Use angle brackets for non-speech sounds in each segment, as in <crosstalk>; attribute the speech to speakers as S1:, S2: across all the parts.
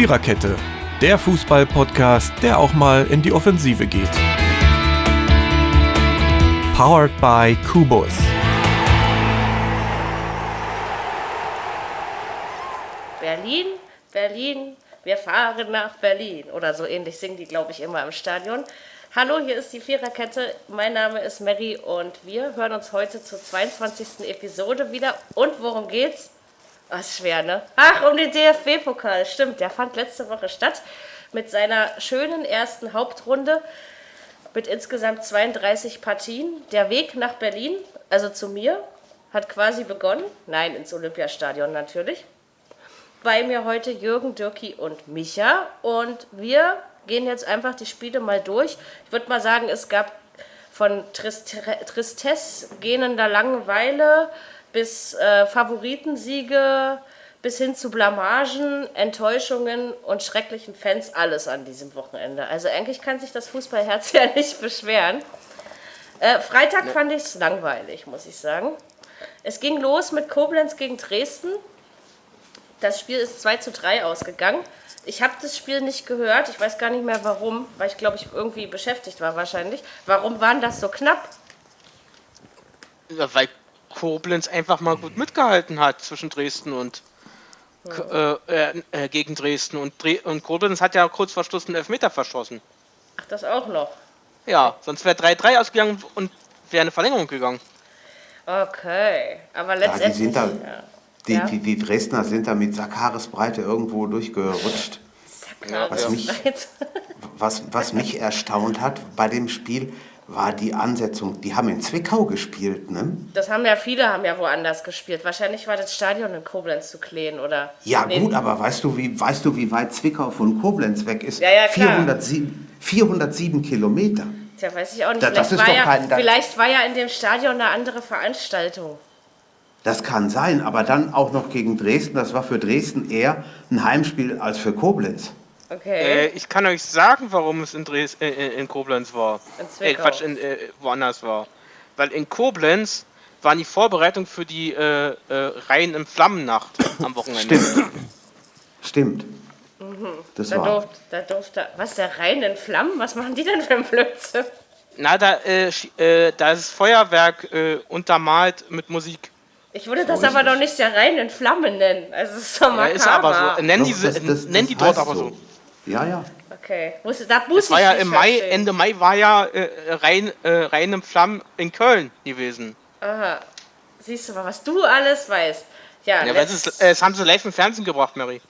S1: Viererkette, der Fußball-Podcast, der auch mal in die Offensive geht. Powered by Kubus.
S2: Berlin, Berlin, wir fahren nach Berlin. Oder so ähnlich singen die, glaube ich, immer im Stadion. Hallo, hier ist die Viererkette. Mein Name ist Mary und wir hören uns heute zur 22. Episode wieder. Und worum geht's? Oh, ist schwer, ne? Ach, um den DFB-Pokal. Stimmt, der fand letzte Woche statt mit seiner schönen ersten Hauptrunde mit insgesamt 32 Partien. Der Weg nach Berlin, also zu mir, hat quasi begonnen. Nein, ins Olympiastadion natürlich. Bei mir heute Jürgen, Dirki und Micha. Und wir gehen jetzt einfach die Spiele mal durch. Ich würde mal sagen, es gab von Tristesse, gähnender Langeweile bis äh, Favoritensiege, bis hin zu Blamagen, Enttäuschungen und schrecklichen Fans, alles an diesem Wochenende. Also eigentlich kann sich das Fußballherz <laughs> ja nicht beschweren. Äh, Freitag ja. fand ich es langweilig, muss ich sagen. Es ging los mit Koblenz gegen Dresden. Das Spiel ist 2 zu 3 ausgegangen. Ich habe das Spiel nicht gehört. Ich weiß gar nicht mehr warum, weil ich glaube, ich irgendwie beschäftigt war wahrscheinlich. Warum waren das so knapp?
S3: Ja, weil Koblenz einfach mal gut mitgehalten hat zwischen Dresden und ja. äh, äh, gegen Dresden. Und, Dre und Koblenz hat ja kurz vor Schluss einen Elfmeter verschossen.
S2: Ach, das auch noch?
S3: Ja, sonst wäre 3-3 ausgegangen und wäre eine Verlängerung gegangen.
S2: Okay, aber letztendlich... Ja, die, sind da,
S4: ja. Die, ja. die, die, Dresdner sind da mit Sakaresbreite irgendwo durchgerutscht. Was mich, was, was mich erstaunt hat bei dem Spiel, war die Ansetzung, die haben in Zwickau gespielt, ne?
S2: Das haben ja viele, haben ja woanders gespielt. Wahrscheinlich war das Stadion in Koblenz zu klären, oder?
S4: Ja nee. gut, aber weißt du, wie, weißt du, wie weit Zwickau von Koblenz weg ist?
S2: Ja, ja, klar.
S4: 407, 407 Kilometer.
S2: Tja, weiß ich auch nicht. Da, vielleicht, war ja, kein, vielleicht war ja in dem Stadion eine andere Veranstaltung.
S4: Das kann sein, aber dann auch noch gegen Dresden. Das war für Dresden eher ein Heimspiel als für Koblenz.
S3: Okay. Äh, ich kann euch sagen, warum es in, Dres äh, äh in Koblenz war. In äh, Quatsch, in, äh, woanders war. Weil in Koblenz waren die Vorbereitungen für die äh, äh, Reihen im Flammennacht am Wochenende.
S4: Stimmt. Stimmt.
S2: Mhm. Das da, war. Durft, da durfte. Was, der Reihen in Flammen? Was machen die denn für ein Blödsinn?
S3: Na, da, äh, da ist Feuerwerk untermalt mit Musik.
S2: Ich würde das aber doch nicht der Reihen in Flammen nennen. Also, es ist doch makaber. Ja, ist aber
S3: so. Nennen, diese, das, das, nennen die dort aber so. so.
S4: Ja, ja.
S2: Okay. Muss, da muss
S3: das war ja im Mai, verstehen. Ende Mai war ja äh, rein, äh, rein im Flammen in Köln gewesen.
S2: Aha. Siehst du mal, was du alles weißt. Ja,
S3: ja das, ist, äh, das haben sie live im Fernsehen gebracht, Mary.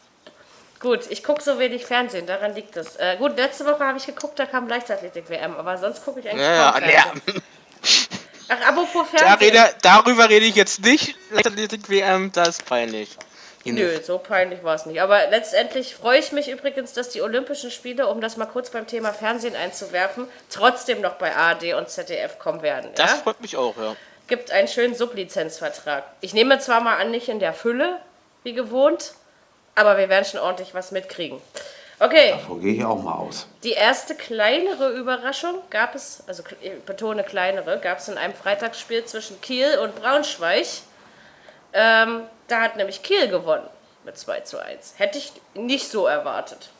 S2: Gut, ich gucke so wenig Fernsehen, daran liegt es. Äh, gut, letzte Woche habe ich geguckt, da kam Leichtathletik-WM, aber sonst gucke ich eigentlich ja, kaum. Ja. Ach, apropos Fernsehen.
S3: Da rede, darüber rede ich jetzt nicht. Leichtathletik-WM, das ist peinlich.
S2: Nö, so peinlich war es nicht. Aber letztendlich freue ich mich übrigens, dass die Olympischen Spiele, um das mal kurz beim Thema Fernsehen einzuwerfen, trotzdem noch bei ARD und ZDF kommen werden.
S3: Das ja? freut mich auch, ja.
S2: Gibt einen schönen Sublizenzvertrag. Ich nehme zwar mal an, nicht in der Fülle, wie gewohnt, aber wir werden schon ordentlich was mitkriegen. Okay.
S4: Davon gehe ich auch mal aus.
S2: Die erste kleinere Überraschung gab es, also ich betone kleinere, gab es in einem Freitagsspiel zwischen Kiel und Braunschweig. Ähm, da hat nämlich Kiel gewonnen mit 2 zu 1. Hätte ich nicht so erwartet.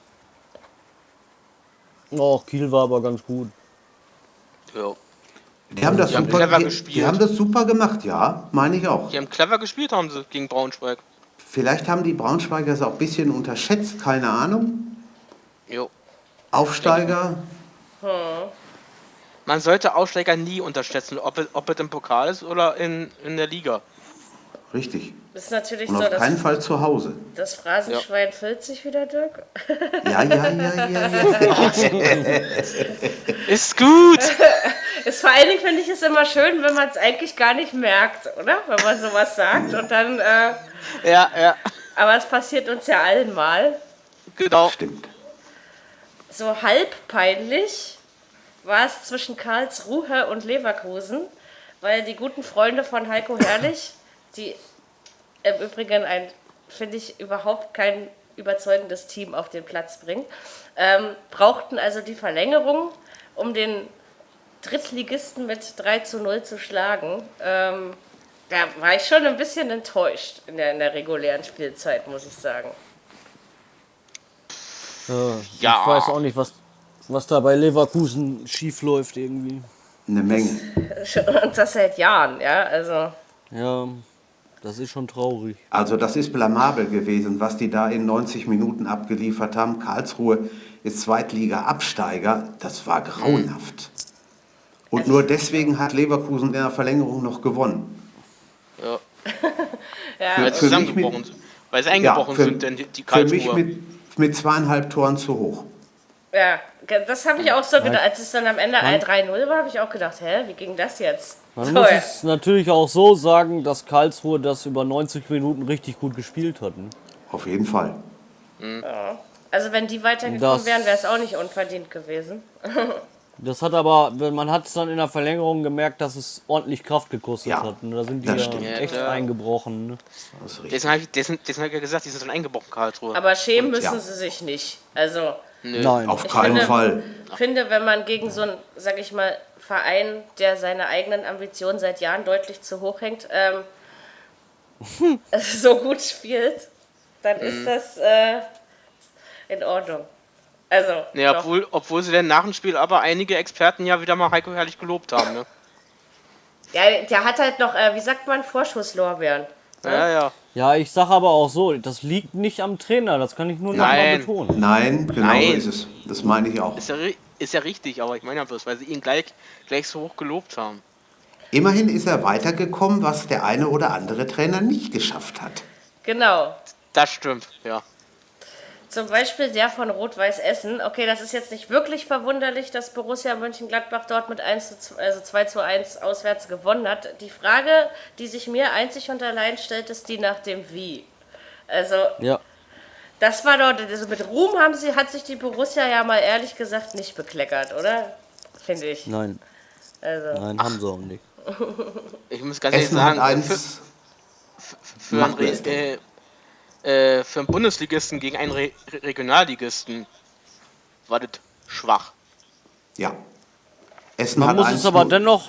S5: Oh, Kiel war aber ganz gut.
S4: Ja. Die haben, das die super, haben die, die, haben das super gemacht, ja, meine ich auch.
S3: Die haben clever gespielt, haben sie gegen Braunschweig.
S4: Vielleicht haben die Braunschweiger es auch ein bisschen unterschätzt, keine Ahnung.
S3: Jo.
S4: Aufsteiger. Hm.
S3: Man sollte Aufsteiger nie unterschätzen, ob es, ob es im Pokal ist oder in, in der Liga.
S4: Richtig.
S2: Das ist natürlich
S4: Und
S2: so.
S4: Auf keinen Fall zu Hause.
S2: Das Phrasenschwein ja. 40 wieder, Dirk?
S4: Ja, ja, ja, ja, ja. <laughs>
S3: ist gut. <laughs>
S2: ist vor allen Dingen finde ich es immer schön, wenn man es eigentlich gar nicht merkt, oder? Wenn man sowas sagt und dann. Äh,
S3: ja, ja.
S2: Aber es passiert uns ja allen mal.
S3: Genau.
S4: Stimmt.
S2: So halb peinlich war es zwischen Karlsruhe und Leverkusen, weil die guten Freunde von Heiko Herrlich die im Übrigen ein, finde ich, überhaupt kein überzeugendes Team auf den Platz bringen, ähm, brauchten also die Verlängerung, um den Drittligisten mit 3 zu 0 zu schlagen. Ähm, da war ich schon ein bisschen enttäuscht in der, in der regulären Spielzeit, muss ich sagen.
S5: Ja, ja. Ich weiß auch nicht, was, was da bei Leverkusen schief läuft irgendwie.
S4: Eine Menge. <laughs>
S2: Und das seit Jahren, ja, also.
S5: Ja, das ist schon traurig.
S4: Also das ist blamabel gewesen, was die da in 90 Minuten abgeliefert haben. Karlsruhe ist Zweitliga-Absteiger. Das war grauenhaft. Und nur deswegen hat Leverkusen in der Verlängerung noch gewonnen.
S3: Ja. <laughs> ja. Für, weil, für mich mit, weil sie eingebrochen ja, für, sind, denn die Karlsruhe.
S4: Für mich mit, mit zweieinhalb Toren zu hoch.
S2: Ja, das habe ich auch so gedacht. Als es dann am Ende 3-0 war, habe ich auch gedacht, hä, wie ging das jetzt?
S5: Man Toll. muss es natürlich auch so sagen, dass Karlsruhe das über 90 Minuten richtig gut gespielt hat. Ne?
S4: Auf jeden Fall.
S2: Mhm. Ja. Also wenn die weitergekommen wären, wäre es auch nicht unverdient gewesen. <laughs>
S5: das hat aber, man hat es dann in der Verlängerung gemerkt, dass es ordentlich Kraft gekostet ja, hat. Und da sind die ja echt ja, eingebrochen. Ne?
S3: Deswegen habe ich, deswegen, deswegen hab ich ja gesagt, die sind dann eingebrochen, Karlsruhe.
S2: Aber schämen müssen sie sich nicht. Also
S4: Nö. Nein, auf keinen
S2: finde,
S4: Fall.
S2: Ich finde, wenn man gegen so einen, sag ich mal, Verein, der seine eigenen Ambitionen seit Jahren deutlich zu hoch hängt, ähm, <laughs> so gut spielt, dann mhm. ist das äh, in Ordnung. Also.
S3: Ja, obwohl, obwohl sie dann nach dem Spiel aber einige Experten ja wieder mal Heiko Herrlich gelobt haben, ne?
S2: Ja, der hat halt noch, äh, wie sagt man, Vorschusslorbeeren.
S3: Ne? Ja, ja.
S5: Ja, ich sage aber auch so, das liegt nicht am Trainer, das kann ich nur nochmal betonen.
S4: Nein, genau Nein. ist es. Das meine ich auch.
S3: Ist ja, ist ja richtig, aber ich meine ja bloß, weil sie ihn gleich, gleich so hoch gelobt haben.
S4: Immerhin ist er weitergekommen, was der eine oder andere Trainer nicht geschafft hat.
S2: Genau.
S3: Das stimmt, ja.
S2: Zum Beispiel der von Rot-Weiß Essen. Okay, das ist jetzt nicht wirklich verwunderlich, dass Borussia Mönchengladbach dort mit 1 zu, also 2 zu 1 auswärts gewonnen hat. Die Frage, die sich mir einzig und allein stellt, ist die nach dem Wie. Also,
S5: ja.
S2: das war doch, also mit Ruhm haben sie, hat sich die Borussia ja mal ehrlich gesagt nicht bekleckert, oder? Finde ich.
S5: Nein. Also. Nein, haben sie auch nicht.
S3: Ich muss ganz ehrlich sagen, für, für, für ein, äh, äh, für einen Bundesligisten gegen einen Re Regionalligisten war das schwach.
S4: Ja.
S5: Essen man muss es aber dennoch,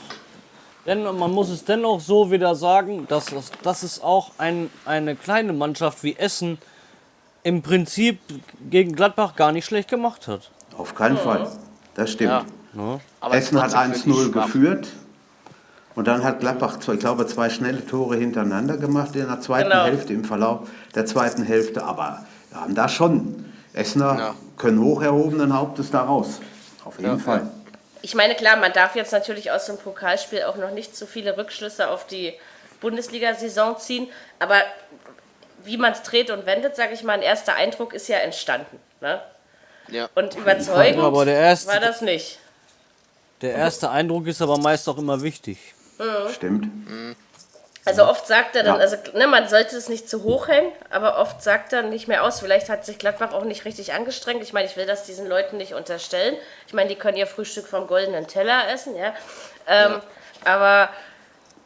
S5: denn, man muss es dennoch so wieder sagen, dass, dass, dass es auch ein, eine kleine Mannschaft wie Essen im Prinzip gegen Gladbach gar nicht schlecht gemacht hat.
S4: Auf keinen Fall. Das stimmt. Ja. Ja. Essen hat 1-0 geführt. Und dann hat Gladbach, ich glaube, zwei schnelle Tore hintereinander gemacht in der zweiten genau. Hälfte, im Verlauf der zweiten Hälfte. Aber wir haben da schon, Essener ja. können hoch erhobenen Hauptes da raus. Auf jeden ja. Fall.
S2: Ich meine, klar, man darf jetzt natürlich aus dem Pokalspiel auch noch nicht zu viele Rückschlüsse auf die Bundesliga-Saison ziehen. Aber wie man es dreht und wendet, sage ich mal, ein erster Eindruck ist ja entstanden. Ne?
S3: Ja.
S2: Und überzeugend war das nicht.
S5: Der erste Eindruck ist aber meist auch immer wichtig.
S4: Mhm. Stimmt.
S2: Also oft sagt er dann, ja. also ne, man sollte es nicht zu hoch hängen, aber oft sagt er nicht mehr aus. Vielleicht hat sich Gladbach auch nicht richtig angestrengt. Ich meine, ich will das diesen Leuten nicht unterstellen. Ich meine, die können ihr Frühstück vom goldenen Teller essen, ja. Ähm, ja. Aber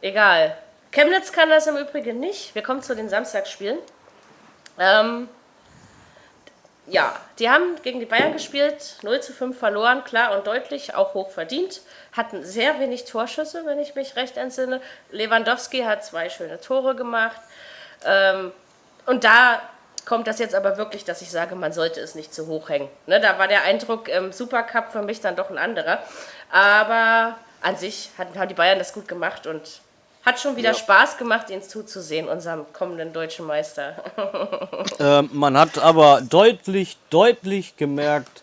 S2: egal. Chemnitz kann das im Übrigen nicht. Wir kommen zu den Samstagsspielen. Ähm, ja, die haben gegen die Bayern gespielt, 0 zu 5 verloren, klar und deutlich, auch hoch verdient. Hatten sehr wenig Torschüsse, wenn ich mich recht entsinne. Lewandowski hat zwei schöne Tore gemacht. Ähm, und da kommt das jetzt aber wirklich, dass ich sage, man sollte es nicht zu hoch hängen. Ne, da war der Eindruck im Supercup für mich dann doch ein anderer. Aber an sich haben die Bayern das gut gemacht und hat schon wieder ja. Spaß gemacht, ihn zuzusehen, unserem kommenden deutschen Meister. <laughs>
S5: ähm, man hat aber deutlich, deutlich gemerkt,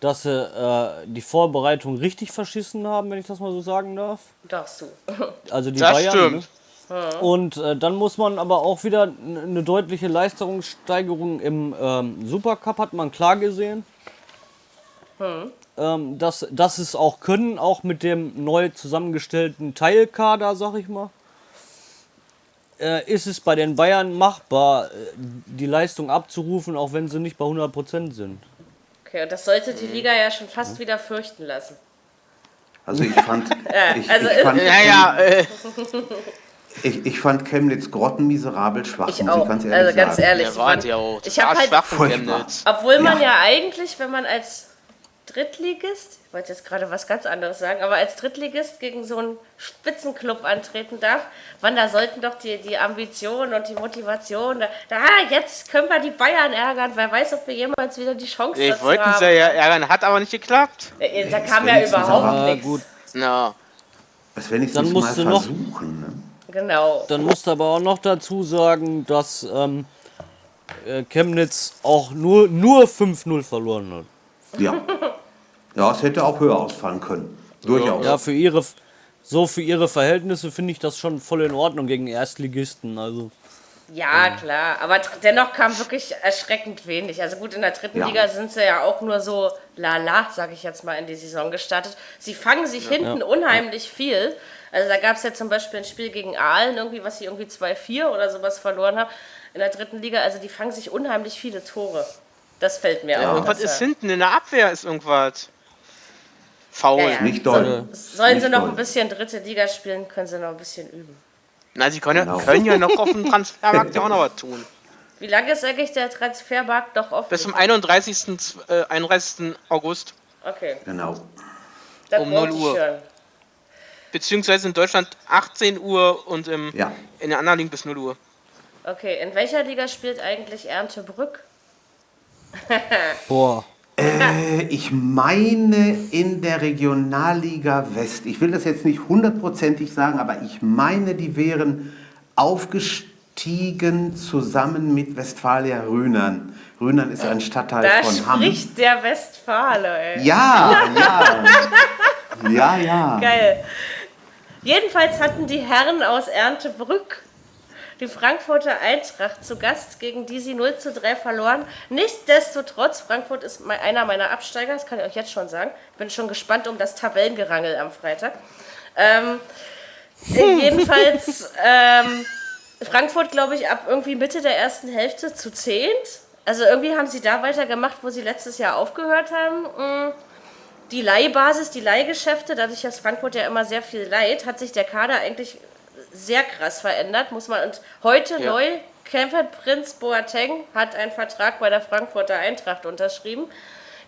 S5: dass sie äh, die Vorbereitung richtig verschissen haben, wenn ich das mal so sagen darf.
S2: Darfst du. <laughs>
S5: Also die
S3: das
S5: Bayern.
S3: Stimmt.
S5: Ne? Und äh, dann muss man aber auch wieder eine deutliche Leistungssteigerung im ähm, Supercup hat man klar gesehen. Hm. Ähm, dass, dass es auch können, auch mit dem neu zusammengestellten Teilkader, sag ich mal äh, ist es bei den Bayern machbar, äh, die Leistung abzurufen, auch wenn sie nicht bei 100% sind.
S2: Okay, und das sollte die Liga ja schon fast wieder fürchten lassen.
S4: Also ich fand, <laughs> ich,
S2: also
S4: ich fand,
S3: ja, ja, äh.
S4: ich, ich fand Chemnitz grottenmiserabel schwach,
S2: ich auch. ich ganz ehrlich also ganz ehrlich,
S3: ja, ja auch.
S2: ich habe halt,
S3: Chemnitz.
S2: obwohl man ja. ja eigentlich, wenn man als Drittligist, ich wollte jetzt gerade was ganz anderes sagen, aber als Drittligist gegen so einen Spitzenclub antreten darf, wann da sollten doch die, die Ambitionen und die Motivation, da, da, jetzt können wir die Bayern ärgern, wer weiß, ob wir jemals wieder die Chance
S3: haben. Ich wollten sie ja ärgern, hat aber nicht geklappt.
S2: Äh, da kam ja überhaupt nichts. Gut.
S4: No. Das wäre nicht dann musst mal du noch, versuchen. Ne?
S5: Genau. Dann musst du aber auch noch dazu sagen, dass ähm, äh, Chemnitz auch nur, nur 5-0 verloren hat.
S4: Ja. Ja, es hätte auch höher ausfallen können. Durchaus.
S5: Ja, für ihre, so für ihre Verhältnisse finde ich das schon voll in Ordnung gegen Erstligisten. Also.
S2: Ja, klar, aber dennoch kam wirklich erschreckend wenig. Also gut, in der dritten ja. Liga sind sie ja auch nur so lala, sage ich jetzt mal, in die Saison gestartet. Sie fangen sich ja, hinten ja. unheimlich viel. Also da gab es ja zum Beispiel ein Spiel gegen Aalen, irgendwie, was sie irgendwie 2-4 oder sowas verloren haben in der dritten Liga. Also die fangen sich unheimlich viele Tore. Das fällt mir ja.
S3: auf. Irgendwas ist hinten in der Abwehr ist irgendwas. Faul. Ja,
S4: Nicht doll.
S2: So, sollen Nicht sie noch doll. ein bisschen dritte Liga spielen, können sie noch ein bisschen üben.
S3: Na, sie können, genau. können ja noch auf dem <laughs> Transfermarkt ja auch noch was tun.
S2: Wie lange ist eigentlich der Transfermarkt noch offen?
S3: Bis zum 31. Äh, 31. August.
S2: Okay.
S4: Genau.
S3: Das um 0 Uhr. Schon. Beziehungsweise in Deutschland 18 Uhr und im, ja. in der anderen Liga bis 0 Uhr.
S2: Okay, in welcher Liga spielt eigentlich Erntebrück?
S5: Boah.
S4: Äh, ich meine in der Regionalliga West. Ich will das jetzt nicht hundertprozentig sagen, aber ich meine, die wären aufgestiegen zusammen mit Westfalia Rühnern. Rühnern ist ein Stadtteil
S2: da
S4: von Hamm.
S2: Da spricht der Westfale, ey.
S4: Ja, ja. <laughs> ja, ja.
S2: Geil. Jedenfalls hatten die Herren aus Erntebrück die Frankfurter Eintracht zu Gast, gegen die sie 0 zu 3 verloren. Nichtsdestotrotz, Frankfurt ist einer meiner Absteiger, das kann ich euch jetzt schon sagen. Ich bin schon gespannt um das Tabellengerangel am Freitag. Ähm, hm. Jedenfalls, <laughs> ähm, Frankfurt, glaube ich, ab irgendwie Mitte der ersten Hälfte zu zehnt. Also irgendwie haben sie da weitergemacht, wo sie letztes Jahr aufgehört haben. Hm. Die Leihbasis, die Leihgeschäfte, dadurch, dass Frankfurt ja immer sehr viel leiht, hat sich der Kader eigentlich sehr krass verändert, muss man. Und heute ja. neu, Kevin Prinz Boateng hat einen Vertrag bei der Frankfurter Eintracht unterschrieben.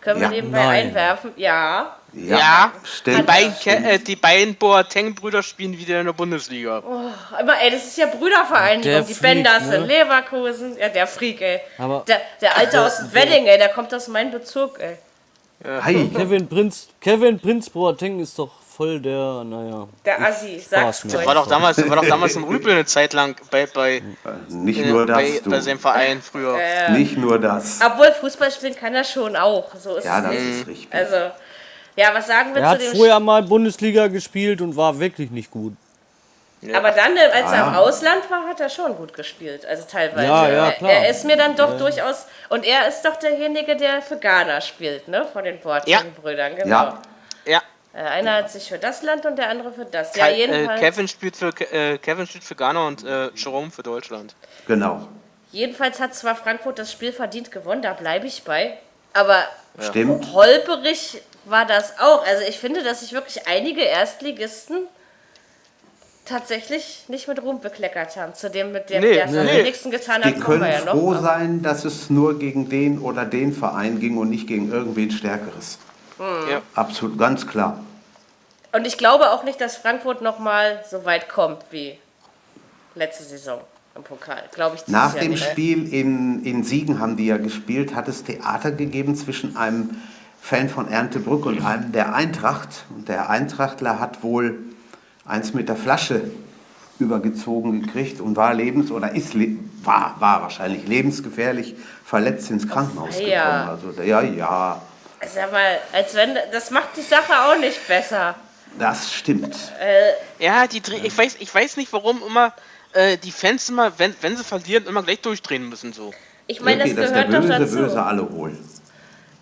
S2: Können ja, wir nebenbei nein. einwerfen? Ja.
S3: Ja, ja stimmt. Die beiden, äh, die beiden Boateng-Brüder spielen wieder in der Bundesliga.
S2: Oh, aber ey, das ist ja Brüdervereinigung. Die Benders ne? in Leverkusen. Ja, der Freak, ey. Aber der, der Alte aus dem Wedding, ey, der kommt aus meinem Bezug, ey.
S5: Ja. <laughs> Kevin Prinz, Kevin Prinz Boateng ist doch voll der, naja.
S2: Der Assi, sag's
S3: Der war doch damals, war doch damals im Rübel eine Zeit lang bei, bei,
S4: nicht äh, nur das,
S3: bei, bei seinem Verein früher.
S4: Äh, nicht nur das.
S2: Obwohl Fußball spielen kann er schon auch. So ist
S4: ja,
S2: das
S4: nicht. ist richtig.
S2: Also, ja, was sagen wir
S5: er
S2: zu dem
S5: Er hat vorher mal Bundesliga gespielt und war wirklich nicht gut.
S2: Ja. Aber dann, äh, als ah, er im Ausland war, hat er schon gut gespielt. Also teilweise.
S5: Ja, ja, klar.
S2: Er, er ist mir dann doch ja. durchaus. Und er ist doch derjenige, der für Ghana spielt, ne? Von den Boateng-Brüdern,
S3: genau. Ja.
S2: Äh, einer hat sich für das Land und der andere für das.
S3: Ja, jedenfalls. Äh, Kevin, spielt für, äh, Kevin spielt für Ghana und äh, Jerome für Deutschland.
S4: Genau.
S2: Jedenfalls hat zwar Frankfurt das Spiel verdient gewonnen, da bleibe ich bei. Aber
S4: Stimmt.
S2: holperig war das auch. Also ich finde, dass sich wirklich einige Erstligisten tatsächlich nicht mit Ruhm bekleckert haben. Zu dem, mit dem
S3: nee,
S2: der es nee. am wenigsten getan hat,
S4: Die können wir ja noch. froh sein, dass es nur gegen den oder den Verein ging und nicht gegen irgendwen Stärkeres. Mhm. Ja. Absolut, ganz klar.
S2: Und ich glaube auch nicht, dass Frankfurt nochmal so weit kommt wie letzte Saison im Pokal. Glaube ich
S4: Nach dem nicht. Spiel in, in Siegen haben die ja gespielt, hat es Theater gegeben zwischen einem Fan von Erntebrück und einem der Eintracht. Und der Eintrachtler hat wohl eins mit der Flasche übergezogen gekriegt und war lebens- oder ist war, war wahrscheinlich lebensgefährlich verletzt ins Krankenhaus oh, ja. gekommen. Also ja, ja.
S2: Sag mal, als wenn das macht die Sache auch nicht besser.
S4: Das stimmt.
S3: Äh, ja, die ich weiß, ich weiß nicht, warum immer äh, die Fans immer, wenn, wenn sie verlieren, immer gleich durchdrehen müssen so.
S2: Ich meine, okay, das gehört
S4: das
S2: böse,
S4: doch dazu. Böse alle wohl.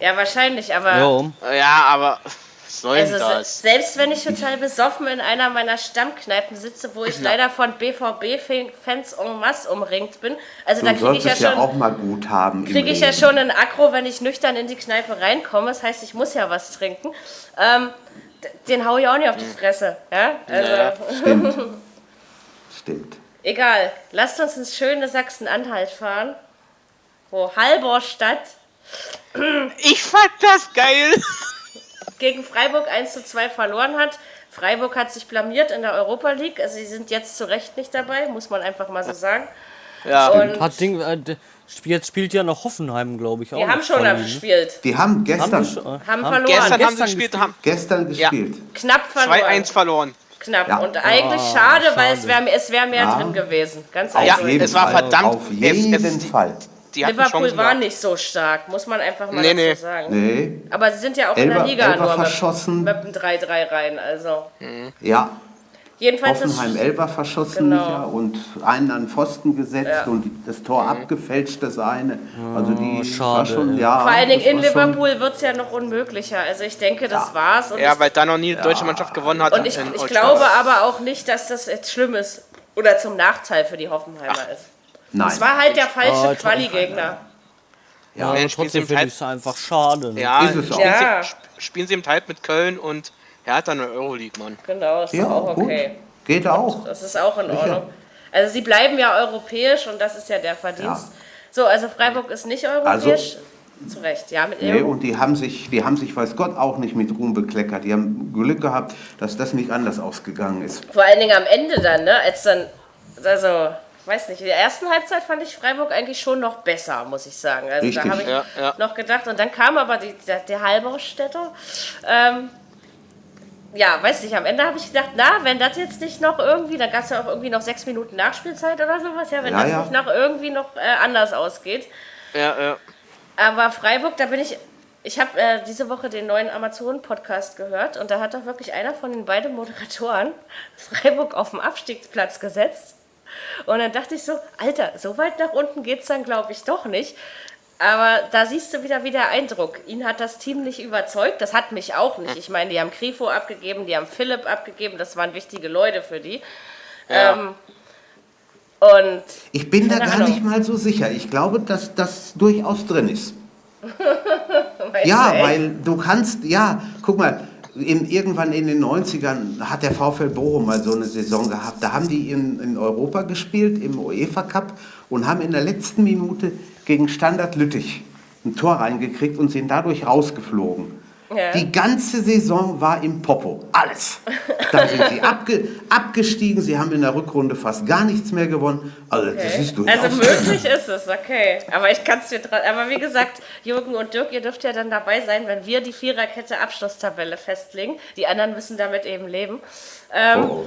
S2: Ja, wahrscheinlich, aber.
S3: Jo. Ja, aber soll also das?
S2: Selbst wenn ich total besoffen in einer meiner Stammkneipen sitze, wo ich ja. leider von BVB-Fans en masse umringt bin, also
S4: du
S2: da kriege ich ja schon
S4: auch mal gut haben.
S2: Kriege ich ja schon einen Akro, wenn ich nüchtern in die Kneipe reinkomme. Das heißt, ich muss ja was trinken. Ähm, den hau ich auch nicht auf die Fresse. Ja,
S4: also. Ja, stimmt. stimmt.
S2: Egal, lasst uns ins schöne Sachsen-Anhalt fahren, wo Halborstadt.
S3: Ich fand das geil.
S2: Gegen Freiburg 1 zu 2 verloren hat. Freiburg hat sich blamiert in der Europa League. Also sie sind jetzt zu Recht nicht dabei, muss man einfach mal so sagen.
S5: Ja, und hat Ding, äh, jetzt spielt ja noch Hoffenheim, glaube ich.
S2: Die auch haben schon ne? gespielt.
S4: Die haben gestern
S2: haben, die, haben,
S3: haben
S2: verloren.
S3: Gestern, haben sie gespielt. Haben,
S4: gestern gespielt. Ja.
S2: Knapp verloren.
S3: 2-1 verloren.
S2: Knapp. Ja. Und eigentlich oh, schade, schade, weil es wäre es wär mehr ja. drin gewesen. Ganz
S3: einfach. Ja, es war verdammt.
S4: Auf jeden es, es, Fall.
S2: Liverpool war nicht so stark, muss man einfach mal nee, nee. sagen.
S4: Nee.
S2: Aber sie sind ja auch
S4: Elber,
S2: in der Liga
S4: Elber nur verschossen.
S2: mit, mit einem 3-3 rein. Also.
S4: Ja,
S2: Jedenfalls
S4: Hoffenheim Elfer verschossen genau. und einen an Pfosten gesetzt ja. und das Tor mhm. abgefälscht, das eine. Also die
S5: schade, schon,
S2: ja. Vor allen Dingen in Liverpool wird es ja noch unmöglicher. Also ich denke, das ja. war's.
S3: Und ja, weil da noch nie die deutsche Mannschaft gewonnen hat.
S2: Und ich, ich glaube aber auch nicht, dass das jetzt schlimm ist oder zum Nachteil für die Hoffenheimer Ach. ist. Nein. Es war halt der falsche oh, Quali-Gegner.
S5: Ja, ja trotzdem finde ich es einfach schade.
S3: Ne? Ja, ist es auch. Ja. Spielen sie im Teil mit Köln und er hat dann eine Euroleague, Mann.
S2: Genau, ist ja, auch okay. Gut.
S4: Geht auch.
S2: Das ist auch in Ordnung. Also sie bleiben ja europäisch und das ist ja der Verdienst. Ja. So, also Freiburg ist nicht europäisch. Also, Zu Recht, ja. Mit
S4: nee, und die haben, sich, die haben sich, weiß Gott, auch nicht mit Ruhm bekleckert. Die haben Glück gehabt, dass das nicht anders ausgegangen ist.
S2: Vor allen Dingen am Ende dann, ne? Als dann, also, weiß nicht, in der ersten Halbzeit fand ich Freiburg eigentlich schon noch besser, muss ich sagen. Also Richtig. da habe ich ja, ja. noch gedacht. Und dann kam aber die, der, der Halberstädter. Ähm, ja, weiß nicht, am Ende habe ich gedacht, na, wenn das jetzt nicht noch irgendwie, da gab es ja auch irgendwie noch sechs Minuten Nachspielzeit oder sowas, ja, wenn ja, das nicht noch irgendwie noch äh, anders ausgeht.
S3: Ja, ja.
S2: Aber Freiburg, da bin ich, ich habe äh, diese Woche den neuen Amazon-Podcast gehört und da hat doch wirklich einer von den beiden Moderatoren <laughs> Freiburg auf den Abstiegsplatz gesetzt. Und dann dachte ich so, Alter, so weit nach unten geht es dann, glaube ich, doch nicht. Aber da siehst du wieder, wie der Eindruck. Ihn hat das Team nicht überzeugt. Das hat mich auch nicht. Ich meine, die haben Grifo abgegeben, die haben Philipp abgegeben. Das waren wichtige Leute für die. Ja. Ähm, und
S4: ich bin da gar Ahnung. nicht mal so sicher. Ich glaube, dass das durchaus drin ist. <laughs> ja, du, weil du kannst, ja, guck mal, in, irgendwann in den 90ern hat der VfL Bochum mal so eine Saison gehabt. Da haben die in, in Europa gespielt, im UEFA Cup, und haben in der letzten Minute gegen Standard Lüttich ein Tor reingekriegt und sind dadurch rausgeflogen. Ja. Die ganze Saison war im Popo. Alles. Dann sind sie abge abgestiegen. Sie haben in der Rückrunde fast gar nichts mehr gewonnen. Also, okay. das ist durchaus
S2: also möglich ist es, okay. Aber ich kann es dir Aber wie gesagt, Jürgen und Dirk, ihr dürft ja dann dabei sein, wenn wir die Viererkette Abschlusstabelle festlegen. Die anderen müssen damit eben leben. Ähm, oh.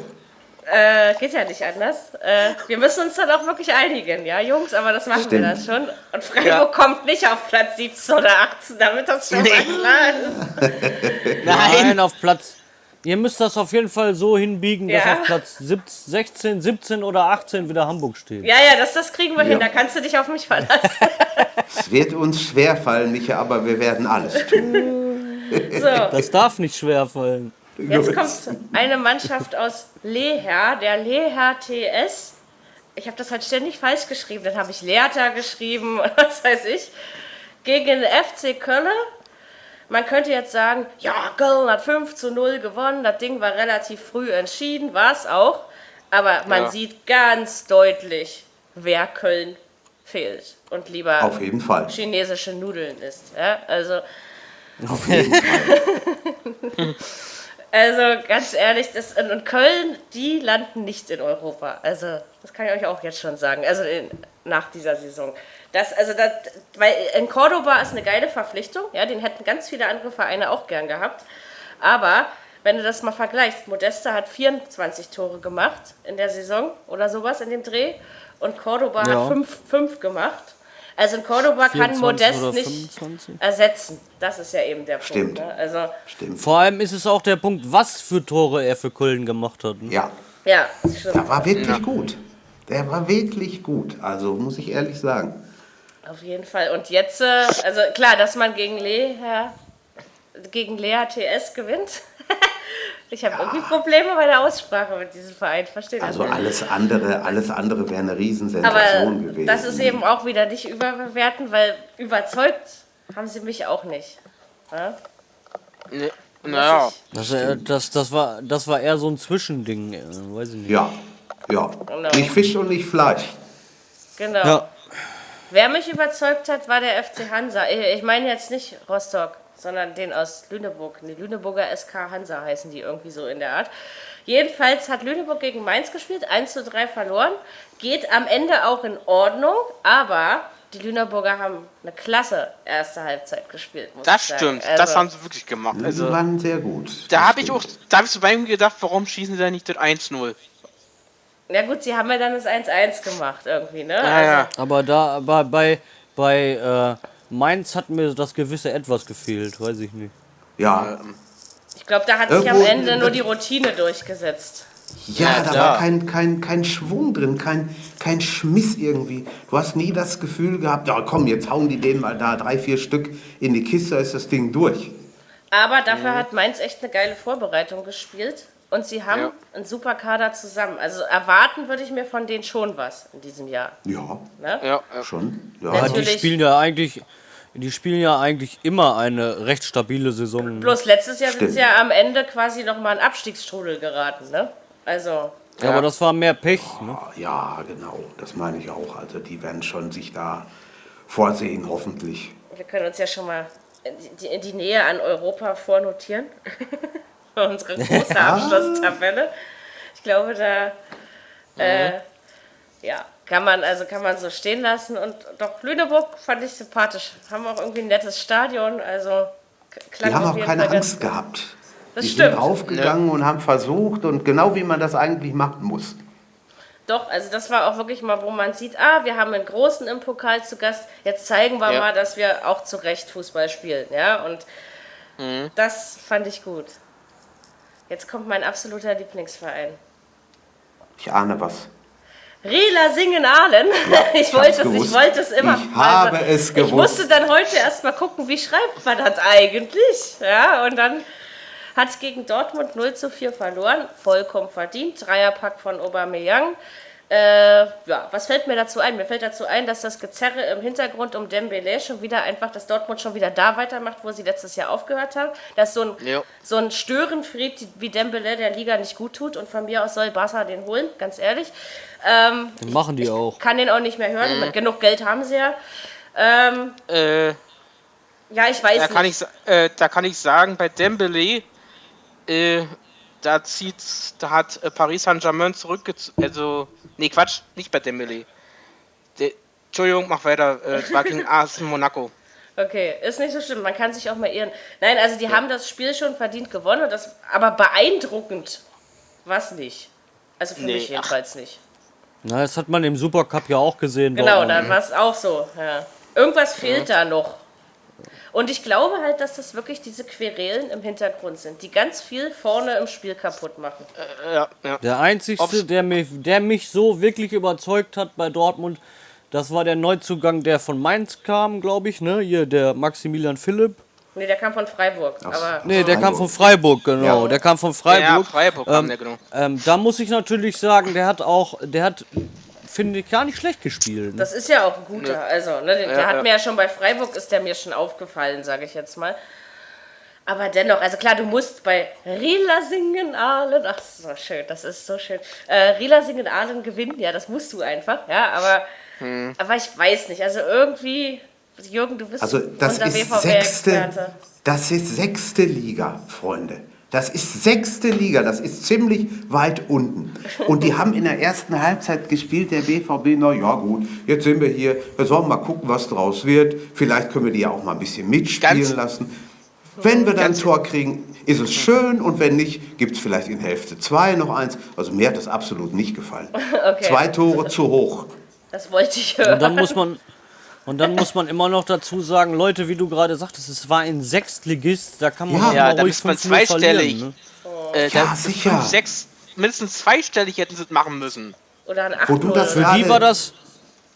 S2: Äh, geht ja nicht anders. Äh, wir müssen uns dann auch wirklich einigen, ja, Jungs, aber das machen Stimmt. wir dann schon. Und Freiburg ja. kommt nicht auf Platz 17 oder 18, damit das schon nee. mal klar
S5: ist. <laughs> Nein, auf Platz. Ihr müsst das auf jeden Fall so hinbiegen, ja. dass auf Platz 16, 17 oder 18 wieder Hamburg steht.
S2: Ja, ja, das, das kriegen wir ja. hin, da kannst du dich auf mich verlassen. <laughs>
S4: es wird uns schwerfallen, Micha, aber wir werden alles tun.
S5: so. Das darf nicht schwerfallen.
S2: Jetzt kommt eine Mannschaft aus Leher, der Leher TS. Ich habe das halt ständig falsch geschrieben. Dann habe ich Lehrter geschrieben, <laughs> was weiß ich. Gegen den FC Köln. Man könnte jetzt sagen, ja, Köln hat 5 zu 0 gewonnen. Das Ding war relativ früh entschieden, war es auch. Aber man ja. sieht ganz deutlich, wer Köln fehlt und lieber
S4: Auf jeden Fall.
S2: chinesische Nudeln isst. Ja? Also.
S4: Auf jeden Fall. <laughs>
S2: Also ganz ehrlich, das, und Köln, die landen nicht in Europa. Also das kann ich euch auch jetzt schon sagen. Also in, nach dieser Saison. Das, also das, weil in Cordoba ist eine geile Verpflichtung. Ja, den hätten ganz viele andere Vereine auch gern gehabt. Aber wenn du das mal vergleichst, Modesta hat 24 Tore gemacht in der Saison oder sowas in dem Dreh und Cordoba ja. hat 5 gemacht. Also in Cordoba kann Modest nicht 25? ersetzen. Das ist ja eben der
S4: Stimmt.
S2: Punkt. Ne? Also
S4: Stimmt.
S5: Vor allem ist es auch der Punkt, was für Tore er für Köln gemacht hat. Ne?
S4: Ja.
S2: Ja,
S4: stimmt. Der war wirklich ja. gut. Der war wirklich gut. Also muss ich ehrlich sagen.
S2: Auf jeden Fall. Und jetzt, äh, also klar, dass man gegen Lea, gegen Lea TS gewinnt. <laughs> Ich habe ja. irgendwie Probleme bei der Aussprache mit diesem Verein, verstehe
S4: Also alles andere, alles andere wäre eine Riesensensation Aber gewesen.
S2: Das ist eben auch wieder nicht überbewerten, weil überzeugt haben sie mich auch nicht. Ja?
S3: Nee. Naja.
S5: Das, äh, das, das, war, das war eher so ein Zwischending, äh, weiß ich nicht.
S4: Ja, ja. Genau. Nicht Fisch und nicht Fleisch.
S2: Genau. Ja. Wer mich überzeugt hat, war der FC Hansa. Ich meine jetzt nicht Rostock, sondern den aus Lüneburg. Die Lüneburger SK Hansa heißen die irgendwie so in der Art. Jedenfalls hat Lüneburg gegen Mainz gespielt, 1 zu 3 verloren. Geht am Ende auch in Ordnung, aber die Lüneburger haben eine klasse erste Halbzeit gespielt.
S3: das stimmt, also, das haben sie wirklich gemacht.
S4: Also, sie waren sehr gut.
S3: Da habe ich auch, da habe ich so bei ihm gedacht, warum schießen sie da nicht das 1-0?
S2: Ja gut, sie haben ja dann das 1-1 gemacht irgendwie, ne? Ja,
S5: also. ja. Aber da, aber bei, bei äh, Mainz hat mir das gewisse Etwas gefehlt, weiß ich nicht.
S4: Ja.
S2: Ich glaube, da hat sich am Ende nur die Routine durchgesetzt.
S4: Ja, ja da war kein, kein, kein Schwung drin, kein, kein Schmiss irgendwie. Du hast nie das Gefühl gehabt, ja komm, jetzt hauen die den mal da drei, vier Stück in die Kiste, ist das Ding durch.
S2: Aber dafür mhm. hat Mainz echt eine geile Vorbereitung gespielt. Und sie haben ja. einen super Kader zusammen. Also erwarten würde ich mir von denen schon was in diesem Jahr.
S4: Ja, ne? ja, ja. schon.
S5: Ja. ja die spielen ja eigentlich die spielen ja eigentlich immer eine recht stabile Saison.
S2: Bloß letztes Jahr sind sie ja am Ende quasi nochmal in Abstiegsstrudel geraten, ne? Also.
S5: Ja, aber das war mehr Pech. Ne?
S4: Ja, genau. Das meine ich auch. Also die werden schon sich da vorsehen, hoffentlich.
S2: Wir können uns ja schon mal in die, Nähe an Europa vornotieren. <laughs> Unsere <laughs> große Abschlusstabelle. Ich glaube, da äh, ja, kann man, also kann man so stehen lassen. Und doch Lüneburg fand ich sympathisch. Haben auch irgendwie ein nettes Stadion. Also
S4: klang Die haben auch keine Angst gehabt. Das die stimmt. sind aufgegangen ja. und haben versucht und genau wie man das eigentlich machen muss.
S2: Doch, also das war auch wirklich mal, wo man sieht, ah, wir haben einen Großen im Pokal zu Gast, jetzt zeigen wir ja. mal, dass wir auch zu Recht Fußball spielen, ja, und mhm. das fand ich gut. Jetzt kommt mein absoluter Lieblingsverein.
S4: Ich ahne was.
S2: Rela singen Ahlen. Ja, <laughs> ich, wollte es, ich wollte es immer.
S4: Ich habe es gewusst.
S2: Ich musste dann heute erst mal gucken, wie schreibt man das eigentlich. Ja, und dann hat gegen Dortmund 0 zu 4 verloren, vollkommen verdient. Dreierpack von Aubameyang. Äh, ja, was fällt mir dazu ein? Mir fällt dazu ein, dass das Gezerre im Hintergrund um Dembele schon wieder einfach, dass Dortmund schon wieder da weitermacht, wo sie letztes Jahr aufgehört haben. Dass so ein, ja. so ein Störenfried wie Dembele der Liga nicht gut tut und von mir aus soll Barca den holen, ganz ehrlich.
S5: Ähm, den machen die auch.
S2: Kann den auch nicht mehr hören. Mhm. Genug Geld haben sie ja. Ähm, äh, ja, ich weiß
S3: da nicht. Kann ich, äh, da kann ich sagen, bei Dembele äh, da zieht, da hat äh, Paris Saint-Germain zurückgezogen. Also, nee, Quatsch, nicht bei Dembele. De Entschuldigung, mach weiter. Äh, es war gegen <laughs> AS Monaco.
S2: Okay, ist nicht so schlimm. Man kann sich auch mal irren. Nein, also die ja. haben das Spiel schon verdient gewonnen, das, aber beeindruckend was nicht. Also für nee, mich jedenfalls ach. nicht.
S5: Na, das hat man im Supercup ja auch gesehen.
S2: Genau, dann war es auch so. Ja. Irgendwas fehlt ja. da noch. Und ich glaube halt, dass das wirklich diese Querelen im Hintergrund sind, die ganz viel vorne im Spiel kaputt machen.
S5: Äh, ja, ja. Der einzige, der mich, der mich so wirklich überzeugt hat bei Dortmund, das war der Neuzugang, der von Mainz kam, glaube ich, ne? Hier, der Maximilian Philipp.
S2: Nee, der kam von Freiburg. Ach, aber
S5: nee, der kam von Freiburg, genau. Ja. Der kam von Freiburg. Ja,
S3: Freiburg ähm, kam der, genau.
S5: Ähm, da muss ich natürlich sagen, der hat auch, der hat finde ich, gar nicht schlecht gespielt. Ne?
S2: Das ist ja auch ein guter. Ne. Also, ne, der ja, hat ja. mir ja schon bei Freiburg, ist der mir schon aufgefallen, sage ich jetzt mal. Aber dennoch, also klar, du musst bei Rila singen Ahlen, ach, so schön, das ist so schön. Äh, Rila singen Ahlen gewinnen, ja, das musst du einfach, ja, aber, hm. aber ich weiß nicht, also irgendwie, Jürgen, du bist
S4: also das unser ist sechste, Das ist sechste Liga, Freunde. Das ist sechste Liga, das ist ziemlich weit unten. Und die haben in der ersten Halbzeit gespielt, der BVB, na ja gut, jetzt sind wir hier, wir sollen mal gucken, was draus wird. Vielleicht können wir die ja auch mal ein bisschen mitspielen ganz, lassen. Wenn wir dann ein Tor kriegen, ist es schön und wenn nicht, gibt es vielleicht in Hälfte zwei noch eins. Also mir hat das absolut nicht gefallen. <laughs> Okay. Zwei Tore zu hoch.
S2: Das wollte ich hören.
S5: Und dann muss man, und dann muss man immer noch dazu sagen, Leute, wie du gerade sagtest, es war ein Sechstligist, da kann man
S3: ja, ja ruhig fünf zweistellig.
S5: Ne?
S3: Oh. Äh, ja, sicher. Fünf, sechs, mindestens zweistellig hätten sie es machen müssen.
S2: Oder ein
S5: Wo du das Für die war das.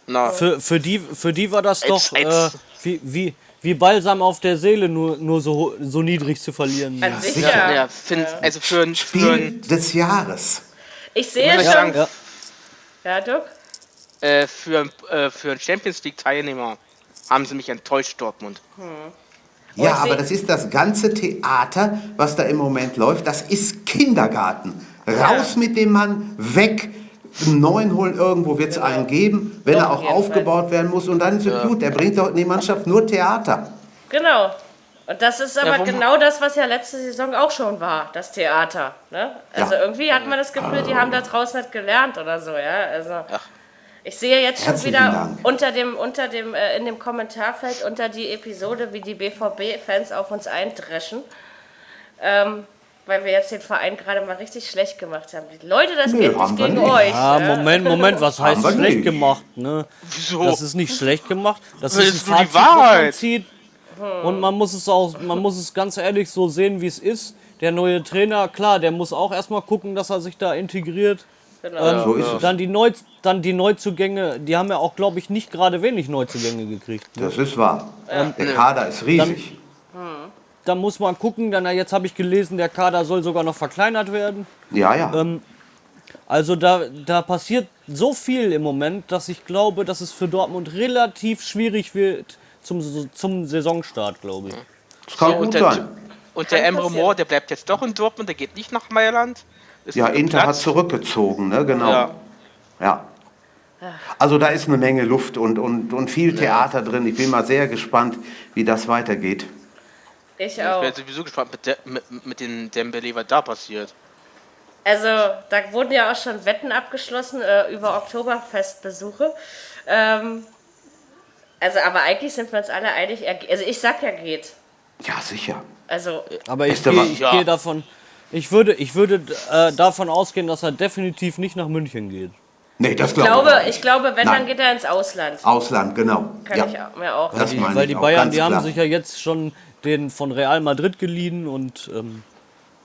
S5: No. Für, für, die, für die war das doch äh, wie, wie, wie Balsam auf der Seele, nur, nur so, so niedrig zu verlieren.
S2: Ja, sicher.
S3: Ja, find, also für ein
S4: Spiel des Jahres.
S2: Ich sehe schon. Ja, ja. Dirk?
S3: Äh, für, äh, für einen Champions League-Teilnehmer haben sie mich enttäuscht, Dortmund. Hm.
S4: Ja, aber das ist das ganze Theater, was da im Moment läuft. Das ist Kindergarten. Raus ja. mit dem Mann, weg. Einen neuen holen, irgendwo wird es genau. einen geben, wenn Doch, er auch aufgebaut werden muss. Und dann ist es ja. gut. Er bringt doch in die Mannschaft nur Theater.
S2: Genau. Und das ist aber ja, genau das, was ja letzte Saison auch schon war, das Theater. Ne? Also ja. irgendwie hat man das Gefühl, die haben da draußen nicht gelernt oder so, ja. Also Ach. Ich sehe jetzt schon wieder Dank. unter dem, unter dem, äh, in dem Kommentarfeld unter die Episode, wie die BVB-Fans auf uns eindreschen. Ähm, weil wir jetzt den Verein gerade mal richtig schlecht gemacht haben. Leute, das nee, geht nicht gegen nicht. euch.
S5: Ja, ja, Moment, Moment, was <laughs> heißt schlecht nicht. gemacht? Ne? Wieso? Das ist nicht schlecht gemacht. Das, das ist ein Fazit, die Wahrheit. Zieht. Und man muss es auch, man muss es ganz ehrlich so sehen, wie es ist. Der neue Trainer, klar, der muss auch erstmal gucken, dass er sich da integriert. Genau. Ähm, so ist es. Dann die, Neu, dann die Neuzugänge, die haben ja auch, glaube ich, nicht gerade wenig Neuzugänge gekriegt.
S4: Das ist wahr. Ähm, der Kader ist riesig.
S5: Dann, da muss man gucken, dann jetzt habe ich gelesen, der Kader soll sogar noch verkleinert werden.
S4: Ja, ja. Ähm,
S5: also da, da passiert so viel im Moment, dass ich glaube, dass es für Dortmund relativ schwierig wird zum, zum Saisonstart, glaube ich.
S3: Das kann gut sein. Und der Emre Moore, der bleibt jetzt doch in Dortmund, der geht nicht nach Mailand.
S4: Ist ja, Inter Platz. hat zurückgezogen, ne? genau. Ja. ja. Also da ist eine Menge Luft und, und, und viel Theater drin. Ich bin mal sehr gespannt, wie das weitergeht.
S2: Ich auch.
S3: Ich bin sowieso gespannt mit, de, mit, mit den Dembele, was da passiert.
S2: Also, da wurden ja auch schon Wetten abgeschlossen äh, über Oktoberfestbesuche. Ähm, also, aber eigentlich sind wir uns alle einig. Also, ich sag ja, geht.
S4: Ja, sicher.
S2: Also,
S5: aber ich gehe ja. geh davon. Ich würde, ich würde äh, davon ausgehen, dass er definitiv nicht nach München geht.
S4: Nee, das
S2: ich glaube ich. Ich glaube, wenn, Nein. dann geht er ins Ausland.
S4: Ausland, genau.
S2: Kann ja. ich mir auch.
S5: Das weil die, weil die Bayern, die haben sich ja jetzt schon den von Real Madrid geliehen und. Ähm,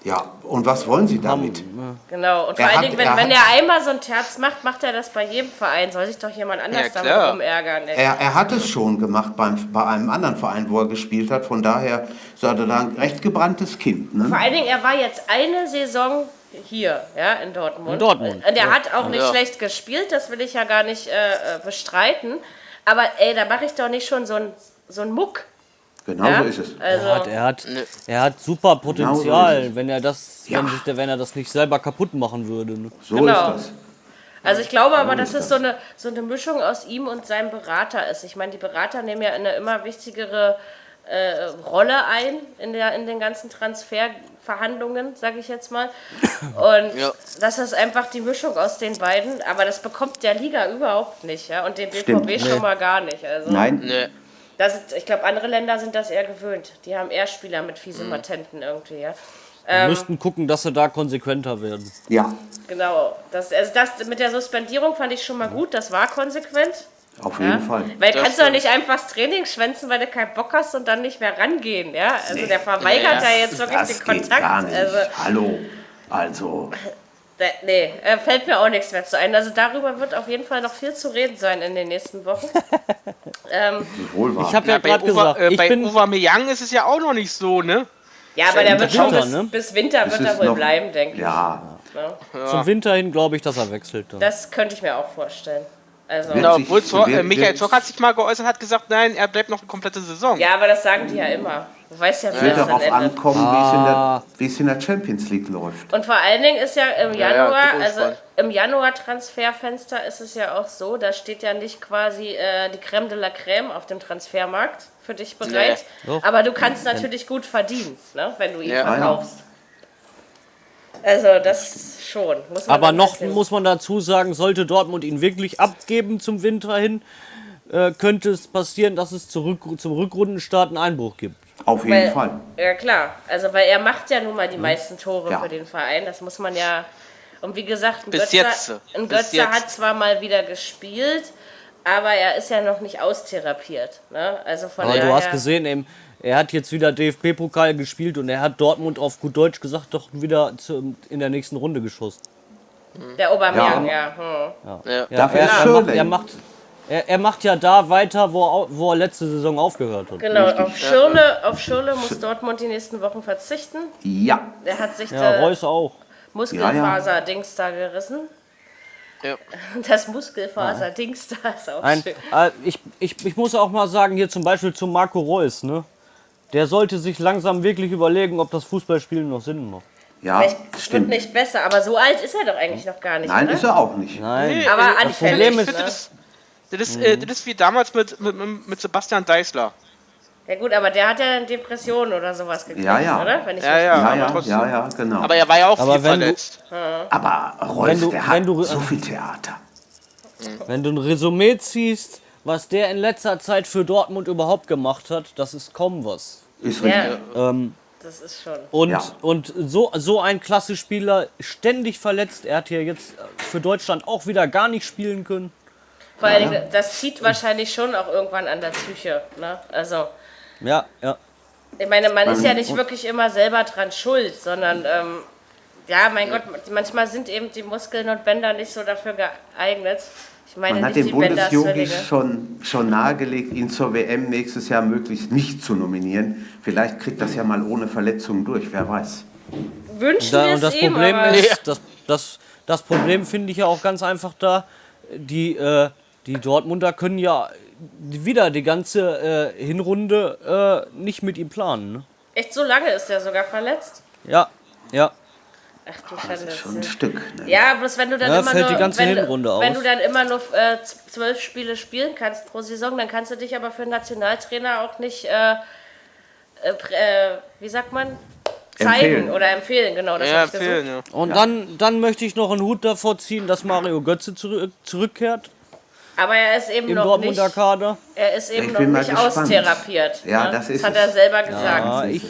S4: ja, und was wollen Sie damit?
S2: Genau, und vor allen Dingen, wenn er, wenn er einmal so ein Terz macht, macht er das bei jedem Verein. Soll sich doch jemand anders ja, damit umärgern.
S4: Er, er hat es schon gemacht beim, bei einem anderen Verein, wo er gespielt hat. Von daher ist er da ein recht gebranntes Kind. Ne?
S2: Vor allen Dingen, er war jetzt eine Saison hier, ja, in Dortmund.
S5: In Dortmund.
S2: Und er ja. hat auch nicht ja. schlecht gespielt, das will ich ja gar nicht äh, bestreiten. Aber ey, da mache ich doch nicht schon so ein, so ein Muck.
S4: Genau ja? so ist es.
S5: Also er, hat, er, hat, er hat super Potenzial, genau so wenn, er das, ja. wenn, sich, wenn er das nicht selber kaputt machen würde. Ne?
S4: So genau. ist das.
S2: Also ich glaube aber, dass es so eine, so eine Mischung aus ihm und seinem Berater ist. Ich meine, die Berater nehmen ja eine immer wichtigere äh, Rolle ein in, der, in den ganzen Transferverhandlungen, sage ich jetzt mal. Und ja. das ist einfach die Mischung aus den beiden. Aber das bekommt der Liga überhaupt nicht. Ja? Und den BVB Stimmt. schon nee. mal gar nicht. Also.
S4: Nein. Nee.
S2: Das ist, ich glaube, andere Länder sind das eher gewöhnt. Die haben eher Spieler mit fiesen mhm. Patenten irgendwie, ja.
S5: Wir ähm, müssten gucken, dass sie da konsequenter werden.
S4: Ja.
S2: Genau. Das, also das mit der Suspendierung fand ich schon mal gut. Das war konsequent.
S4: Auf jeden ja? Fall.
S2: Weil das kannst du doch nicht einfach das Training schwänzen, weil du keinen Bock hast und dann nicht mehr rangehen, ja? Also nee. der verweigert ja, ja jetzt wirklich den Kontakt.
S4: Also, Hallo. Also.
S2: Nee, äh, fällt mir auch nichts mehr zu ein. Also darüber wird auf jeden Fall noch viel zu reden sein in den nächsten Wochen. <laughs>
S3: ähm, Ich habe ja, ja gerade gesagt, äh, bei bin Aubameyang ist es ja auch noch nicht so, ne?
S2: Ja, aber der wird schon bis, ne? bis Winter wird er wohl noch, bleiben, denke ich.
S4: Ja.
S5: ja. Zum Winter hin glaube ich, dass er wechselt.
S2: Dann. Das könnte ich mir auch vorstellen. Also
S3: genau, obwohl äh, Michael Zock hat sich mal geäußert, hat gesagt, nein, er bleibt noch eine komplette Saison.
S2: Ja, aber das sagen die ja immer. Du weißt ja,
S4: wie wird darauf endet. ankommen, ah. wie es in der Champions League läuft.
S2: Und vor allen Dingen ist ja im Januar, ja, ja, also im Januar Transferfenster ist es ja auch so, da steht ja nicht quasi äh, die Creme de la Creme auf dem Transfermarkt für dich bereit. Nee. Aber du kannst natürlich gut verdienen, ne, wenn du ihn ja. verkaufst. Also das schon.
S5: Aber noch muss man dazu sagen, sollte Dortmund ihn wirklich abgeben zum Winter hin, äh, könnte es passieren, dass es zurück, zum Rückrundenstart einen Einbruch gibt.
S4: Auf jeden
S2: weil,
S4: Fall.
S2: Ja, klar. Also, weil er macht ja nun mal die mhm. meisten Tore ja. für den Verein. Das muss man ja. Und wie gesagt, ein Bis Götzer, jetzt. Ein Götzer jetzt. hat zwar mal wieder gespielt, aber er ist ja noch nicht austherapiert. Ne? Also von
S5: aber du hast gesehen, eben, er hat jetzt wieder DFB-Pokal gespielt und er hat Dortmund auf gut Deutsch gesagt doch wieder zu, in der nächsten Runde geschossen.
S2: Der Aubameyang, ja. ja. Hm.
S5: ja. ja. ja. Er, er, macht, er, macht, er, er, macht ja da weiter, wo, wo er letzte Saison aufgehört hat.
S2: Genau, auf Schirle, auf Schirle muss Dortmund die nächsten Wochen verzichten.
S4: Ja.
S2: Er hat sich
S5: ja, Reus auch.
S2: Muskelfaser-Dings da gerissen. Ja. <laughs> Das Muskelfaser-Dings da ist auch
S5: Ein, schön. Äh, ich, ich, ich muss auch mal sagen, hier zum Beispiel zu Marco Reus, ne? Der sollte sich langsam wirklich überlegen, ob das Fußballspielen noch Sinn macht.
S4: Ja,
S2: Vielleicht stimmt. wird nicht besser, aber so alt ist er doch eigentlich noch gar nicht.
S4: Nein,
S2: oder?
S4: ist er auch nicht.
S5: Nein.
S2: Nee, aber anfällig.
S3: ist, ne? das, das, ist, mhm. äh, das ist wie damals mit, mit, mit Sebastian Deißler.
S2: Ja gut, aber der hat ja dann Depressionen oder sowas gekriegt,
S4: ja, ja.
S2: oder?
S3: Wenn ich ja, ja,
S4: ja, ja, ja, ja, genau.
S3: Aber er war ja auch aber viel verletzt.
S4: Du, aber Rolf, du, der hat du, so viel Theater.
S5: Wenn du ein Resümee ziehst, was der in letzter Zeit für Dortmund überhaupt gemacht hat, das ist kaum was.
S4: Ist richtig.
S2: Ja. Ähm, das ist schon.
S5: Und, ja. und so, so ein klasse Spieler, ständig verletzt. Er hat hier jetzt für Deutschland auch wieder gar nicht spielen können.
S2: Vor allem, ja. das zieht wahrscheinlich schon auch irgendwann an der Psyche. Ne? Also.
S5: Ja, ja.
S2: Ich meine, man ist ja nicht wirklich immer selber dran schuld, sondern ähm, ja, mein Gott, manchmal sind eben die Muskeln und Bänder nicht so dafür geeignet.
S4: Ich meine, Man hat dem Bundesjogi schon, schon nahegelegt, ihn zur WM nächstes Jahr möglichst nicht zu nominieren. Vielleicht kriegt das ja mal ohne Verletzungen durch, wer weiß.
S2: Wünschen da, wir
S5: und das
S2: es
S5: Problem
S2: ihm,
S5: ist, das, das, das Problem finde ich ja auch ganz einfach da, die, äh, die Dortmunder können ja wieder die ganze äh, Hinrunde äh, nicht mit ihm planen. Ne?
S2: Echt so lange ist er sogar verletzt?
S5: Ja, ja.
S2: Ach du Schande.
S4: Das ist schon ein Stück. Ne?
S2: Ja, bloß wenn du dann
S5: ja,
S2: immer nur,
S5: die ganze
S2: wenn,
S5: Hinrunde
S2: wenn du dann immer nur äh, zwölf Spiele spielen kannst pro Saison, dann kannst du dich aber für einen Nationaltrainer auch nicht, äh, äh, wie sagt man, zeigen empfehlen. oder empfehlen, genau. Das
S3: ja, empfehlen, ja.
S5: Und ja. Dann, dann möchte ich noch einen Hut davor ziehen, dass Mario Götze zurück, zurückkehrt.
S2: Aber er ist eben
S5: Im
S2: noch
S5: Dortmunder
S2: nicht.
S5: Kader.
S2: Er ist eben noch nicht austherapiert.
S4: Ja,
S2: ne?
S4: das ist.
S2: Das hat er selber gesagt.
S5: Ja, ich,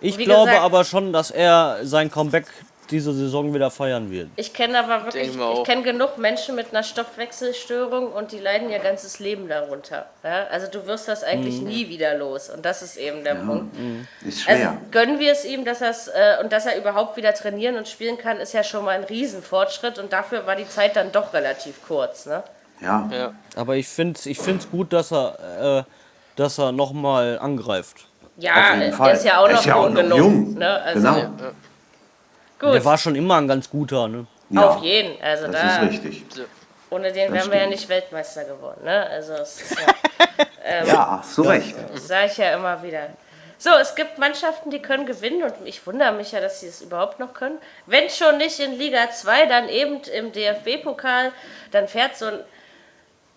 S5: ich glaube gesagt, aber schon, dass er sein Comeback diese Saison wieder feiern wird.
S2: Ich kenne aber wirklich, ich kenne genug Menschen mit einer Stoffwechselstörung und die leiden ihr ganzes Leben darunter. Ja? Also du wirst das eigentlich mhm. nie wieder los und das ist eben der ja, Punkt.
S4: Mhm. Ist schwer.
S2: Also gönnen wir es ihm, dass äh, und dass er überhaupt wieder trainieren und spielen kann, ist ja schon mal ein Riesenfortschritt und dafür war die Zeit dann doch relativ kurz. Ne?
S4: Ja.
S5: ja. Aber ich finde es ich gut, dass er, äh, dass er nochmal angreift.
S2: Ja, er ist ja auch noch, ist ja auch noch jung. Ne? Also,
S4: genau.
S2: Ja.
S5: Gut. Der war schon immer ein ganz guter, ne?
S2: Ja, Auf jeden. Also
S4: das
S2: da,
S4: ist richtig.
S2: Ohne den das wären stimmt. wir ja nicht Weltmeister geworden, ne? Also es ist ja, <laughs>
S4: ähm, ja hast du recht.
S2: Das sage ich ja immer wieder. So, es gibt Mannschaften, die können gewinnen und ich wundere mich ja, dass sie es überhaupt noch können. Wenn schon nicht in Liga 2, dann eben im DFB-Pokal, dann fährt so ein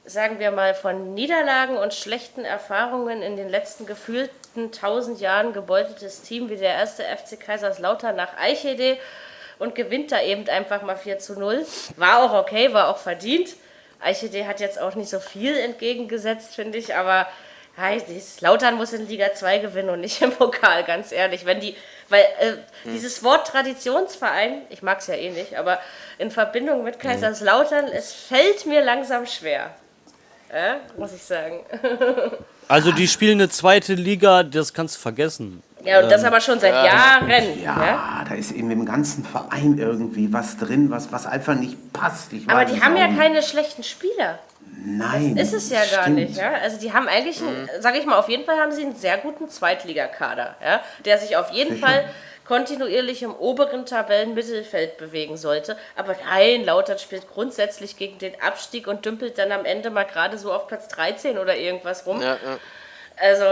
S2: sagen wir mal, von Niederlagen und schlechten Erfahrungen in den letzten gefühlten tausend Jahren gebeutetes Team wie der erste FC Kaiserslautern nach Eichede und gewinnt da eben einfach mal 4 zu 0. War auch okay, war auch verdient. Eichede hat jetzt auch nicht so viel entgegengesetzt, finde ich, aber ja, Lautern muss in Liga 2 gewinnen und nicht im <laughs> Pokal, ganz ehrlich. Wenn die, weil äh, hm. dieses Wort Traditionsverein, ich mag es ja eh nicht, aber in Verbindung mit Kaiserslautern, es fällt mir langsam schwer äh, muss ich sagen. <laughs>
S5: also die spielen eine zweite Liga, das kannst du vergessen.
S2: Ja, und das ähm, aber schon seit Jahren.
S4: Ja, ja, da ist in dem ganzen Verein irgendwie was drin, was, was einfach nicht passt. Ich
S2: aber die haben ja keine schlechten Spieler.
S4: Nein.
S2: Das ist es ja stimmt. gar nicht. Ja? Also die haben eigentlich, mhm. sage ich mal, auf jeden Fall haben sie einen sehr guten Zweitligakader, ja? der sich auf jeden Sicher. Fall kontinuierlich im oberen Tabellenmittelfeld bewegen sollte. Aber nein, Lautern spielt grundsätzlich gegen den Abstieg und dümpelt dann am Ende mal gerade so auf Platz 13 oder irgendwas rum. Ja, ja. Also,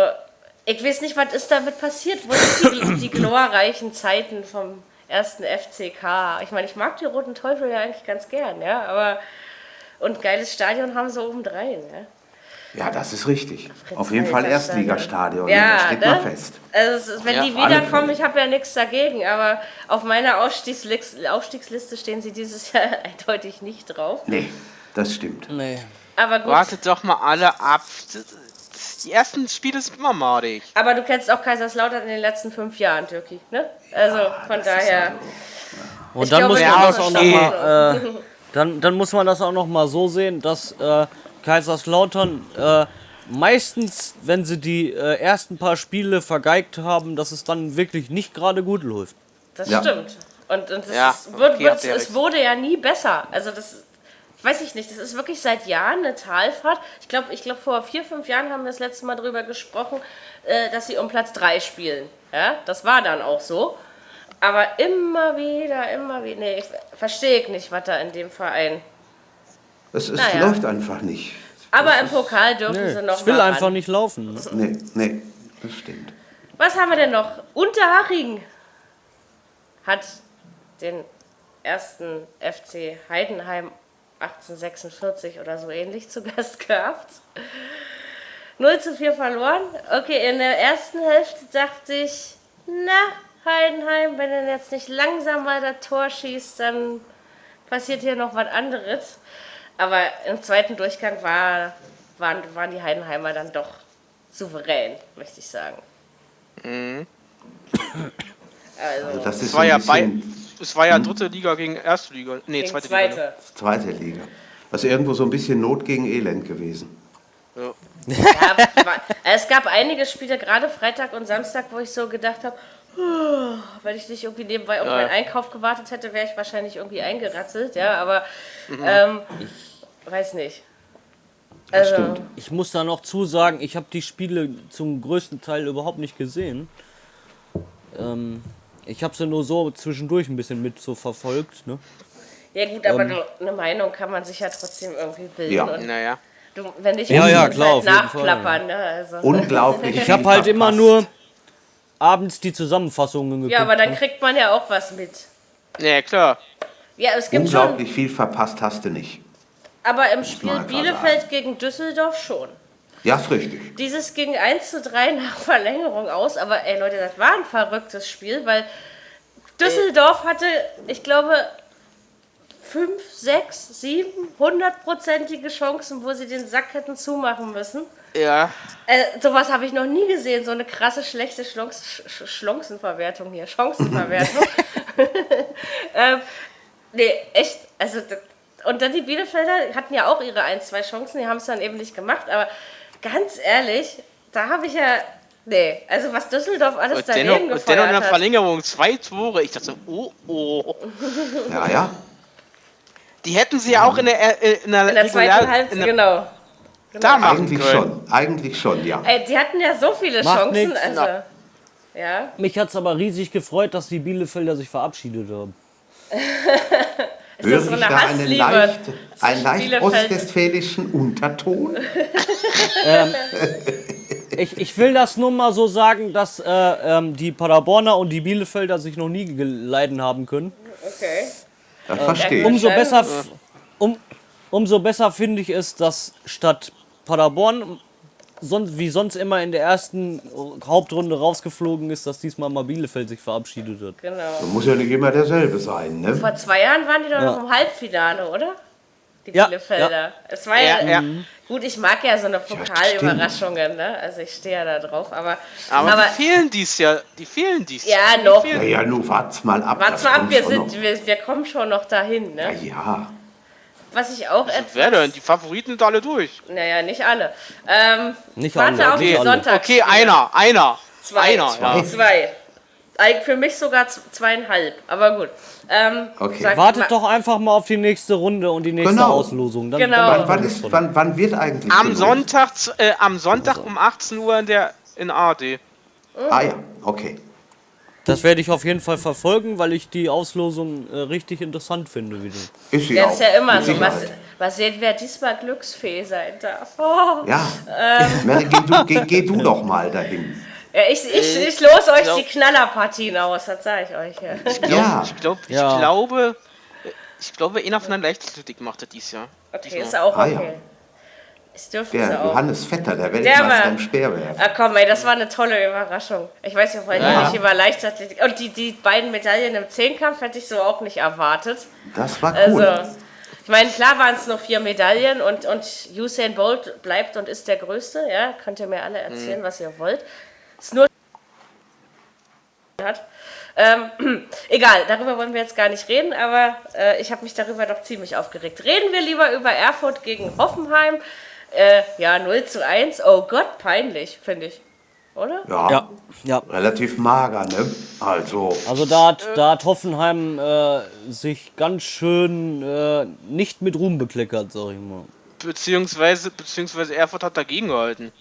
S2: ich weiß nicht, was ist damit passiert. Wo sind die, die glorreichen Zeiten vom ersten FCK? Ich meine, ich mag die Roten Teufel ja eigentlich ganz gern, ja, aber und geiles Stadion haben sie obendrein, ja.
S4: Ja, das ist richtig. Auf jeden Fall Erstligastadion. Ja, das steht ne? mal fest.
S2: Also, wenn ja, die wiederkommen, ich habe ja nichts dagegen, aber auf meiner Aufstiegsliste, Aufstiegsliste stehen sie dieses Jahr <laughs> eindeutig nicht drauf.
S4: Nee, das stimmt.
S5: Nee.
S2: Aber gut.
S3: Wartet doch mal alle ab. Die ersten Spiele sind immer madig.
S2: Aber du kennst auch Kaiserslautern in den letzten fünf Jahren, Türki, ne? Also ja, von daher. Also,
S5: Und dann glaube, muss man das auch noch mal, äh, <laughs> dann, dann muss man das auch noch mal so sehen, dass äh, Kaiserslautern äh, meistens, wenn sie die äh, ersten paar Spiele vergeigt haben, dass es dann wirklich nicht gerade gut läuft.
S2: Das ja. stimmt. Und, und ja, ist, wird, okay, wird, es wurde ja nie besser. Also das weiß ich nicht, das ist wirklich seit Jahren eine Talfahrt. Ich glaube, ich glaub, vor vier, fünf Jahren haben wir das letzte Mal darüber gesprochen, äh, dass sie um Platz drei spielen. Ja, das war dann auch so. Aber immer wieder, immer wieder, nee, ich verstehe nicht, was da in dem Verein
S4: es, es naja. läuft einfach nicht.
S2: Aber das im Pokal dürfen nee, sie noch.
S5: Es will einfach ran. nicht laufen.
S4: Nee, nee, das stimmt.
S2: Was haben wir denn noch? Unterhaching hat den ersten FC Heidenheim 1846 oder so ähnlich zu Gast <laughs> gehabt. 0 zu 4 verloren. Okay, in der ersten Hälfte dachte ich, na, Heidenheim, wenn er jetzt nicht langsam mal das Tor schießt, dann passiert hier noch was anderes. Aber im zweiten Durchgang war, waren, waren die Heidenheimer dann doch souverän, möchte ich sagen. Mhm.
S3: Also, also das ist war ja bei, es war ja dritte Liga gegen erste Liga. Nee, gegen zweite, zweite. Liga. Ne?
S4: Zweite Liga. Also irgendwo so ein bisschen Not gegen Elend gewesen.
S2: Ja. ja es gab einige Spiele, gerade Freitag und Samstag, wo ich so gedacht habe, wenn ich nicht irgendwie nebenbei auf ja. meinen Einkauf gewartet hätte, wäre ich wahrscheinlich irgendwie eingeratzelt. Ja, aber mhm. ähm, ich weiß nicht.
S5: Also, stimmt. Ich muss da noch zusagen, ich habe die Spiele zum größten Teil überhaupt nicht gesehen. Ähm, ich habe sie nur so zwischendurch ein bisschen mit so verfolgt. Ne?
S2: Ja gut, aber ähm, eine Meinung kann man sich ja trotzdem irgendwie bilden.
S3: Ja. Naja.
S2: Du, wenn ich
S5: ja, ja, klar,
S2: halt nachklappern. Ne? Also.
S4: Unglaublich.
S5: Ich habe halt immer nur abends die Zusammenfassungen
S2: geguckt. Ja, aber dann kriegt man ja auch was mit.
S3: Ja, klar.
S4: Ja, es gibt Unglaublich schon, viel verpasst hast du nicht.
S2: Aber im Spiel Bielefeld gegen Düsseldorf schon.
S4: Ja, ist richtig.
S2: Dieses ging 1 zu 3 nach <laughs> Verlängerung aus, aber ey Leute, das war ein verrücktes Spiel, weil Düsseldorf hatte, ich glaube, 5, 6, 7 hundertprozentige Chancen, wo sie den Sack hätten zumachen müssen.
S3: Ja.
S2: Äh, sowas habe ich noch nie gesehen, so eine krasse, schlechte Schlonzenverwertung hier, Chancenverwertung. <laughs> ähm, nee, echt, also und dann die Bielefelder hatten ja auch ihre ein, zwei Chancen, die haben es dann eben nicht gemacht, aber ganz ehrlich, da habe ich ja. Nee, also was Düsseldorf alles und daneben dennoch, gefeuert dennoch in
S3: der Verlängerung zwei Tore. Ich dachte, oh, oh.
S4: Ja, ja.
S3: Die hätten sie ja auch in der, äh,
S2: in der, in der zweiten Halbzeit, genau.
S4: genau. Da eigentlich können. schon, eigentlich schon, ja.
S2: Ey, die hatten ja so viele Macht Chancen. Nix. Also, ja.
S5: Mich hat es aber riesig gefreut, dass die Bielefelder sich verabschiedet haben. <laughs>
S2: Ist Höre das so eine ich da einen leicht,
S4: einen leicht ostwestfälischen Unterton? <laughs>
S5: ähm, ich, ich will das nur mal so sagen, dass äh, ähm, die Paderborner und die Bielefelder sich noch nie geleiden haben können.
S2: Okay.
S4: Das verstehe ich.
S5: Umso besser, um, umso besser finde ich es, dass statt Paderborn sonst, wie sonst immer in der ersten Hauptrunde rausgeflogen ist, dass diesmal mal Bielefeld sich verabschiedet hat.
S2: Genau.
S4: Das muss ja nicht immer derselbe sein, ne?
S2: Vor zwei Jahren waren die doch ja. noch im Halbfinale, oder? Die ja, Bielefelder. Ja. Es war ja, ja, gut, ich mag ja so eine Pokalüberraschungen, ne? Also ich stehe ja da drauf, aber.
S3: Aber, aber die fehlen dies ja, die fehlen dies
S2: Ja, noch.
S4: Ja, ja, nun wart's mal ab.
S2: Wart's mal ab, wir, sind, wir, wir kommen schon noch dahin, ne?
S4: Ja, ja.
S2: Was ich auch etwas.
S3: Wer denn? Die Favoriten sind alle durch.
S2: Naja, nicht alle. Ähm,
S5: nicht warte alle.
S2: auf die Sonntag.
S3: Okay, einer, einer.
S2: Zwei.
S3: Einer,
S2: zwei. Ja. zwei. Für mich sogar zweieinhalb, aber gut. Ähm,
S5: okay. Wartet doch einfach mal auf die nächste Runde und die nächste genau. Auslosung.
S2: Dann, genau.
S4: Dann wann, ist, wann, wann, wird eigentlich?
S3: Am Sonntag, äh, am Sonntag also. um 18 Uhr in der in ARD. Mhm.
S4: Ah ja, okay.
S5: Das werde ich auf jeden Fall verfolgen, weil ich die Auslosung äh, richtig interessant finde. Wieder.
S2: Ist sie ja, auch. ist ja immer so. Was, was sehen, wer diesmal glücksfee sein darf. Oh.
S4: Ja. <laughs> Ähm. Mary, geh, du, geh, geh du doch mal dahin.
S2: Ja, ich, ich, ich los euch glaub, die Knallerpartien aus, das sage ich euch. Ja.
S3: Ich, glaub, ja. ich, glaub, ich ja. glaube, ich glaube, einer von der Leichtathletik macht er dies Jahr.
S2: Okay, diesmal. ist auch okay. Ah, ja.
S4: Es dürfen der. Johannes Vetter, der Weltmeister der im Speerwerfen.
S2: Ah, komm, ey, das war eine tolle Überraschung. Ich weiß nicht, weil ja. ich über Leichtathletik. Und die, die beiden Medaillen im Zehnkampf hätte ich so auch nicht erwartet.
S4: Das war cool. Also,
S2: ich meine, klar waren es nur vier Medaillen und, und Usain Bolt bleibt und ist der Größte. Ja, könnt ihr mir alle erzählen, mhm. was ihr wollt. Ist nur hat. Ähm, <clears throat> egal, darüber wollen wir jetzt gar nicht reden, aber äh, ich habe mich darüber doch ziemlich aufgeregt. Reden wir lieber über Erfurt gegen Hoffenheim. Äh, ja, 0 zu 1. Oh Gott, peinlich, finde ich. Oder?
S4: Ja, ja, ja, relativ mager, ne? Also.
S5: Also da hat, da hat Hoffenheim äh, sich ganz schön äh, nicht mit Ruhm bekleckert, sag ich mal.
S3: Beziehungsweise, beziehungsweise Erfurt hat dagegen gehalten.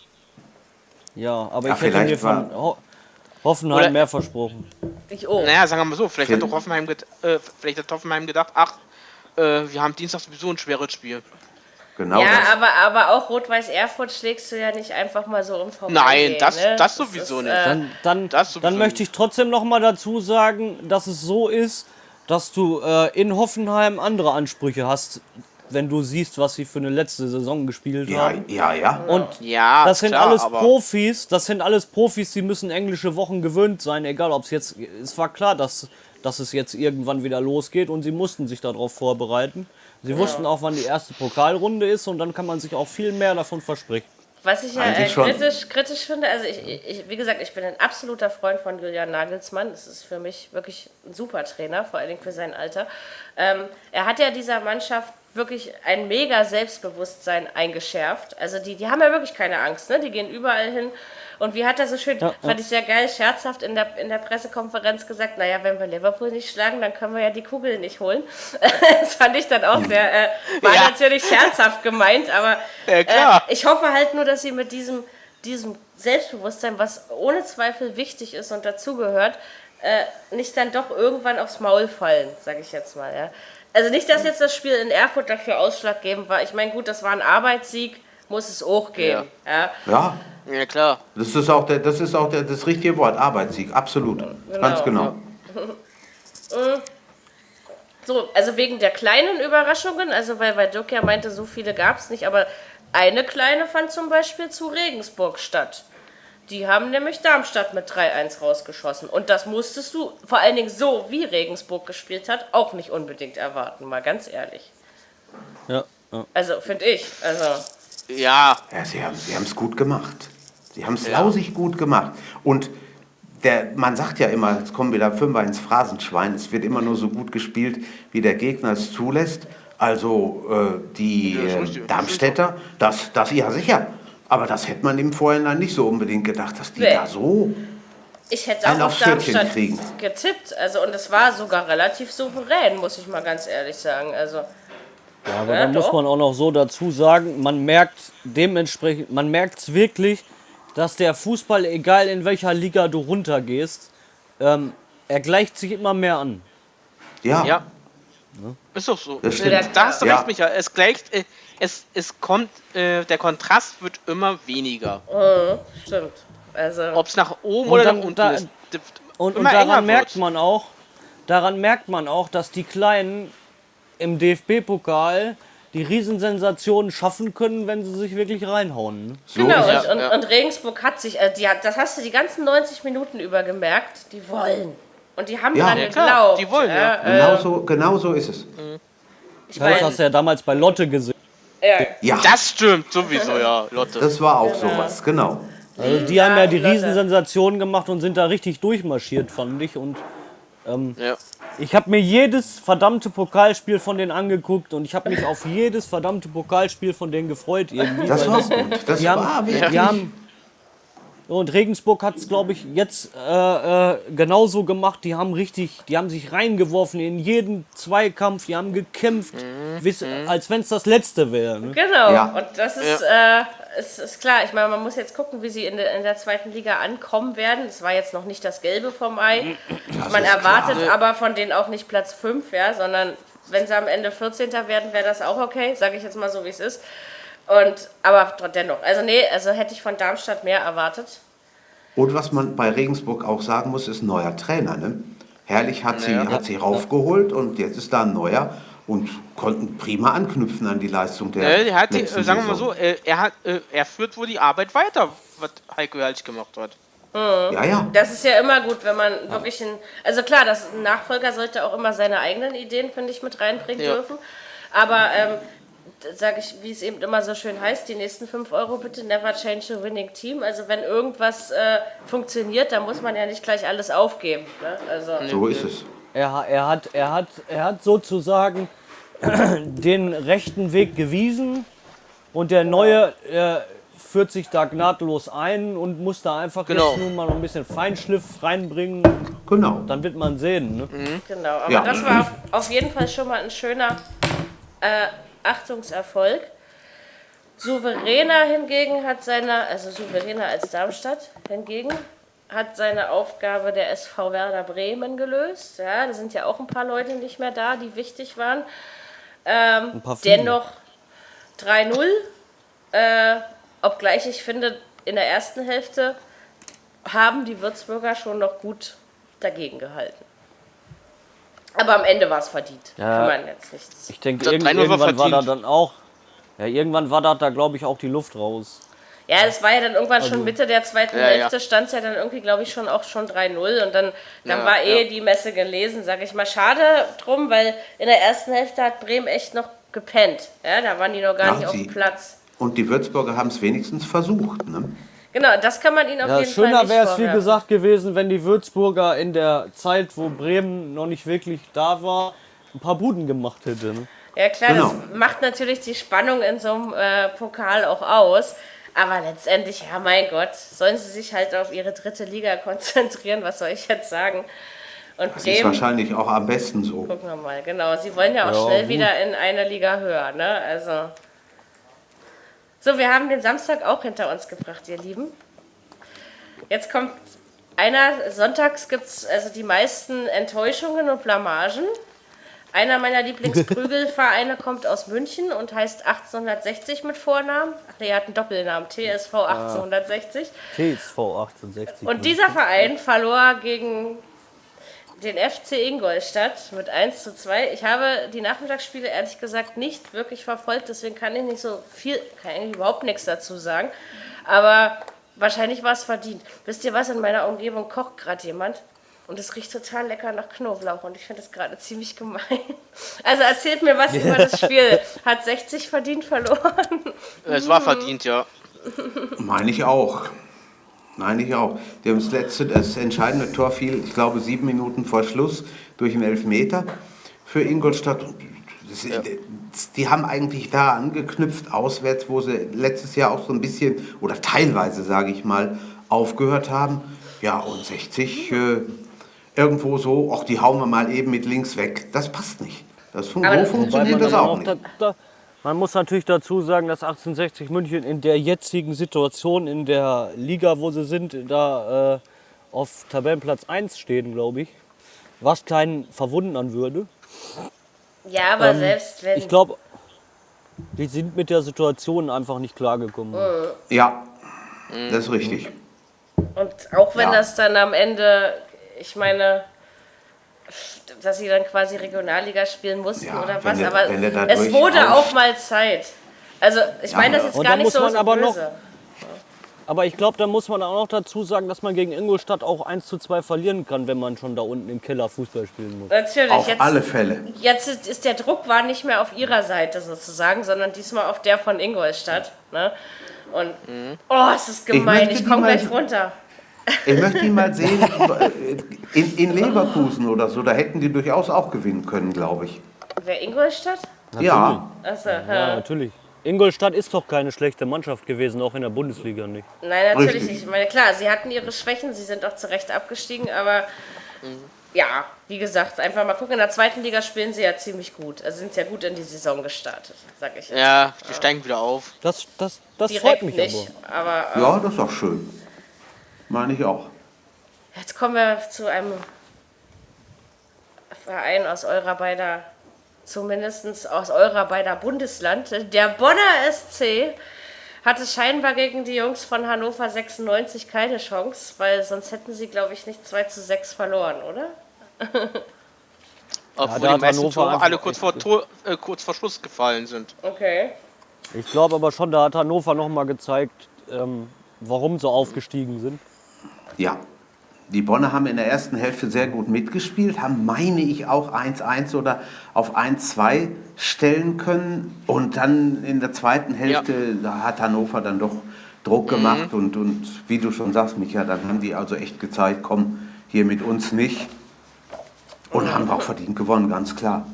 S5: Ja, aber ja, ich hätte mir von Ho Hoffenheim Oder mehr versprochen.
S3: Ich auch. Naja, sagen wir mal so, vielleicht hat, doch Hoffenheim, äh, vielleicht hat Hoffenheim gedacht, ach, äh, wir haben Dienstag sowieso ein schweres Spiel.
S2: Genau ja, das. aber, aber auch Rot-Weiß Erfurt schlägst du ja nicht einfach mal so um
S3: Nein, das, ne? das sowieso das ist, nicht.
S5: Äh, dann, dann, sowieso dann möchte ich trotzdem noch mal dazu sagen, dass es so ist, dass du äh, in Hoffenheim andere Ansprüche hast. Wenn du siehst, was sie für eine letzte Saison gespielt
S4: Ja,
S5: haben.
S4: ja, ja.
S5: Und
S3: Ja,
S5: das sind
S3: klar,
S5: alles Profis, das sind alles Profis, die müssen englische Wochen gewöhnt sein, egal ob es jetzt, es war klar, dass, dass es jetzt irgendwann wieder losgeht und sie mussten sich darauf vorbereiten. Sie wussten auch, wann die erste Pokalrunde ist und dann kann man sich auch viel mehr davon versprechen.
S2: Was ich ja
S4: Eigentlich
S2: äh, kritisch, kritisch finde, also ich, ich, wie gesagt, ich bin ein absoluter Freund von Julian Nagelsmann. Das ist für mich wirklich ein super Trainer, vor allen Dingen für sein Alter. Ähm, er hat ja dieser Mannschaft wirklich ein mega Selbstbewusstsein eingeschärft. Also die, die haben ja wirklich keine Angst, ne? Die gehen überall hin. Und wie hat er so schön,
S5: Ja,
S2: fand ich sehr geil, scherzhaft in der, in der Pressekonferenz gesagt, naja, wenn wir Liverpool nicht schlagen, dann können wir ja die Kugel nicht holen. <laughs> das fand ich dann auch sehr, äh, war
S3: Ja.
S2: natürlich scherzhaft gemeint, aber
S3: Ja,
S2: äh, ich hoffe halt nur, dass sie mit diesem, diesem Selbstbewusstsein, was ohne Zweifel wichtig ist und dazugehört, äh, nicht dann doch irgendwann aufs Maul fallen, sage ich jetzt mal. Ja. Also nicht, dass jetzt das Spiel in Erfurt dafür ausschlaggebend war. Ich meine, gut, das war ein Arbeitssieg, muss es auch geben. Ja.
S4: Ja,
S3: Ja, klar.
S4: das ist auch, der, das, ist auch der, das richtige Wort, Arbeitssieg, absolut. Ganz genau. <laughs>
S2: So, also wegen der kleinen Überraschungen, also weil, weil Dirk ja meinte, so viele gab es nicht, aber eine kleine fand zum Beispiel zu Regensburg statt. Die haben nämlich Darmstadt mit 3-1 rausgeschossen. Und das musstest du, vor allen Dingen so, wie Regensburg gespielt hat, auch nicht unbedingt erwarten, mal ganz ehrlich.
S5: Ja, ja.
S2: Also, finde ich. Also,
S3: Ja,
S4: Ja, sie haben sie es gut gemacht. Sie haben es lausig gut gemacht. Und der, man sagt ja immer, jetzt kommen wieder Fünfer ins Phrasenschwein, es wird immer nur so gut gespielt, wie der Gegner es zulässt. Also äh, die
S3: Ja,
S4: äh. Darmstädter, das, das ja sicher. Aber das hätte man im Vorhinein nicht so unbedingt gedacht, dass die
S2: Nee.
S4: da so.
S2: ich hätte auch auf Darmstadt
S4: kriegen.
S2: getippt. Also, und es war sogar relativ souverän, muss ich mal ganz ehrlich sagen. Also,
S5: Ja, aber
S2: Ja,
S5: dann muss man auch noch so dazu sagen, man merkt dementsprechend, man merkt es wirklich, dass der Fußball, egal in welcher Liga du runtergehst, ähm, er gleicht sich immer mehr an.
S4: Ja,
S3: ja. Ist doch so.
S4: Das
S3: Äh. Da hast du
S4: Ja.
S3: recht, Michael. Es gleicht, äh, es, es kommt, äh, der Kontrast wird immer weniger.
S2: stimmt. Also,
S3: Ob es nach oben
S5: Und
S3: oder
S5: dann
S3: nach unten
S5: da-
S3: ist.
S5: Und, und daran merkt man auch, daran merkt man auch, dass die Kleinen im DFB-Pokal die Riesensensationen schaffen können, wenn sie sich wirklich reinhauen.
S4: So
S2: Genau, und, und, und Regensburg hat sich, äh, die hat, das hast du die ganzen 90 Minuten über gemerkt, die wollen. Und die haben
S4: Ja.
S2: dran
S4: Ja,
S3: klar,
S2: geglaubt.
S3: die wollen, ja.
S2: äh,
S4: Genau so, genau so ist es.
S2: ich
S5: Das hast du ja damals bei Lotte gesehen.
S2: Ja,
S3: Das stimmt sowieso, ja, Lotte.
S4: das war auch sowas, genau.
S5: Also die haben ja die
S2: Lotte.
S5: Riesensensationen gemacht und sind da richtig durchmarschiert, fand ich. Und
S3: ja.
S5: ich habe mir jedes verdammte Pokalspiel von denen angeguckt und ich habe mich auf jedes verdammte Pokalspiel von denen gefreut irgendwie.
S4: Das war gut. Das
S5: die haben,
S4: war wirklich.
S5: die haben und Regensburg hat es, glaube ich, jetzt äh, äh, genauso gemacht. Die haben richtig, die haben sich reingeworfen in jeden Zweikampf, die haben gekämpft, wiss, als wenn es das letzte wäre. Ne?
S2: genau.
S4: Ja.
S2: Und das ist, äh, ist, ist klar. Ich meine, man muss jetzt gucken, wie sie in der, in der zweiten Liga ankommen werden. Es war jetzt noch nicht das Gelbe vom Ei. man
S4: ist
S2: erwartet
S4: klar.
S2: aber von denen auch nicht Platz 5, ja, sondern wenn sie am Ende 14. werden, wäre das auch okay, sage ich jetzt mal so, wie es ist. Und, aber dennoch, also nee, also hätte ich von Darmstadt mehr erwartet.
S4: Und was man bei Regensburg auch sagen muss, ist ein neuer Trainer. Ne? Herrlich hat sie,
S3: Ja.
S4: hat sie raufgeholt und jetzt ist da ein neuer und konnten prima anknüpfen an die Leistung der
S3: Äh, hat die,
S4: letzten
S3: sagen wir mal
S4: Saison.
S3: so, äh, er, hat, äh, er führt wohl die Arbeit weiter, was Heiko Herrlich gemacht hat.
S4: Ja, ja.
S2: Das ist ja immer gut, wenn man wirklich ein. Also klar, das, ein Nachfolger sollte auch immer seine eigenen Ideen, finde ich, mit reinbringen
S3: Ja.
S2: dürfen. Aber ähm, sage ich, wie es eben immer so schön heißt, die nächsten 5 Euro bitte never change a winning team. Also wenn irgendwas äh, funktioniert, dann muss man ja nicht gleich alles aufgeben. Ne? Also
S4: So ist es.
S5: Er, er, hat, er, hat, er hat sozusagen <clears throat> den rechten Weg gewiesen und der neue äh, führt sich da gnadlos ein und muss da einfach
S3: Genau.
S5: jetzt nur mal noch ein bisschen Feinschliff reinbringen.
S4: Genau.
S5: Dann wird man sehen. Ne?
S2: Genau, aber
S4: Ja.
S2: das war auf, auf jeden Fall schon mal ein schöner äh, Achtungserfolg. Souveräner hingegen hat seine, also souveräner als Darmstadt hingegen, hat seine Aufgabe der SV Werder Bremen gelöst. Ja, da sind ja auch ein paar Leute nicht mehr da, die wichtig waren. Ähm, dennoch 3-0. Äh, obgleich ich finde, in der ersten Hälfte haben die Würzburger schon noch gut dagegen gehalten. Aber am Ende war es verdient.
S5: Ja,
S2: Kann man jetzt nichts.
S5: Ich denke, irgend, irgendwann war, war da dann auch. Ja, irgendwann war da, da glaube ich, auch die Luft raus.
S2: Ja, das war ja dann irgendwann also, schon Mitte der zweiten ja, Hälfte, ja. stand es ja dann irgendwie, glaube ich, schon auch schon 3-0 und dann, dann ja, war eh die Messe gelesen, sage ich mal. Schade drum, weil in der ersten Hälfte hat Bremen echt noch gepennt. Ja, da waren die noch gar nicht auf dem Platz.
S4: Und die Würzburger haben es wenigstens versucht, ne?
S2: Genau, das kann man ihnen auf
S5: ja,
S2: jeden
S5: Fall
S2: Schöner
S5: wäre es, wie gesagt, gewesen, wenn die Würzburger in der Zeit, wo Bremen noch nicht wirklich da war, ein paar Buden gemacht hätten.
S2: Ja klar, genau. das macht natürlich die Spannung in so einem äh, Pokal auch aus. Aber letztendlich, ja mein Gott, sollen sie sich halt auf ihre dritte Liga konzentrieren, was soll ich jetzt sagen?
S4: Und das Bremen, ist wahrscheinlich auch am besten so.
S2: Gucken wir mal, genau. Sie wollen ja auch ja, schnell gut. wieder in eine Liga höher, ne? Also. So, wir haben den Samstag auch hinter uns gebracht, ihr Lieben. Jetzt kommt einer, sonntags gibt es also die meisten Enttäuschungen und Blamagen. Einer meiner <laughs> Lieblingsprügelvereine kommt aus München und heißt 1860 mit Vornamen. Ach nee, er hat einen Doppelnamen, TSV 1860.
S5: TSV 1860.
S2: Und dieser Verein verlor gegen den FC Ingolstadt mit 1 zu 2. Ich habe die Nachmittagsspiele ehrlich gesagt nicht wirklich verfolgt, deswegen kann ich nicht so viel, kann ich überhaupt nichts dazu sagen. Aber wahrscheinlich war es verdient. Wisst ihr was, in meiner Umgebung kocht gerade jemand und es riecht total lecker nach Knoblauch und ich finde das gerade ziemlich gemein. <laughs> Also erzählt mir was über das <laughs> Spiel. Hat 60 verdient verloren?
S3: Es war <laughs> verdient, ja.
S4: Meine ich auch. Meine ich auch. Das letzte, das entscheidende Tor fiel, ich glaube, sieben Minuten vor Schluss durch einen Elfmeter für Ingolstadt. Das, ja. Die haben eigentlich da angeknüpft, auswärts, wo sie letztes Jahr auch so ein bisschen, oder teilweise, sage ich mal, aufgehört haben. Ja, und 60 äh, irgendwo so, ach, die hauen wir mal eben mit links weg. Das passt nicht. Das fun so funktioniert das auch, auch nicht. Da, da,
S5: man muss natürlich dazu sagen, dass 1860 München in der jetzigen Situation in der Liga, wo sie sind, da äh, auf Tabellenplatz 1 stehen, glaube ich. Was keinen verwundern würde.
S2: Ja, aber ähm, selbst wenn.
S5: Ich glaube, die sind mit der Situation einfach nicht klargekommen. Mhm.
S4: Ja, das ist richtig.
S2: Und auch wenn ja. das dann am Ende, ich meine, dass sie dann quasi Regionalliga spielen mussten ja, oder was, der, aber es wurde auch mal Zeit. Also ich ja, meine das jetzt gar nicht so, so aber böse. Noch,
S5: aber ich glaube, da muss man auch noch dazu sagen, dass man gegen Ingolstadt auch 1 zu 2 verlieren kann, wenn man schon da unten im Keller Fußball spielen muss.
S2: Natürlich.
S4: Auf
S2: jetzt,
S4: alle Fälle.
S2: Jetzt ist der Druck war nicht mehr auf ihrer Seite sozusagen, sondern diesmal auf der von Ingolstadt. Ne? Und mhm. oh, es ist gemein, ich, ich komme gleich runter.
S4: Ich möchte ihn mal sehen in, in, Leverkusen oder so. Da hätten die durchaus auch gewinnen können, glaube ich.
S2: Wer Ingolstadt?
S5: Natürlich. Ja. Achso, ja, natürlich. Ingolstadt ist doch keine schlechte Mannschaft gewesen, auch in der Bundesliga nicht.
S2: Nein, natürlich Richtig. nicht. Ich meine, klar, sie hatten ihre Schwächen, sie sind auch zu Recht abgestiegen, aber mhm. ja, wie gesagt, einfach mal gucken. In der zweiten Liga spielen sie ja ziemlich gut. Also sind ja gut in die Saison gestartet, sag ich
S3: jetzt. Ja, die steigen wieder auf.
S5: Das, das, das freut mich nicht,
S2: aber. aber
S4: ähm, ja, das ist auch schön. Meine ich auch.
S2: Jetzt kommen wir zu einem Verein aus eurer beider, zumindest aus eurer beider Bundesland. Der Bonner SC hatte scheinbar gegen die Jungs von Hannover 96 keine Chance, weil sonst hätten sie, glaube ich, nicht 2 zu 6 verloren, oder? <laughs>
S3: Obwohl ja, die meisten Tore alle kurz vor, Tor, äh, kurz vor Schluss gefallen sind.
S2: Okay.
S5: Ich glaube aber schon, da hat Hannover nochmal gezeigt, ähm, warum sie aufgestiegen sind.
S4: Ja, die Bonner haben in der ersten Hälfte sehr gut mitgespielt, haben, meine ich, auch 1-1 oder auf 1-2 stellen können. Und dann in der zweiten Hälfte ja. hat Hannover dann doch Druck gemacht. Mhm. Und, und wie du schon sagst, Micha, dann haben die also echt gezeigt, komm, hier mit uns nicht. Und haben auch verdient gewonnen, ganz klar.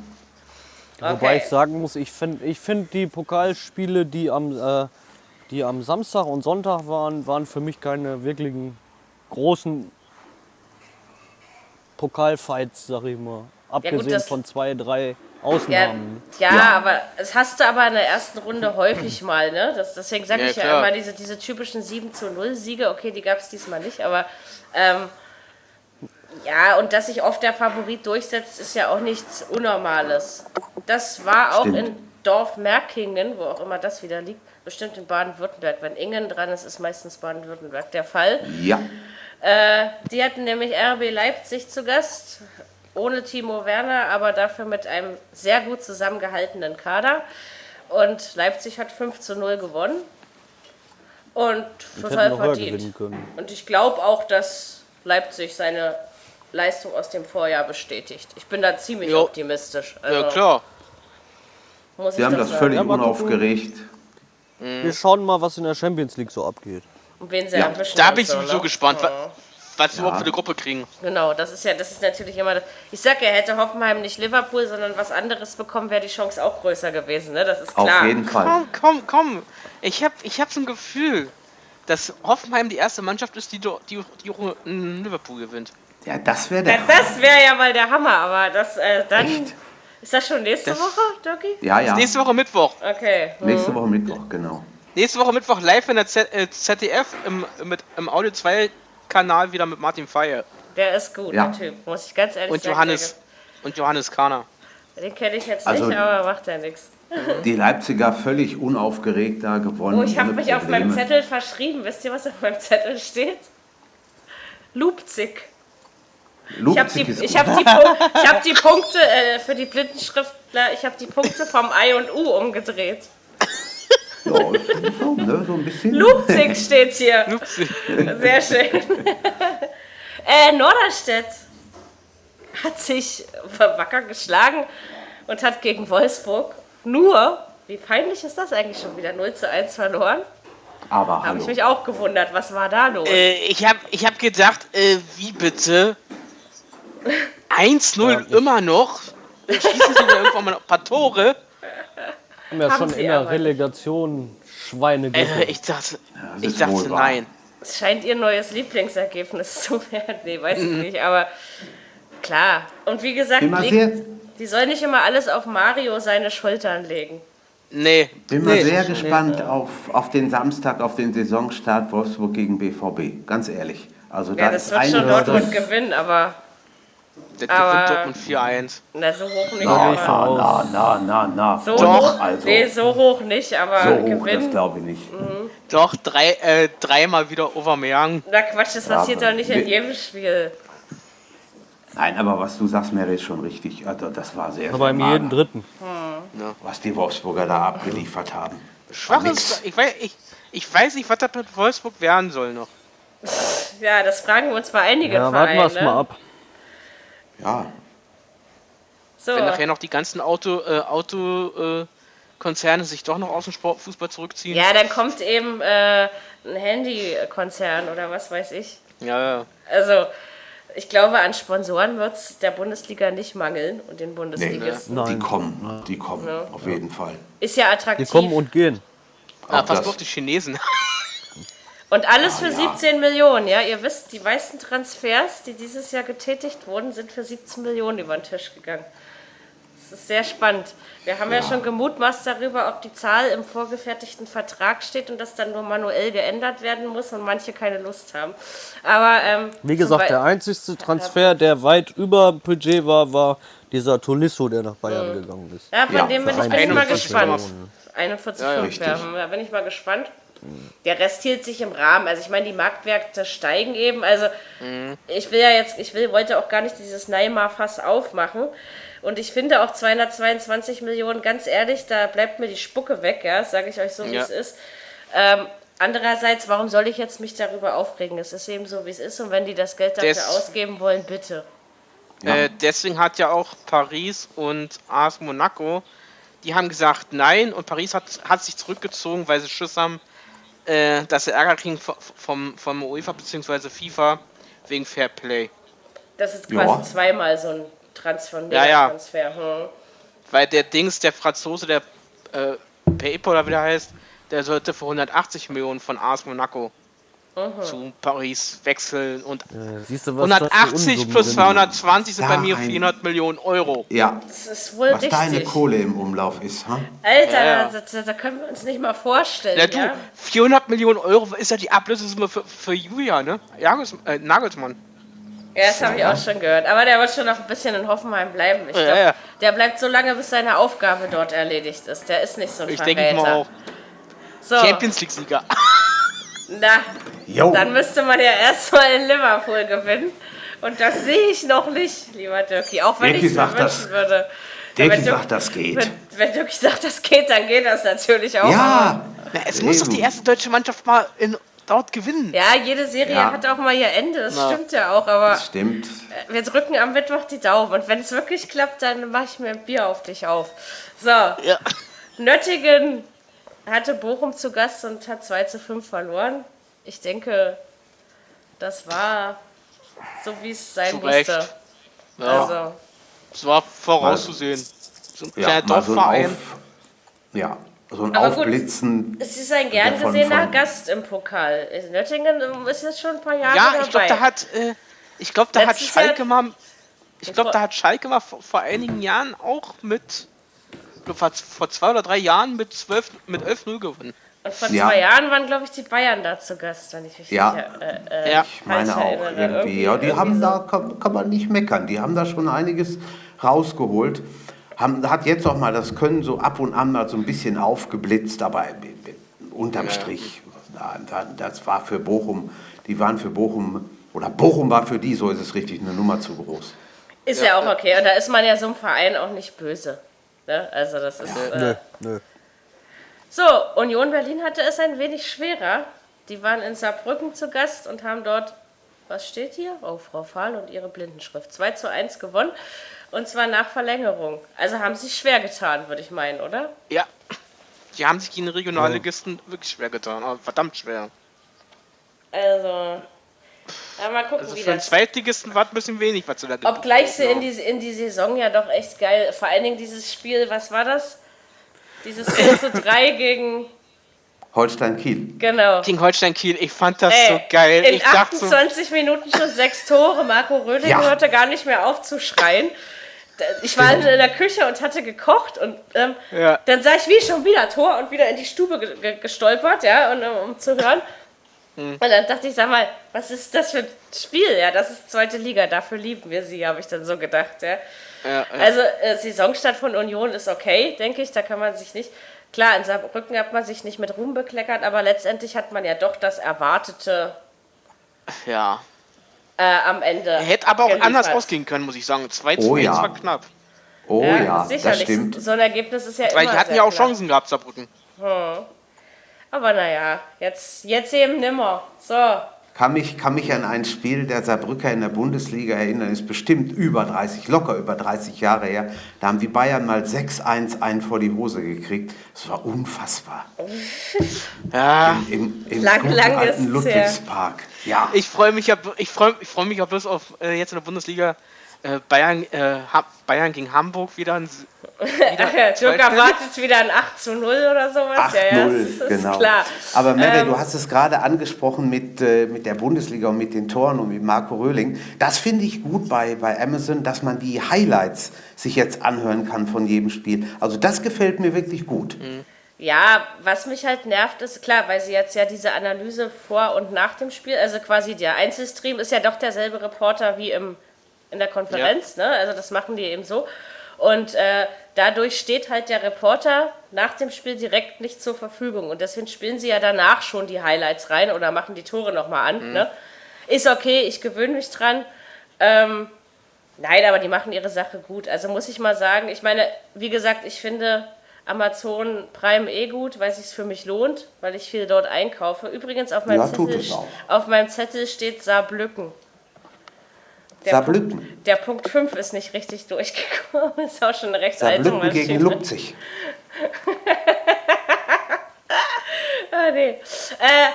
S5: Okay. Wobei ich sagen muss, ich finde ich find die Pokalspiele, die am, äh, die am Samstag und Sonntag waren, waren für mich keine wirklichen großen Pokalfights, sag ich mal. Abgesehen ja gut, von zwei, drei Ausnahmen.
S2: Ja, ja, ja, aber es hast du aber in der ersten Runde häufig <clears throat> mal, ne? Das, deswegen sage ja, ich ja immer, diese, diese typischen 7 zu 0 Siege, okay, die gab es diesmal nicht, aber ähm, ja, und dass sich oft der Favorit durchsetzt, ist ja auch nichts Unnormales. Das war auch Stimmt. in Dorf Merkingen, wo auch immer das wieder liegt, bestimmt in Baden-Württemberg. Wenn Ingen dran ist, ist meistens Baden-Württemberg der Fall.
S4: Ja.
S2: Äh, die hatten nämlich RB Leipzig zu Gast ohne Timo Werner, aber dafür mit einem sehr gut zusammengehaltenen Kader. Und Leipzig hat 5 zu 0 gewonnen. Und total verdient. Und ich glaube auch, dass Leipzig seine Leistung aus dem Vorjahr bestätigt. Ich bin da ziemlich jo. optimistisch.
S3: Also, ja, klar.
S4: Sie haben das sagen. völlig unaufgeregt.
S5: Mhm. Wir schauen mal, was in der Champions League so abgeht.
S3: Und wen sie ja. Da bin ich sowieso ne? gespannt. Ja was sie überhaupt für eine Gruppe kriegen.
S2: Genau, das ist ja, das ist natürlich immer das. Ich sag ja, hätte Hoffenheim nicht Liverpool, sondern was anderes bekommen, wäre die Chance auch größer gewesen, ne? Das ist klar.
S4: Auf jeden Fall.
S3: Komm, komm, komm. Ich hab, ich hab so ein Gefühl, dass Hoffenheim die erste Mannschaft ist, die, die, die Liverpool gewinnt.
S4: Ja, das wäre der. Ja,
S2: das wäre ja mal der Hammer, aber das äh, dann. Echt? Ist das schon nächste das, Woche, Doki?
S4: Ja, ja.
S3: Nächste Woche Mittwoch.
S2: Okay.
S4: Nächste Woche Mittwoch, genau.
S3: Nächste Woche Mittwoch live in der Z äh, ZDF im, mit, im Audio 2 Kanal wieder mit Martin Feier.
S2: Der ist gut, ja. der Typ, muss ich ganz ehrlich
S3: und
S2: sagen.
S3: Johannes, und Johannes Kahner.
S2: Den kenne ich jetzt also, nicht, aber macht ja nichts. <laughs>
S4: Die Leipziger völlig unaufgeregt da gewonnen.
S2: Oh, ich habe mich auf meinem Zettel verschrieben. Wisst ihr, was auf meinem Zettel steht? Lupzig. Ich habe die, ich hab die, <laughs> hab die Punkte äh, für die Blindenschriftler, ich habe die Punkte vom I und U umgedreht.
S4: Ja, so, ne, so ein bisschen.
S2: Lupzig steht hier. Lupzig. Sehr schön. <laughs> äh, Norderstedt hat sich wacker geschlagen und hat gegen Wolfsburg nur, wie peinlich ist das eigentlich schon wieder, 0 zu 1 verloren.
S4: Aber
S2: habe ich mich auch gewundert, was war da los?
S3: Äh, ich habe ich hab gedacht, äh, wie bitte? <laughs> 1-0 ja, immer noch? Schießen sie da irgendwann mal ein paar Tore?
S5: Haben ja schon in der Relegation Schweine
S3: äh, Ich dachte, ja, ich dachte nein.
S2: Es scheint ihr neues Lieblingsergebnis <laughs> zu werden. Nee, weiß mhm. ich nicht, aber klar. Und wie gesagt, legt, die soll nicht immer alles auf Mario seine Schultern legen.
S3: Nee.
S4: Bin mal
S3: nee.
S4: sehr gespannt nee. auf, auf den Samstag, auf den Saisonstart Wolfsburg gegen BVB. Ganz ehrlich. Also
S2: ja, da das wird schon Dortmund gewinnen, aber
S3: der aber, Dortmund 4-1.
S2: Na, so hoch nicht.
S4: Na, na, na, na, na.
S2: So Doch, also. Nee, so hoch nicht, aber
S4: so hoch, gewinnen. das glaube ich nicht. Mhm.
S3: Doch, drei, äh, dreimal wieder Aubameyang.
S2: Na Quatsch, das passiert ja, doch nicht in jedem Spiel.
S4: Nein, aber was du sagst, Mary, ist schon richtig. Also, das war sehr,
S5: Aber in jedem dritten.
S4: Hm. Was die Wolfsburger da abgeliefert haben.
S3: Schwach ist, ich weiß, ich, ich weiß nicht, was das mit Wolfsburg werden soll noch.
S2: Ja, das fragen wir uns bei einigen
S5: ja, Vereinen. Warten wir es mal ab.
S4: Ja.
S3: So. Wenn nachher noch die ganzen Auto, äh, Auto äh, sich doch noch aus dem Sportfußball zurückziehen.
S2: Ja, dann kommt eben äh, ein Handykonzern oder was weiß ich.
S3: Ja, ja.
S2: Also, ich glaube, an Sponsoren wird es der Bundesliga nicht mangeln und den Bundesligisten.
S4: Nee, die kommen, die kommen, ja. auf jeden Fall.
S2: Ist ja attraktiv.
S5: Die kommen und gehen.
S3: Ah, pass auf die Chinesen.
S2: Und alles ah, für ja. 17 Millionen, ja. Ihr wisst, die meisten Transfers, die dieses Jahr getätigt wurden, sind für 17 Millionen über den Tisch gegangen. Das ist sehr spannend. Wir haben ja, ja schon gemutmaßt darüber, ob die Zahl im vorgefertigten Vertrag steht und das dann nur manuell geändert werden muss und manche keine Lust haben. Aber ähm,
S5: wie gesagt, der einzigste Transfer, der weit über Budget war, war dieser Tolisso, der nach Bayern mhm. gegangen ist.
S2: Ja, von ja, dem bin ich, bin ich mal gespannt. 41,5 ja, ja, bin ich mal gespannt. Der Rest hielt sich im Rahmen. Also ich meine, die Marktwerte steigen eben. Also mhm. ich will ja jetzt, ich will, wollte auch gar nicht dieses Neymar-Fass aufmachen. Und ich finde auch 222 Millionen, ganz ehrlich, da bleibt mir die Spucke weg, ja, sage ich euch so, wie ja. es ist. Ähm, andererseits, warum soll ich jetzt mich darüber aufregen? Es ist eben so, wie es ist. Und wenn die das Geld dafür Des ausgeben wollen, bitte.
S3: Ja. Äh, deswegen hat ja auch Paris und AS Monaco, die haben gesagt nein und Paris hat, hat sich zurückgezogen, weil sie Schiss haben, äh, dass sie Ärger kriegen vom, vom UEFA bzw. FIFA wegen Fair Play.
S2: Das ist quasi ja. zweimal so ein Transfer.
S3: Ja, ja. Transfer. Hm. Weil der Dings, der Franzose, der äh, PayPal oder wie der heißt, der sollte für 180 Millionen von AS Monaco Aha. zu Paris wechseln und ja, du, 180 plus 220 sind bei mir 400 Millionen Euro.
S4: Ja,
S2: das ist wohl
S4: was
S2: richtig.
S4: deine Kohle im Umlauf ist. Hm?
S2: Alter, ja, ja. Da, da, können wir uns nicht mal vorstellen. Ja,
S3: du, 400 Millionen Euro ist ja die Ablösesumme für, für Julia, ne? Jagels, äh, Nagelsmann.
S2: Ja, das habe ich auch schon gehört. Aber der wird schon noch ein bisschen in Hoffenheim bleiben. Ich glaub, ja, Der bleibt so lange, bis seine Aufgabe dort erledigt ist. Der ist nicht so ein Ich denke mal auch.
S3: So. Champions League-Sieger. <laughs>
S2: Na, jo. dann müsste man ja erstmal in Liverpool gewinnen. Und das sehe ich noch nicht, lieber Dirkie, auch wenn ich es mir wünschen das, würde.
S4: Dirkie sagt, das geht.
S2: Wenn, wenn Dirkie sagt, das geht, dann geht das natürlich auch.
S3: Ja, Na, es muss doch die erste deutsche Mannschaft mal in dort gewinnen.
S2: Ja, jede Serie ja. hat auch mal ihr Ende, das Na. stimmt ja auch, aber
S4: das stimmt.
S2: Äh, wir drücken am Mittwoch die Daumen und wenn es wirklich klappt, dann mache ich mir ein Bier auf dich auf. So, ja. Nöttingen hatte Bochum zu Gast und hat 2 zu 5 verloren. Ich denke, das war so, wie es sein musste.
S3: Ja. Also. Es war vorauszusehen. So ein kleiner ja, Dorfverein.
S4: So ja, so ein Aber Aufblitzen.
S2: Gut, es ist ein gern gesehener Gast im Pokal. In Nöttingen ist jetzt schon ein paar Jahre
S3: ja,
S2: dabei.
S3: ich glaube, da hat, äh, ich glaube, da hat Schalke mal, ich glaube, da hat Schalke mal vor, vor, einigen Jahren auch mit, vor, vor zwei oder drei Jahren mit 12, mit 11-0 gewonnen.
S2: Und vor ja. zwei Jahren waren, glaube ich, die Bayern da zu Gast, wenn ich mich
S4: ja. nicht äh, äh, ja. Ich meine auch irgendwie. irgendwie. Ja, die haben so. da, kann, kann man nicht meckern. Die haben da schon einiges rausgeholt haben, hat jetzt auch mal das Können so ab und an mal so ein bisschen aufgeblitzt, aber unterm ja. Strich, das war für Bochum, die waren für Bochum, oder Bochum war für die, so ist es richtig, eine Nummer zu groß.
S2: Ist ja, ja auch okay. Und da ist man ja so einem Verein auch nicht böse. Ne? Also das ist. Ja. Äh, nö, nö. So, Union Berlin hatte es ein wenig schwerer. Die waren in Saarbrücken zu Gast und haben dort, was steht hier? Oh, Frau Fahl und ihre Blindenschrift. 2 zu 1 gewonnen. Und zwar nach Verlängerung. Also haben sie sich schwer getan, würde ich meinen, oder?
S3: Ja. Die haben sich gegen Regionalligisten ja. wirklich schwer getan. Aber verdammt schwer.
S2: Also. Ja, mal gucken,
S3: also wie für das. Zweitligisten war ein bisschen wenig, was
S2: du da Obgleich sie in die, in die Saison ja doch echt geil. Vor allen Dingen dieses Spiel, was war das? Dieses 4 zu <laughs> 3 gegen.
S4: Holstein Kiel.
S2: Genau.
S3: Gegen Holstein Kiel. Ich fand das Ey, so geil.
S2: In
S3: ich
S2: 28 so Minuten schon sechs Tore. Marco Röding ja. hörte gar nicht mehr auf zu schreien ich war in der Küche und hatte gekocht und ähm, ja. dann sah ich wie schon wieder Tor und wieder in die Stube ge gestolpert, ja, und, um zu hören. Hm. Und dann dachte ich, sag mal, was ist das für ein Spiel? Ja, das ist zweite Liga, dafür lieben wir sie, habe ich dann so gedacht, ja. ja, ja. Also äh, Saisonstart von Union ist okay, denke ich, da kann man sich nicht. Klar, in Saarbrücken hat man sich nicht mit Ruhm bekleckert, aber letztendlich hat man ja doch das erwartete
S3: ja
S2: äh, am Ende.
S3: Hätte aber auch geliefert. anders ausgehen können, muss ich sagen. 2 zu oh, 1 ja. war knapp.
S4: Oh ja, ja das stimmt.
S2: So ein Ergebnis ist ja
S3: Weil immer die hatten ja auch knapp. Chancen gehabt, Saarbrücken.
S2: Hm. Aber naja, jetzt, jetzt eben nimmer. So,
S4: kann mich, kann mich an ein Spiel der Saarbrücker in der Bundesliga erinnern, ist bestimmt über 30, locker über 30 Jahre her. Da haben die Bayern mal 6-1 einen vor die Hose gekriegt. Das war unfassbar. <laughs>
S3: ja.
S4: Im, im, im lang, lang alten Ludwigspark.
S3: Ja. Ich freue mich ja, ich freue ich freu mich ja bloß auf äh, jetzt in der Bundesliga äh, Bayern, äh, Bayern gegen Hamburg wieder ein.
S2: Wieder <laughs> Dirk erwartet wieder ein 8 zu 0 oder sowas. 8 ja, ja, das genau. Klar.
S4: Aber Mary, ähm, du hast es gerade angesprochen mit, äh, mit der Bundesliga und mit den Toren und mit Marco Röhling. Das finde ich gut bei, bei Amazon, dass man die Highlights sich jetzt anhören kann von jedem Spiel. Also das gefällt mir wirklich gut.
S2: Mhm. Ja, was mich halt nervt, ist klar, weil sie jetzt ja diese Analyse vor und nach dem Spiel, also quasi der Einzelstream ist ja doch derselbe Reporter wie im in der Konferenz. Ja. Ne? Also das machen die eben so. Und äh, dadurch steht halt der Reporter nach dem Spiel direkt nicht zur Verfügung. Und deswegen spielen sie ja danach schon die Highlights rein oder machen die Tore nochmal an. Mhm. Ne? Ist okay, ich gewöhne mich dran. Ähm, nein, aber die machen ihre Sache gut. Also muss ich mal sagen, ich meine, wie gesagt, ich finde Amazon Prime eh gut, weil es sich für mich lohnt, weil ich viel dort einkaufe. Übrigens auf meinem, ja, Zettel, auf meinem Zettel steht Saarblücken. Der
S4: Saarbrücken.
S2: Punkt, der Punkt 5 ist nicht richtig durchgekommen. <laughs> Ist auch schon recht
S4: Saarbrücken alt. gegen Lupzig. <laughs>
S2: ah, nee. Äh,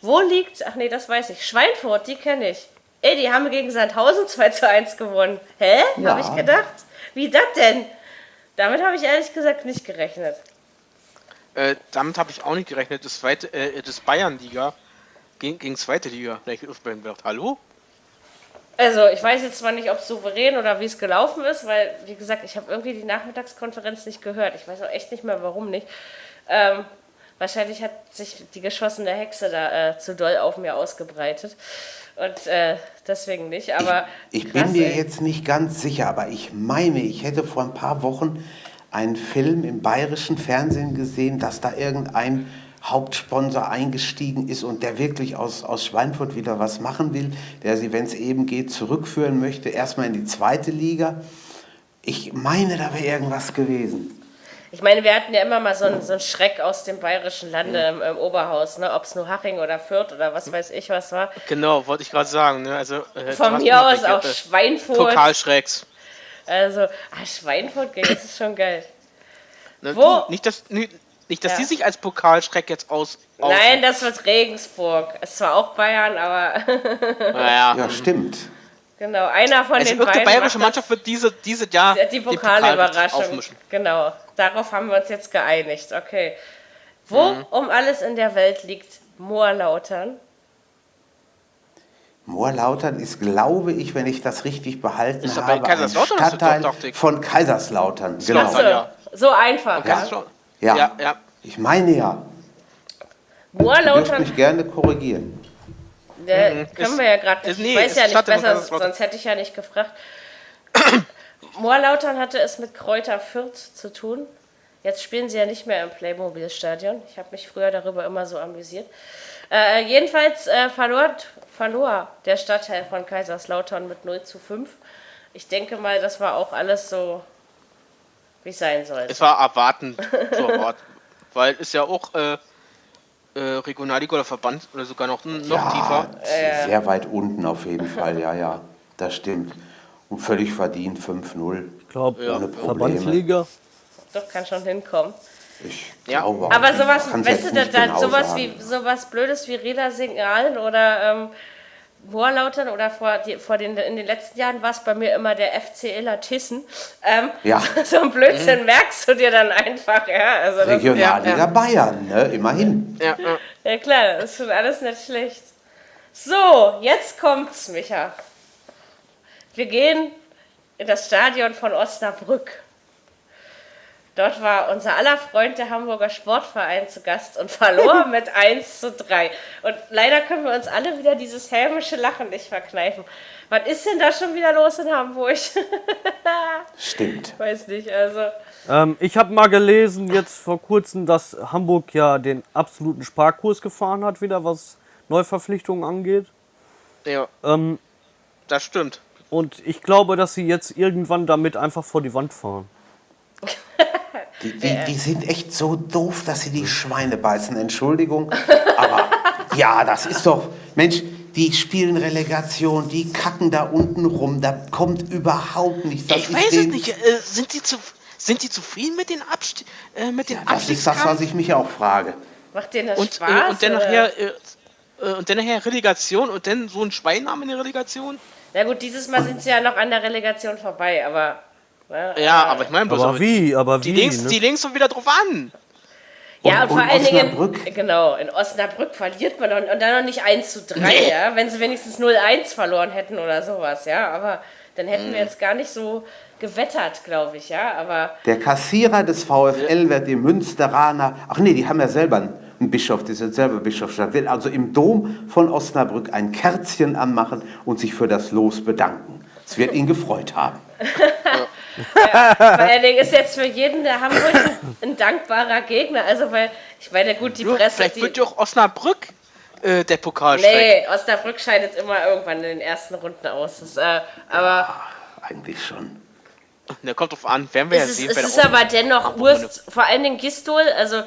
S2: wo liegt, ach nee, das weiß ich. Schweinfurt, die kenne ich. Ey, die haben gegen Sandhausen <laughs> 2 zu 1 gewonnen. Hä? Ja. Habe ich gedacht. Wie das denn? Damit habe ich ehrlich gesagt nicht gerechnet.
S3: Äh, damit habe ich auch nicht gerechnet. Das, zweite, äh, das Bayern-Liga gegen, gegen zweite Liga gleich wird. Hallo?
S2: Also ich weiß jetzt zwar nicht, ob es souverän oder wie es gelaufen ist, weil, wie gesagt, ich habe irgendwie die Nachmittagskonferenz nicht gehört. Ich weiß auch echt nicht mehr, warum nicht. Ähm, wahrscheinlich hat sich die geschossene Hexe da äh, zu doll auf mir ausgebreitet. Und äh, deswegen nicht. Aber
S4: ich, ich krass, bin mir ey. jetzt nicht ganz sicher, aber ich meine, ich hätte vor ein paar Wochen einen Film im bayerischen Fernsehen gesehen, dass da irgendein Hauptsponsor eingestiegen ist und der wirklich aus, aus Schweinfurt wieder was machen will, der sie, wenn es eben geht, zurückführen möchte, erstmal in die zweite Liga. Ich meine, da wäre irgendwas gewesen.
S2: Ich meine, wir hatten ja immer mal so einen, so einen Schreck aus dem bayerischen Lande im, im Oberhaus, ne? ob es nur Haching oder Fürth oder was weiß ich was war.
S3: Genau, wollte ich gerade sagen. Ne? Also,
S2: äh, Von mir aus auch Schweinfurt.
S3: Pokalschrecks.
S2: Also, ah, Schweinfurt, das ist schon geil.
S3: Ne, Wo? Du, nicht, dass, nicht, nicht, dass ja. die sich als Pokalschreck jetzt aus.
S2: Nein, das wird Regensburg. Ist zwar auch Bayern, aber. <laughs> <laughs>
S4: naja. Ja, stimmt.
S2: Genau, einer von
S3: also
S2: den beiden.
S3: Die bayerische Mannschaft wird diese, diese Jahr
S2: die Pokalüberraschung. Pokal genau, darauf haben wir uns jetzt geeinigt. Okay. Wo mhm. um alles in der Welt liegt Moorlautern?
S4: Moorlautern ist, glaube ich, wenn ich das richtig behalten ist habe, ein Stadtteil von Kaiserslautern.
S2: Genau. Ja. So einfach.
S4: Ja. Ja. ja. ja. Ich meine ja.
S2: Moorlautern.
S4: Ich mich gerne korrigieren.
S2: Ja, mhm. können ist, wir ja gerade. Ich nee, weiß ja nicht besser, sonst hätte ich ja nicht gefragt. <coughs> Moorlautern hatte es mit Kräuter Fürth zu tun. Jetzt spielen sie ja nicht mehr im Playmobil-Stadion. Ich habe mich früher darüber immer so amüsiert. Äh, jedenfalls äh, verlor, verlor der Stadtteil von Kaiserslautern mit 0 zu 5. Ich denke mal, das war auch alles so, wie es sein soll.
S3: Es war erwarten zu erwarten. <laughs> Weil es ja auch äh, äh, Regionalliga oder Verband oder sogar noch, noch
S4: ja,
S3: tiefer.
S4: Sehr weit unten auf jeden Fall, ja, ja. Das stimmt. Und völlig verdient 5-0.
S5: Ich glaube, ja. Verbandsliga.
S2: Doch, kann schon hinkommen.
S4: Ich ja. glaube
S2: Aber sowas, weißt du, da, genau sowas, wie, sowas Blödes wie Reda Signalen oder ähm, Moorlautern oder vor, die, vor den, in den letzten Jahren war es bei mir immer der FCL Tissen. Ähm,
S4: ja. <laughs>
S2: So ein Blödsinn mhm. merkst du dir dann einfach. Ja, also
S4: Regionalliga ja, Bayern, ne? immerhin.
S2: Ja, ja, klar, das ist schon alles nicht schlecht. So, jetzt kommt's, Micha. Wir gehen in das Stadion von Osnabrück. Dort war unser aller Freund, der Hamburger Sportverein, zu Gast und verlor <laughs> mit 1 zu 3. Und leider können wir uns alle wieder dieses hämische Lachen nicht verkneifen. Was ist denn da schon wieder los in Hamburg? <laughs>
S4: Stimmt.
S2: Weiß nicht, also.
S5: Ähm, ich habe mal gelesen, jetzt vor kurzem, dass Hamburg ja den absoluten Sparkurs gefahren hat, wieder was Neuverpflichtungen angeht.
S3: Ja. Ähm, das stimmt.
S5: Und ich glaube, dass sie jetzt irgendwann damit einfach vor die Wand fahren. <laughs>
S4: Die, die, die, sind echt so doof, dass sie die Schweine beißen. Entschuldigung. <laughs> Aber ja, das ist doch. Mensch, die spielen Relegation, die kacken da unten rum. Da kommt überhaupt nichts.
S3: Das ich weiß es nicht. Äh, sind, die zu, sind die zufrieden mit den, Abst äh, mit den ja,
S4: Das ist das, was ich mich auch frage.
S2: Macht denen das
S3: und,
S2: Spaß? Äh,
S3: und dann nachher. Äh, äh, und dann nachher Relegation und dann so ein Schweinnamen in der Relegation?
S2: Na gut, dieses Mal sind sie ja noch an der Relegation vorbei, aber?
S3: Ja, aber ich meine
S5: bloß. Aber wie? Aber
S3: die
S5: wie?
S3: Links, ne? Die links so wieder drauf an.
S2: Ja, und, und vor allen Dingen, genau, in Osnabrück verliert man und, und dann noch nicht 1 zu 3, nee. ja, wenn sie wenigstens 0-1 verloren hätten oder sowas, ja, aber dann hätten mhm. wir jetzt gar nicht so gewettert, glaube ich, ja, aber...
S4: Der Kassierer des VfL wird die Münsteraner, ach nee, die haben ja selber einen Bischof, die sind selber Bischofsstadt, wird also im Dom von Osnabrück ein Kerzchen anmachen und sich für das Los bedanken. Es wird ihn gefreut haben. <laughs> <laughs>
S2: Ja, <laughs> vor allen Dingen ist jetzt für jeden der Hamburg ein dankbarer Gegner. Also, weil, ich meine, gut, die Presse.
S3: Vielleicht
S2: die,
S3: wird ja auch Osnabrück äh, der Pokal
S2: Nee, Osnabrück scheidet immer irgendwann in den ersten Runden aus. Das, äh, aber. Ja,
S4: eigentlich schon.
S3: Der kommt drauf an, werden wir
S2: ja
S3: sehen.
S2: Es ist aber dennoch Wurst, vor allen Dingen Gistol, also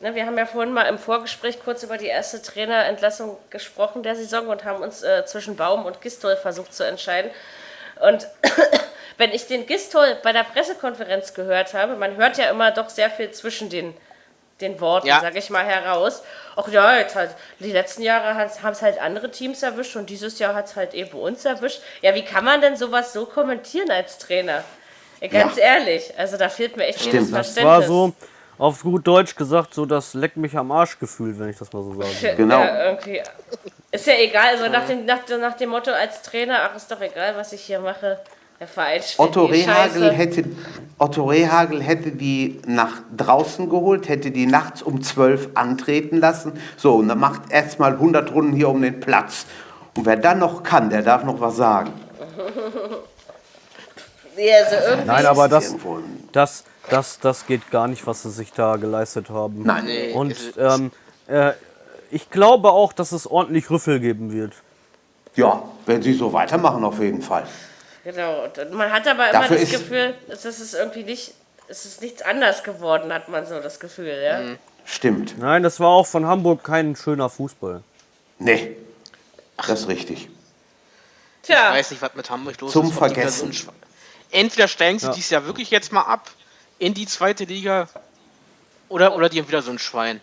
S2: ne, wir haben ja vorhin mal im Vorgespräch kurz über die erste Trainerentlassung gesprochen der Saison und haben uns äh, zwischen Baum und Gistol versucht zu entscheiden. Und wenn ich den Gistol bei der Pressekonferenz gehört habe, man hört ja immer doch sehr viel zwischen den, den Worten, ja. sag ich mal, heraus. Ach ja, jetzt halt, die letzten Jahre haben es halt andere Teams erwischt und dieses Jahr hat es halt eben uns erwischt. Ja, wie kann man denn sowas so kommentieren als Trainer? Ganz ja. ehrlich, also da fehlt mir echt
S5: Stimmt, jedes Verständnis. Das war so, auf gut Deutsch gesagt, so das Leck mich am Arsch Gefühl, wenn ich das mal so sage.
S4: Genau.
S2: Ja, irgendwie. Ist ja egal, also nach dem, nach, nach dem Motto als Trainer, ach, ist doch egal, was ich hier mache. Verein
S4: Otto Rehagel, hätte, Otto Rehagel hätte die nach draußen geholt, hätte die nachts um 12 antreten lassen. So, und dann macht erstmal 100 Runden hier um den Platz. Und wer dann noch kann, der darf noch was sagen. <laughs>
S2: ja, also
S5: Nein, aber das, das, das, das geht gar nicht, was sie sich da geleistet haben.
S4: Nein.
S5: Und ähm, äh, ich glaube auch, dass es ordentlich Rüffel geben wird.
S4: Ja, wenn sie so weitermachen, auf jeden Fall.
S2: Genau. Und man hat aber immer Dafür das Gefühl, es ist irgendwie nicht, es ist nichts anders geworden, hat man so das Gefühl, ja. Mhm.
S4: Stimmt.
S5: Nein, das war auch von Hamburg kein schöner Fußball.
S4: Nee, das ist richtig.
S3: Tja. Ich weiß nicht, was mit Hamburg los
S4: Zum ist. Zum Vergessen.
S3: Entweder steigen sie ja. dieses Jahr wirklich jetzt mal ab in die zweite Liga oder, oder die haben wieder so ein Schwein.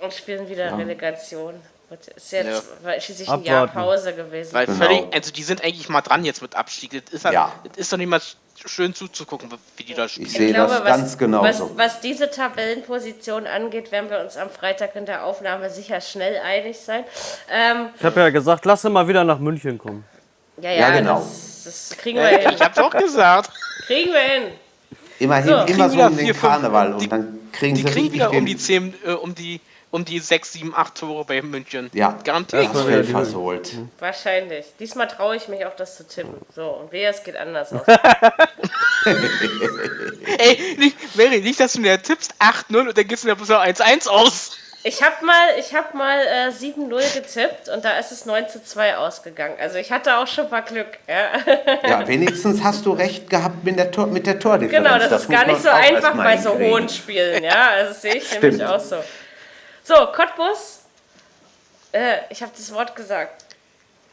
S2: Und spielen wieder ja. Relegation. Das ist jetzt ja. schließlich ein Jahr Pause gewesen.
S3: Weil genau. völlig, also die sind eigentlich mal dran jetzt mit Abstieg. Das ist, halt, ja. das ist doch nicht mal schön zuzugucken, wie die da spielen.
S4: Ich sehe das ganz genau
S2: was, was diese Tabellenposition angeht, werden wir uns am Freitag in der Aufnahme sicher schnell einig sein.
S5: Ähm, ich habe ja gesagt, lass mal wieder nach München kommen.
S2: Ja, ja, ja genau. Das, das kriegen wir hin.
S3: Ich hab's auch gesagt.
S2: Kriegen wir hin.
S4: Immerhin, so, immer so um den Karneval und dann kriegen
S3: die sie kriegen wieder um die 10, äh, um die um die 6, 7, 8 Tore bei München.
S4: Ja, garantiert. Das wird versohlt.
S2: Wahrscheinlich. Diesmal traue ich mich auch, das zu tippen. So, und wer es geht anders aus. <laughs>
S3: Ey, nicht, Mary, nicht, dass du mir tippst 8-0 und dann gehst du ja bloß noch 1-1 aus.
S2: Ich habe mal, ich hab mal äh, 7-0 getippt und da ist es 9 zu 2 ausgegangen. Also ich hatte auch schon mal Glück. Ja,
S4: ja wenigstens hast du recht gehabt mit der, Tor, mit der Tordifferenz.
S2: Genau, das, das ist gar nicht so einfach bei so hohen Spielen. Ja, also das sehe ich Stimmt. nämlich auch so. So, Cottbus. Äh, ich habe das Wort gesagt.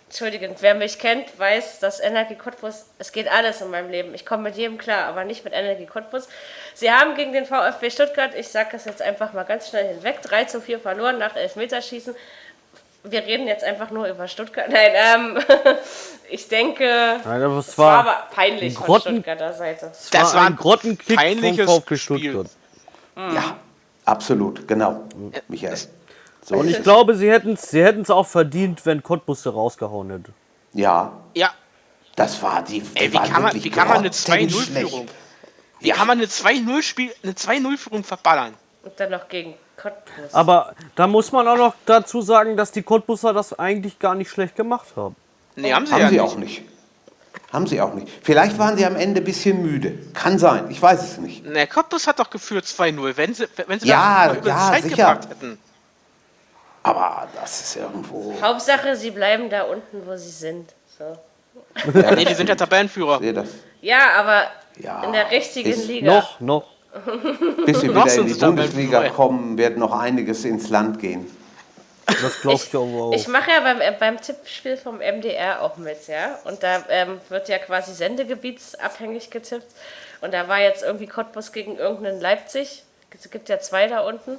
S2: Entschuldigung, wer mich kennt, weiß, dass Energie Cottbus, es geht alles in meinem Leben. Ich komme mit jedem klar, aber nicht mit Energie Cottbus. Sie haben gegen den VfB Stuttgart, ich sage das jetzt einfach mal ganz schnell hinweg, 3 zu 4 verloren nach Elfmeterschießen. Wir reden jetzt einfach nur über Stuttgart. Nein, ähm, <laughs> ich denke,
S5: Nein, aber es war,
S2: war aber peinlich Grotten, von Stuttgarter Seite.
S5: Das war ein Grottenkick vom VfB Stuttgart.
S4: Mhm. Ja, absolut, genau, Michael.
S5: So. Und ich glaube, sie hätten es sie auch verdient, wenn Cottbus rausgehauen hätte.
S4: Ja.
S3: Ja.
S4: Das war die.
S3: Ey, wie, kann man, wie kann man eine 2-0-Führung? Wie ja. kann man eine 2-0-Führung verballern?
S2: Und dann noch gegen Cottbus.
S5: Aber da muss man auch noch dazu sagen, dass die Cottbuser das eigentlich gar nicht schlecht gemacht haben.
S3: Nee, haben sie,
S4: haben
S3: ja
S4: sie
S3: nicht.
S4: auch nicht. Haben sie auch nicht. Vielleicht waren sie am Ende ein bisschen müde. Kann sein, ich weiß es nicht.
S3: Ne, Cottbus hat doch geführt 2-0, wenn sie, wenn sie
S4: ja, das über ja, Zeit sicher. gebracht hätten. Aber das ist irgendwo.
S2: Hauptsache, sie bleiben da unten, wo sie sind. So.
S3: Ja, nee, die sind ja Tabellenführer.
S2: Ja, aber ja, in der richtigen Liga.
S5: Noch, noch.
S4: Bis sie wieder in die Bundesliga kommen, wird noch einiges ins Land gehen.
S5: Das glaube ich, auch.
S2: Ich mache ja beim, äh, beim Tippspiel vom MDR auch mit, ja. Und da ähm, wird ja quasi sendegebietsabhängig getippt. Und da war jetzt irgendwie Cottbus gegen irgendeinen Leipzig. Es gibt ja zwei da unten.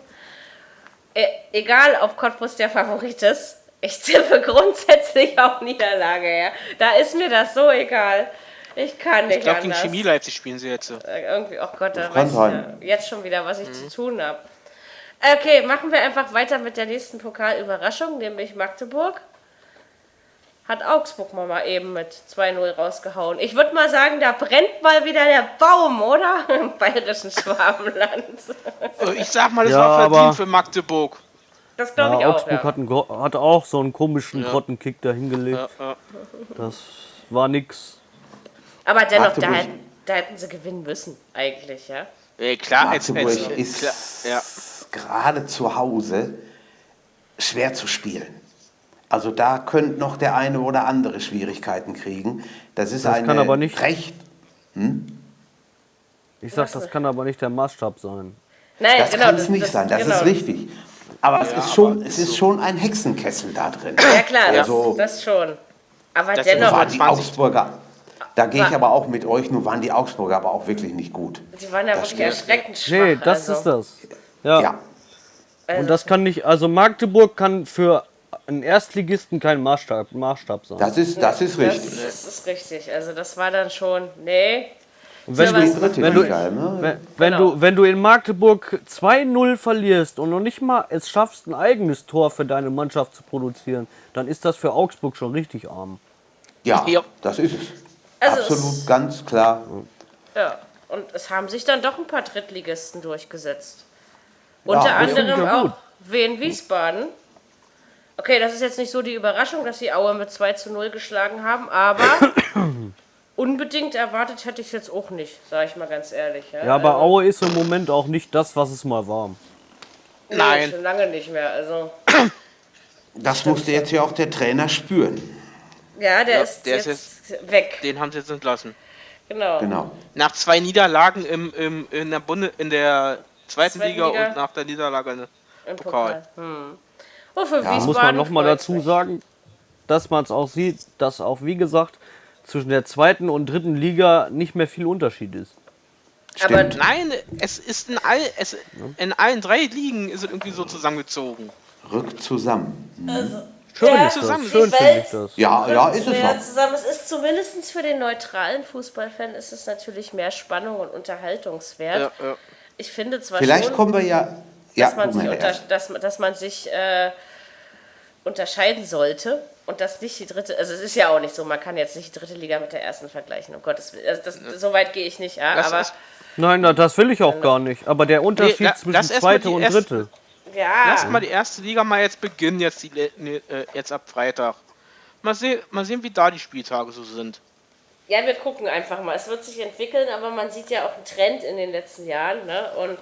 S2: E egal, ob Cottbus der Favorit ist, ich tippe <laughs> grundsätzlich auf Niederlage, ja. Da ist mir das so egal. Ich kann nicht. Ich glaube,
S3: gegen Chemie Leipzig spielen sie jetzt.
S2: Äh, irgendwie, oh Gott, da weiß ich ja jetzt schon wieder, was ich mhm. zu tun habe. Okay, machen wir einfach weiter mit der nächsten Pokalüberraschung, nämlich Magdeburg. Hat Augsburg mal eben mit 2-0 rausgehauen. Ich würde mal sagen, da brennt mal wieder der Baum, oder? <laughs> Im bayerischen Schwabenland.
S3: Äh, ich sag mal, das ja, war verdient für Magdeburg.
S2: Das glaube ja, ich auch.
S5: Augsburg ja. hat, hat, auch so einen komischen ja. Grottenkick da hingelegt. Das war nix.
S2: Aber dennoch, da, da, hätten sie gewinnen müssen, eigentlich, ja?
S3: Ja, klar,
S4: Magdeburg als, als, ist klar, ja. Gerade zu Hause schwer zu spielen. Also da könnte noch der eine oder andere Schwierigkeiten kriegen. Das ist
S5: das
S4: eine
S5: kann aber nicht.
S4: recht. Hm?
S5: Ich sag, das kann aber nicht der Maßstab sein.
S4: Nein, das genau, kann es nicht das, sein, das genau. ist richtig. Aber ja, es ist schon, es ist schon ein Hexenkessel da drin.
S2: Ja klar, also, das, das schon. Aber das dennoch.
S4: Waren die Augsburger, da gehe ich aber auch mit euch, nur waren die Augsburger aber auch wirklich nicht gut.
S2: Sie waren ja das wirklich erschreckend schwach.
S5: Nee, das also. ist das. Ja. ja. Und das kann nicht, also Magdeburg kann für einen Erstligisten kein Maßstab, Maßstab sein.
S4: Das ist, das ist richtig.
S2: Das, das ist richtig. Also das war dann schon, nee.
S5: Wenn, du, wenn, du, ne? wenn, wenn, genau. du, wenn du in Magdeburg 2-0 verlierst und noch nicht mal es schaffst, ein eigenes Tor für deine Mannschaft zu produzieren, dann ist das für Augsburg schon richtig arm.
S4: Ja, ja. das ist es. Also Absolut, es, ganz klar.
S2: Ja, und es haben sich dann doch ein paar Drittligisten durchgesetzt. Unter ja, anderem auch Wien Wiesbaden. Okay, das ist jetzt nicht so die Überraschung, dass sie Aue mit 2 zu 0 geschlagen haben, aber <coughs> unbedingt erwartet hätte ich es jetzt auch nicht, sage ich mal ganz ehrlich.
S5: Ja, ja aber also, Aue ist im Moment auch nicht das, was es mal war.
S3: Nein.
S2: Schon lange nicht mehr. Also. <coughs>
S4: Das musste jetzt ja auch der Trainer spüren.
S2: Ja, der, ja, ist, der jetzt ist jetzt weg.
S3: Den haben sie jetzt entlassen.
S2: Genau.
S4: genau.
S3: Nach zwei Niederlagen im, im, in, der Bunde, in der zweiten, zweiten Liga, Liga, und nach der Niederlage im Pokal. Pokal. Hm.
S5: Oh, ja, muss man nochmal dazu sagen, dass man es auch sieht, dass auch, wie gesagt, zwischen der zweiten und dritten Liga nicht mehr viel Unterschied ist.
S3: Stimmt. Aber nein, es ist in, all, es, in allen drei Ligen ist es irgendwie so zusammengezogen.
S4: Rückt zusammen.
S2: Mhm. Also,
S5: schön ja, ist das. Schön finde ich das.
S4: Ja, ja, ist es auch.
S2: Zusammen. Es ist zumindest für den neutralen Fußballfan ist es natürlich mehr Spannung und Unterhaltungswert. Ja, ja. Ich finde zwar
S4: Vielleicht schon, kommen wir ja,
S2: dass, man sich unter, dass, dass man sich äh, unterscheiden sollte und das nicht die dritte, also es ist ja auch nicht so, man kann jetzt nicht die dritte Liga mit der ersten vergleichen, um Gottes Willen. Also das, so weit gehe ich nicht, ja, aber.
S5: Nein, das will ich auch gar nicht. Aber der Unterschied nee, zwischen zweite und dritte.
S3: Ja. Lass mal die erste Liga mal jetzt beginnen, jetzt, die, ne, jetzt ab Freitag. Mal, seh, mal sehen, wie da die Spieltage so sind.
S2: Ja, wir gucken einfach mal. Es wird sich entwickeln, aber man sieht ja auch einen Trend in den letzten Jahren. Ne? Und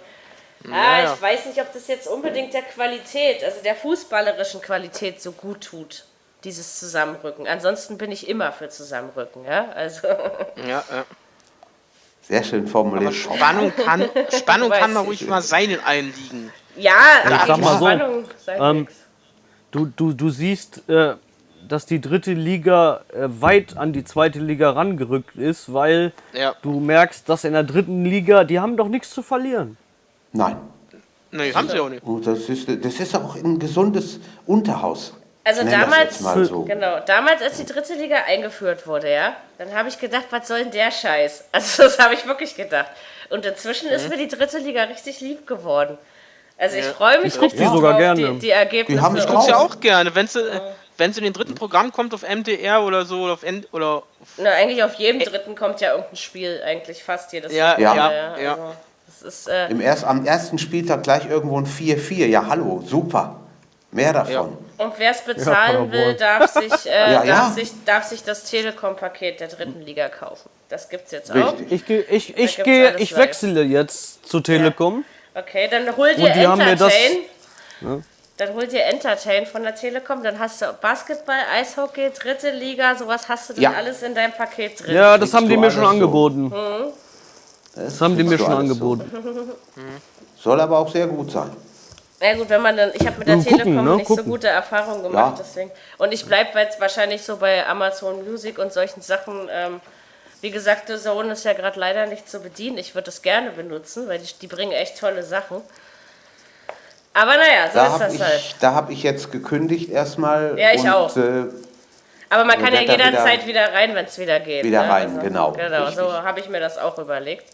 S2: ah, ja. ich weiß nicht, ob das jetzt unbedingt der Qualität, also der fußballerischen Qualität so gut tut, dieses Zusammenrücken. Ansonsten bin ich immer für Zusammenrücken. Ja, also.
S3: Ja, ja.
S4: Sehr schön formuliert.
S3: Aber Spannung kann, Spannung <laughs> kann doch ruhig mal sein in allen Ligen.
S2: Ja,
S5: ich sag mal so, ähm, du, du, du siehst, äh, dass die dritte Liga äh, weit an die zweite Liga rangerückt ist, weil ja. du merkst, dass in der dritten Liga, die haben doch nichts zu verlieren.
S4: Nein.
S3: Nein, haben sie auch nicht.
S4: Und das ist, das ist auch ein gesundes Unterhaus.
S2: Also damals, so. genau, damals, als die dritte Liga eingeführt wurde, ja, dann habe ich gedacht, was soll denn der Scheiß? <laughs> Also das habe ich wirklich gedacht. Und inzwischen mhm. ist mir die dritte Liga richtig lieb geworden. Also ich freue mich ich richtig
S5: die sogar gerne.
S2: Die, die Ergebnisse. Die
S3: haben ich gucke sie auch gerne, wenn sie, ja. Wenn sie in den dritten Programm kommt auf MDR oder so oder auf N oder auf
S2: Na, eigentlich auf jedem dritten kommt ja irgendein Spiel, eigentlich fast jedes
S3: ja, Ja, ja. ja.
S4: Also, ist, äh Im erst, am ersten Spieltag gleich irgendwo ein 4-4. Ja, hallo, super. Mehr davon. Ja.
S2: Und wer es bezahlen will, darf sich, <laughs> äh, ja, darf, Sich, darf sich das Telekom-Paket der dritten Liga kaufen. Das gibt es jetzt auch.
S5: Ich, ich, ich, ich, gehe, ich wechsle jetzt zu Telekom.
S2: Okay, dann hol dir Entertain. Dann hol dir Entertain von der Telekom, dann hast du Basketball, Eishockey, dritte Liga, sowas hast du dann ja. alles in deinem Paket drin.
S5: Ja, das haben die mir schon angeboten. Hm? Das haben die mir schon angeboten.
S4: Soll aber auch sehr gut sein.
S2: Na ja, gut, wenn man dann, ich habe mit der gucken, Telekom ne? nicht gucken. so gute Erfahrungen gemacht, ja. deswegen. Und ich bleibe jetzt wahrscheinlich so bei Amazon Music und solchen Sachen. Ähm, wie gesagt, The Zone ist ja gerade leider nicht zu bedienen. Ich würde das gerne benutzen, weil die, die, bringen echt tolle Sachen. Aber naja, so
S4: da
S2: ist das
S4: ich,
S2: halt.
S4: Da habe ich jetzt gekündigt erstmal.
S2: Ja, ich und, auch. Äh, Aber man kann ja jederzeit wieder, wieder, rein, wenn es wieder geht.
S4: Wieder ne? rein, also, genau.
S2: Genau, richtig. so habe ich mir das auch überlegt.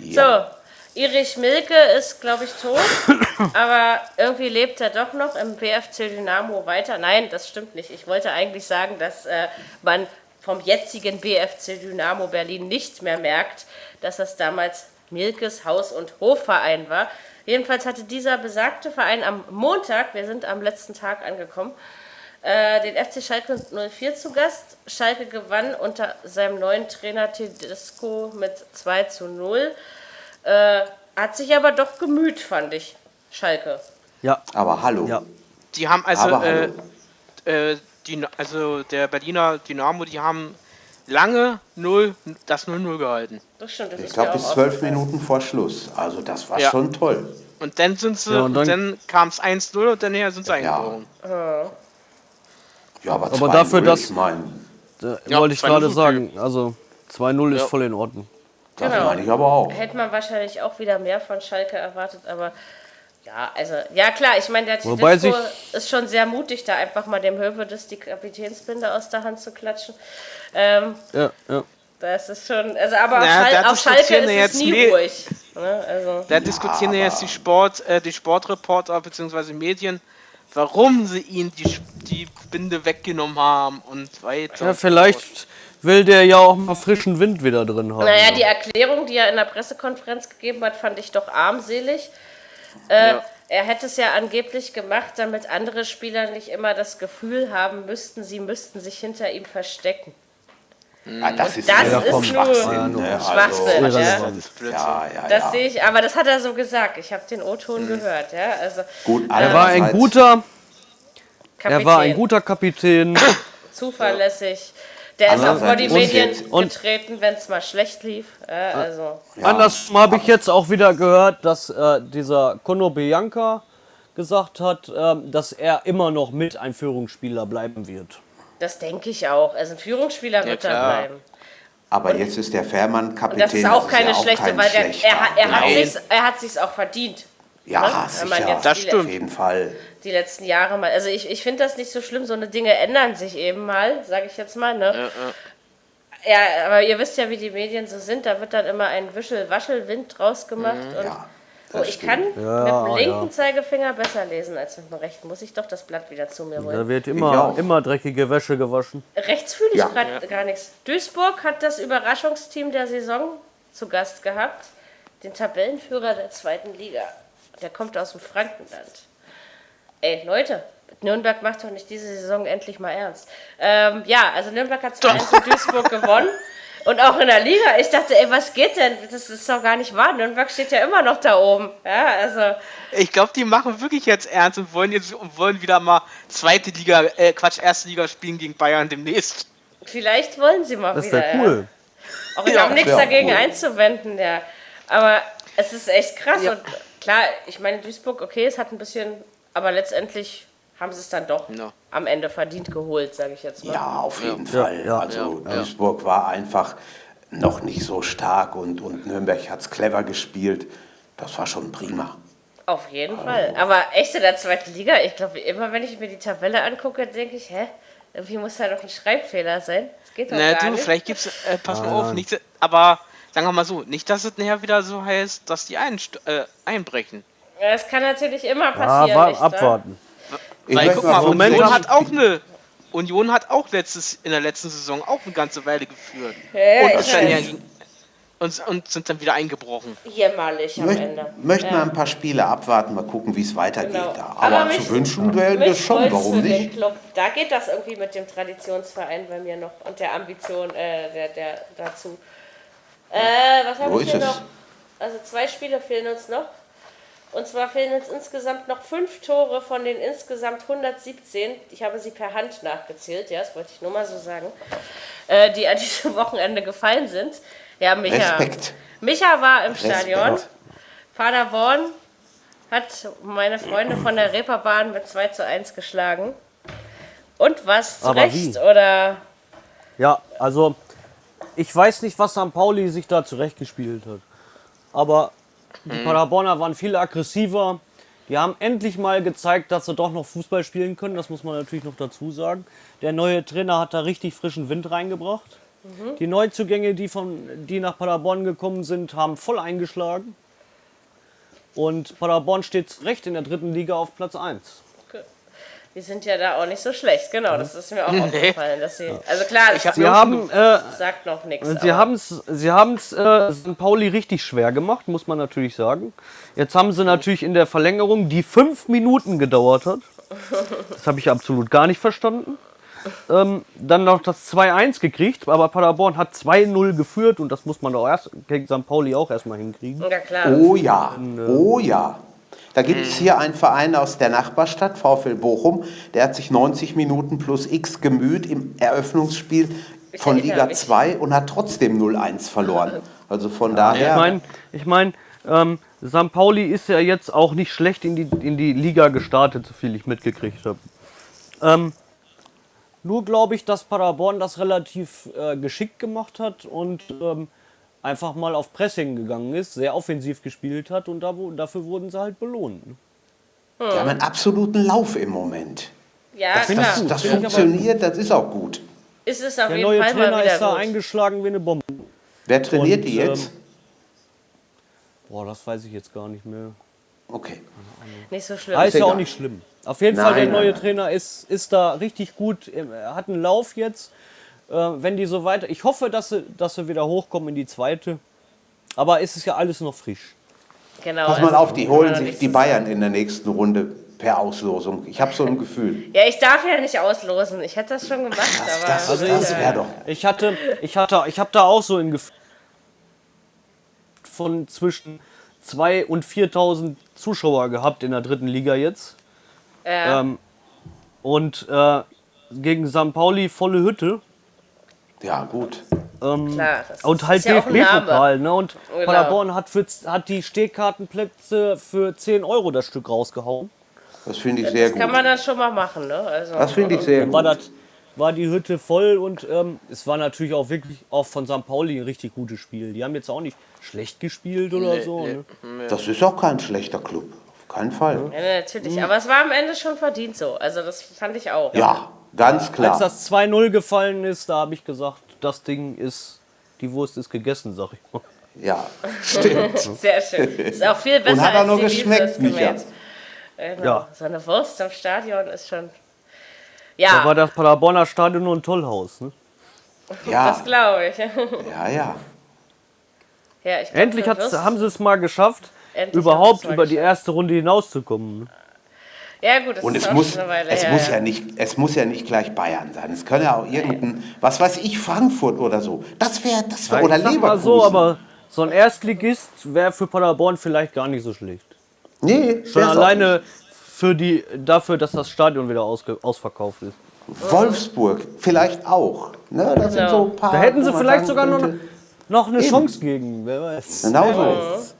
S2: Ja. So, Erich Milke ist, glaube ich, tot, <coughs> aber irgendwie lebt er doch noch im BFC Dynamo weiter. Nein, das stimmt nicht. Ich wollte eigentlich sagen, dass äh, man vom jetzigen BFC Dynamo Berlin nicht mehr merkt, dass das damals Milkes Haus- und Hofverein war. Jedenfalls hatte dieser besagte Verein am Montag, wir sind am letzten Tag angekommen, äh, den FC Schalke 04 zu Gast. Schalke gewann unter seinem neuen Trainer Tedesco mit 2 zu 0. Äh, hat sich aber doch gemüht, fand ich, Schalke.
S4: Ja. Aber hallo. Ja.
S3: Die haben also äh, äh, die, also der Berliner Dynamo, die haben lange 0, das 0-0 gehalten.
S2: Das stimmt, das
S4: ich glaube bis zwölf Minuten vor Schluss. Also das war ja. schon toll.
S3: Und dann sind sie, ja, dann, dann kam es 1-0 und dann sind sie eingebrochen.
S4: Ja. ja, aber,
S5: aber dafür, dass. Ich mein, da ja, wollte ich gerade sagen, also 2-0 ist voll in Ordnung.
S4: Das genau. meine ich aber auch.
S2: Hätte man wahrscheinlich auch wieder mehr von Schalke erwartet, aber ja, also, ja klar, ich meine, der Tedesco ist schon sehr mutig, da einfach mal dem Hövedes die Kapitänsbinde aus der Hand zu klatschen. Ähm,
S5: ja, ja.
S2: Das ist schon, also aber ja, auf, Schal auf Schalke ist es nie ruhig. Ne? Also.
S3: Da diskutieren ja, jetzt die Sport, äh, die Sportreporter bzw. Medien, warum sie ihn die, die Binde weggenommen haben und weiter.
S5: Ja, vielleicht will der ja auch mal frischen Wind wieder drin haben.
S2: Naja, die Erklärung, die er in der Pressekonferenz gegeben hat, fand ich doch armselig. Äh, ja. Er hätte es ja angeblich gemacht, damit andere Spieler nicht immer das Gefühl haben müssten, sie müssten sich hinter ihm verstecken.
S4: Ah, das ist,
S2: das
S4: ja,
S2: ist nur
S4: Schwachsinn. Ne?
S2: Schwachsinn,
S4: also,
S2: ja.
S4: ja, ja,
S2: Das
S4: ja.
S2: sehe ich, aber das hat er so gesagt. Ich habe den O-Ton gehört, ja. Also
S4: Gut,
S5: Er war ein guter,
S2: Kapitän,
S5: er war ein guter Kapitän. <coughs>
S2: zuverlässig. Der ist auch vor die Medien getreten, wenn es mal schlecht lief. Ja, also
S4: Ja.
S5: Andersrum habe ich jetzt auch wieder gehört, dass äh, dieser Kono Bianca gesagt hat, ähm, dass er immer noch mit ein Führungsspieler bleiben wird.
S2: Das denke ich auch. Also ein Führungsspieler wird da
S3: klar.
S2: bleiben.
S4: Aber jetzt ist der Fährmann Kapitän.
S2: Und das ist auch
S4: ja
S2: keine
S4: auch
S2: schlechte,
S4: kein
S2: weil der, er, hat- er, hat
S3: Nein.
S2: sich's, er hat sich's auch verdient.
S4: Ja,
S2: ne? Wenn man
S4: sicher.
S2: jetzt
S3: Das
S2: die,
S3: stimmt.
S4: Auf jeden Fall.
S2: die letzten Jahre mal. Also ich, ich finde das nicht so schlimm, so eine Dinge ändern sich eben mal, sage ich jetzt mal. Ne? Ja, aber ihr wisst ja, wie die Medien so sind. Da wird dann immer ein Wischel-Waschel-Wind draus gemacht. und
S4: Ja,
S2: oh, ich
S4: stimmt.
S2: kann mit dem
S5: Ja,
S2: linken
S5: ja.
S2: Zeigefinger besser lesen als mit dem rechten. Muss ich doch das Blatt wieder zu mir holen.
S5: Da wird immer, immer dreckige Wäsche gewaschen.
S2: Rechts fühle ich
S4: Ja.
S2: gerade gar nichts. Duisburg hat das Überraschungsteam der Saison zu Gast gehabt. Den Tabellenführer der zweiten Liga. Der kommt aus dem Frankenland. Ey, Leute, Nürnberg macht doch nicht diese Saison endlich mal ernst. Ähm, ja, also Nürnberg hat 2-1 in Duisburg gewonnen. <laughs> Und auch in der Liga. Ich dachte, ey, was geht denn? Das ist doch gar nicht wahr. Nürnberg steht ja immer noch da oben. Ja, also.
S3: Ich glaube, die machen wirklich jetzt ernst und wollen jetzt und wollen wieder mal zweite Liga, äh, Quatsch, erste Liga spielen gegen Bayern demnächst.
S2: Vielleicht wollen sie mal
S5: Das
S2: wieder.
S5: wäre
S2: ja.
S5: cool.
S2: Auch ich
S3: Ja,
S2: habe nichts dagegen
S4: cool.
S2: einzuwenden, ja. Aber es ist echt krass.
S3: Ja.
S2: Und klar, ich meine, Duisburg, okay, es hat ein bisschen, aber letztendlich haben sie es dann doch
S3: Ja.
S2: am Ende verdient geholt, sage ich jetzt mal.
S4: Ja, auf jeden Fall.
S5: ja,
S4: also
S3: ja, ja.
S4: Duisburg war einfach noch nicht so stark und, und Nürnberg hat es clever gespielt. Das war schon prima.
S2: Auf jeden Fall. Aber echt in der zweiten Liga, ich glaube, immer wenn ich mir die Tabelle angucke, denke ich, hä? Irgendwie muss da doch ein Schreibfehler sein. Das geht doch
S3: Na
S2: gar
S3: du,
S2: nicht.
S3: vielleicht gibt's, äh, pass mal auf, nicht, aber sagen wir mal so, nicht, dass es nachher wieder so heißt, dass die äh, einbrechen.
S2: Ja, Das kann natürlich immer
S5: Ja,
S2: passieren.
S5: wa-
S2: nicht wahr?
S5: abwarten.
S4: Ich
S3: Weil guck mal,
S5: Moment
S3: Union hat auch eine Union hat auch letztes in der letzten Saison auch eine ganze Weile geführt.
S2: Ja,
S3: und, ist dann ja, und, und sind dann wieder eingebrochen.
S2: Jämmerlich am
S4: möcht,
S2: Ende.
S4: möchten
S2: Ja.
S4: wir ein paar Spiele abwarten, mal gucken, wie es weitergeht.
S2: Genau.
S4: Da.
S2: Aber
S4: Aber,
S2: mich-
S4: zu wünschen wäre das schon, warum nicht?
S2: Club. Da geht das irgendwie mit dem Traditionsverein bei mir noch und der Ambition äh, der, der dazu. Äh, was habe ich
S4: ist
S2: hier
S4: es.
S2: noch? Also zwei Spiele fehlen uns noch. Und zwar fehlen uns insgesamt noch fünf Tore von den insgesamt 117. Ich habe sie per Hand nachgezählt, ja, das wollte ich nur mal so sagen. Äh, die an diesem Wochenende gefallen sind. Ja, Micha.
S4: Respekt.
S2: Micha war im Stadion.
S4: Respekt.
S2: Paderborn hat meine Freunde von der Reeperbahn mit 2 zu 1 geschlagen. Und was zu
S5: Aber
S2: Recht
S5: wie?
S2: oder
S5: Ja, also ich weiß nicht, was St. Pauli sich da zurechtgespielt hat. Aber die Paderborner waren viel aggressiver. Die haben endlich mal gezeigt, dass sie doch noch Fußball spielen können. Das muss man natürlich noch dazu sagen. Der neue Trainer hat da richtig frischen Wind reingebracht. Die Neuzugänge, die, von, die nach Paderborn gekommen sind, haben voll eingeschlagen. Und Paderborn steht recht in der dritten Liga auf Platz 1.
S2: die sind ja da auch nicht so schlecht. Genau, das ist mir auch aufgefallen. Dass sie, also klar, das
S3: hab
S5: Sie haben, äh,
S2: sagt noch nichts.
S5: Sie haben es sie haben's, äh, St. Pauli richtig schwer gemacht, muss man natürlich sagen. Jetzt haben sie natürlich in der Verlängerung, die fünf Minuten gedauert hat, das habe ich absolut gar nicht verstanden, ähm, dann noch das 2-1 gekriegt, aber Paderborn hat 2-0 geführt und das muss man doch erst gegen St. Pauli auch erstmal hinkriegen.
S2: Ja, klar.
S4: Oh ja, oh ja. Da gibt es hier einen Verein aus der Nachbarstadt, VfL Bochum, der hat sich 90 Minuten plus X gemüht im Eröffnungsspiel von Liga
S2: mich.
S4: 2 und hat trotzdem 0-1 verloren. Also von daher.
S5: Ich meine, ich mein, ähm, St. Pauli ist ja jetzt auch nicht schlecht in die, in die Liga gestartet, so viel ich mitgekriegt habe. Ähm, nur glaube ich, dass Paderborn das relativ äh, geschickt gemacht hat und ähm, einfach mal auf Pressing gegangen ist, sehr offensiv gespielt hat und dafür wurden sie halt belohnt. ne?
S4: die haben einen absoluten Lauf im Moment.
S2: Ja,
S4: Das,
S2: klar.
S4: das, das funktioniert, das ist auch gut.
S2: ist es auf
S5: Der
S2: jeden
S5: neue
S2: Fall
S5: Trainer ist da
S2: gut.
S5: eingeschlagen wie eine Bombe.
S4: Wer trainiert
S5: Und,
S4: die jetzt?
S5: ähm, Boah, das weiß ich jetzt gar nicht mehr.
S4: Okay.
S2: Nicht so schlimm.
S5: Ah, ist ja auch nicht schlimm. Auf jeden Fall,
S4: Nein,
S5: der
S4: nein,
S5: neue
S4: nein.
S5: Trainer ist, ist da richtig gut. Er hat einen Lauf jetzt. Äh, wenn die so weiter. Ich hoffe, dass sie, dass sie wieder hochkommen in die zweite. Aber es ist ja alles noch frisch.
S2: genau,
S4: Pass mal
S2: also
S4: auf, die holen sich die Bayern in der nächsten Runde per Auslosung. Ich habe so ein Gefühl.
S2: Ja, ich darf ja nicht auslosen. Ich hätte das schon gemacht,
S4: das,
S2: aber.
S4: Das, also das wäre doch.
S5: Ich hatte, ich hatte, ich habe da auch so ein Gefühl von zwischen 2.000 und 4.000 Zuschauer gehabt in der dritten Liga jetzt. Ja. Ähm, und äh, gegen St. Pauli volle Hütte.
S4: Ja, gut.
S5: Ähm, Klar, und halt DFB-Pokal. Ne? Und genau. Paderborn hat, für, hat die Stehkartenplätze für 10 Euro das Stück rausgehauen.
S4: Das finde ich sehr
S2: das
S4: gut.
S2: Das kann man dann schon mal machen. Ne? Also,
S4: das finde ich sehr
S5: war
S4: gut.
S5: Das, war die Hütte voll und ähm, es war natürlich auch wirklich auch von St. Pauli ein richtig gutes Spiel. Die haben jetzt auch nicht schlecht gespielt oder nee, so. Nee.
S4: Ne? Das ist auch kein schlechter Club. Auf keinen Fall.
S2: Ja, natürlich. Aber es war am Ende schon verdient so. Also das fand ich auch.
S4: Ja, ganz klar.
S5: Als das 2-0 gefallen ist, da habe ich gesagt, das Ding ist, die Wurst ist gegessen, sag ich mal.
S4: Ja, stimmt. <laughs>
S2: Sehr schön. Ist auch viel besser
S4: Und hat auch
S2: als die
S4: geschmeckt, Micha.
S2: Genau. Ja. So eine Wurst am Stadion ist schon.
S5: Ja. Da war das Paderborner Stadion nur ein Tollhaus, ne?
S4: Ja.
S2: Das glaube ich.
S4: Ja, ja.
S2: ja ich glaub,
S5: Endlich haben sie es mal geschafft, Endlich überhaupt über die erste Runde hinauszukommen.
S2: Ja, gut, das
S4: und
S2: ist
S4: es, muss, es, her, muss ja. ja. nicht, es muss ja nicht gleich Bayern sein. Es können ja auch irgendein, was weiß ich, Frankfurt oder so. Das wäre, das wär, oder Leverkusen. Mal
S5: so, aber so ein Erstligist wäre für Paderborn vielleicht gar nicht so schlecht.
S4: Nee,
S5: schon alleine für die, dafür, dass das Stadion wieder ausge, ausverkauft ist.
S4: Wolfsburg vielleicht auch. Ne? Das sind so ein paar,
S5: da hätten sie vielleicht sogar noch, noch eine Eben. Chance gegen, wer weiß.
S4: Genau so ist es.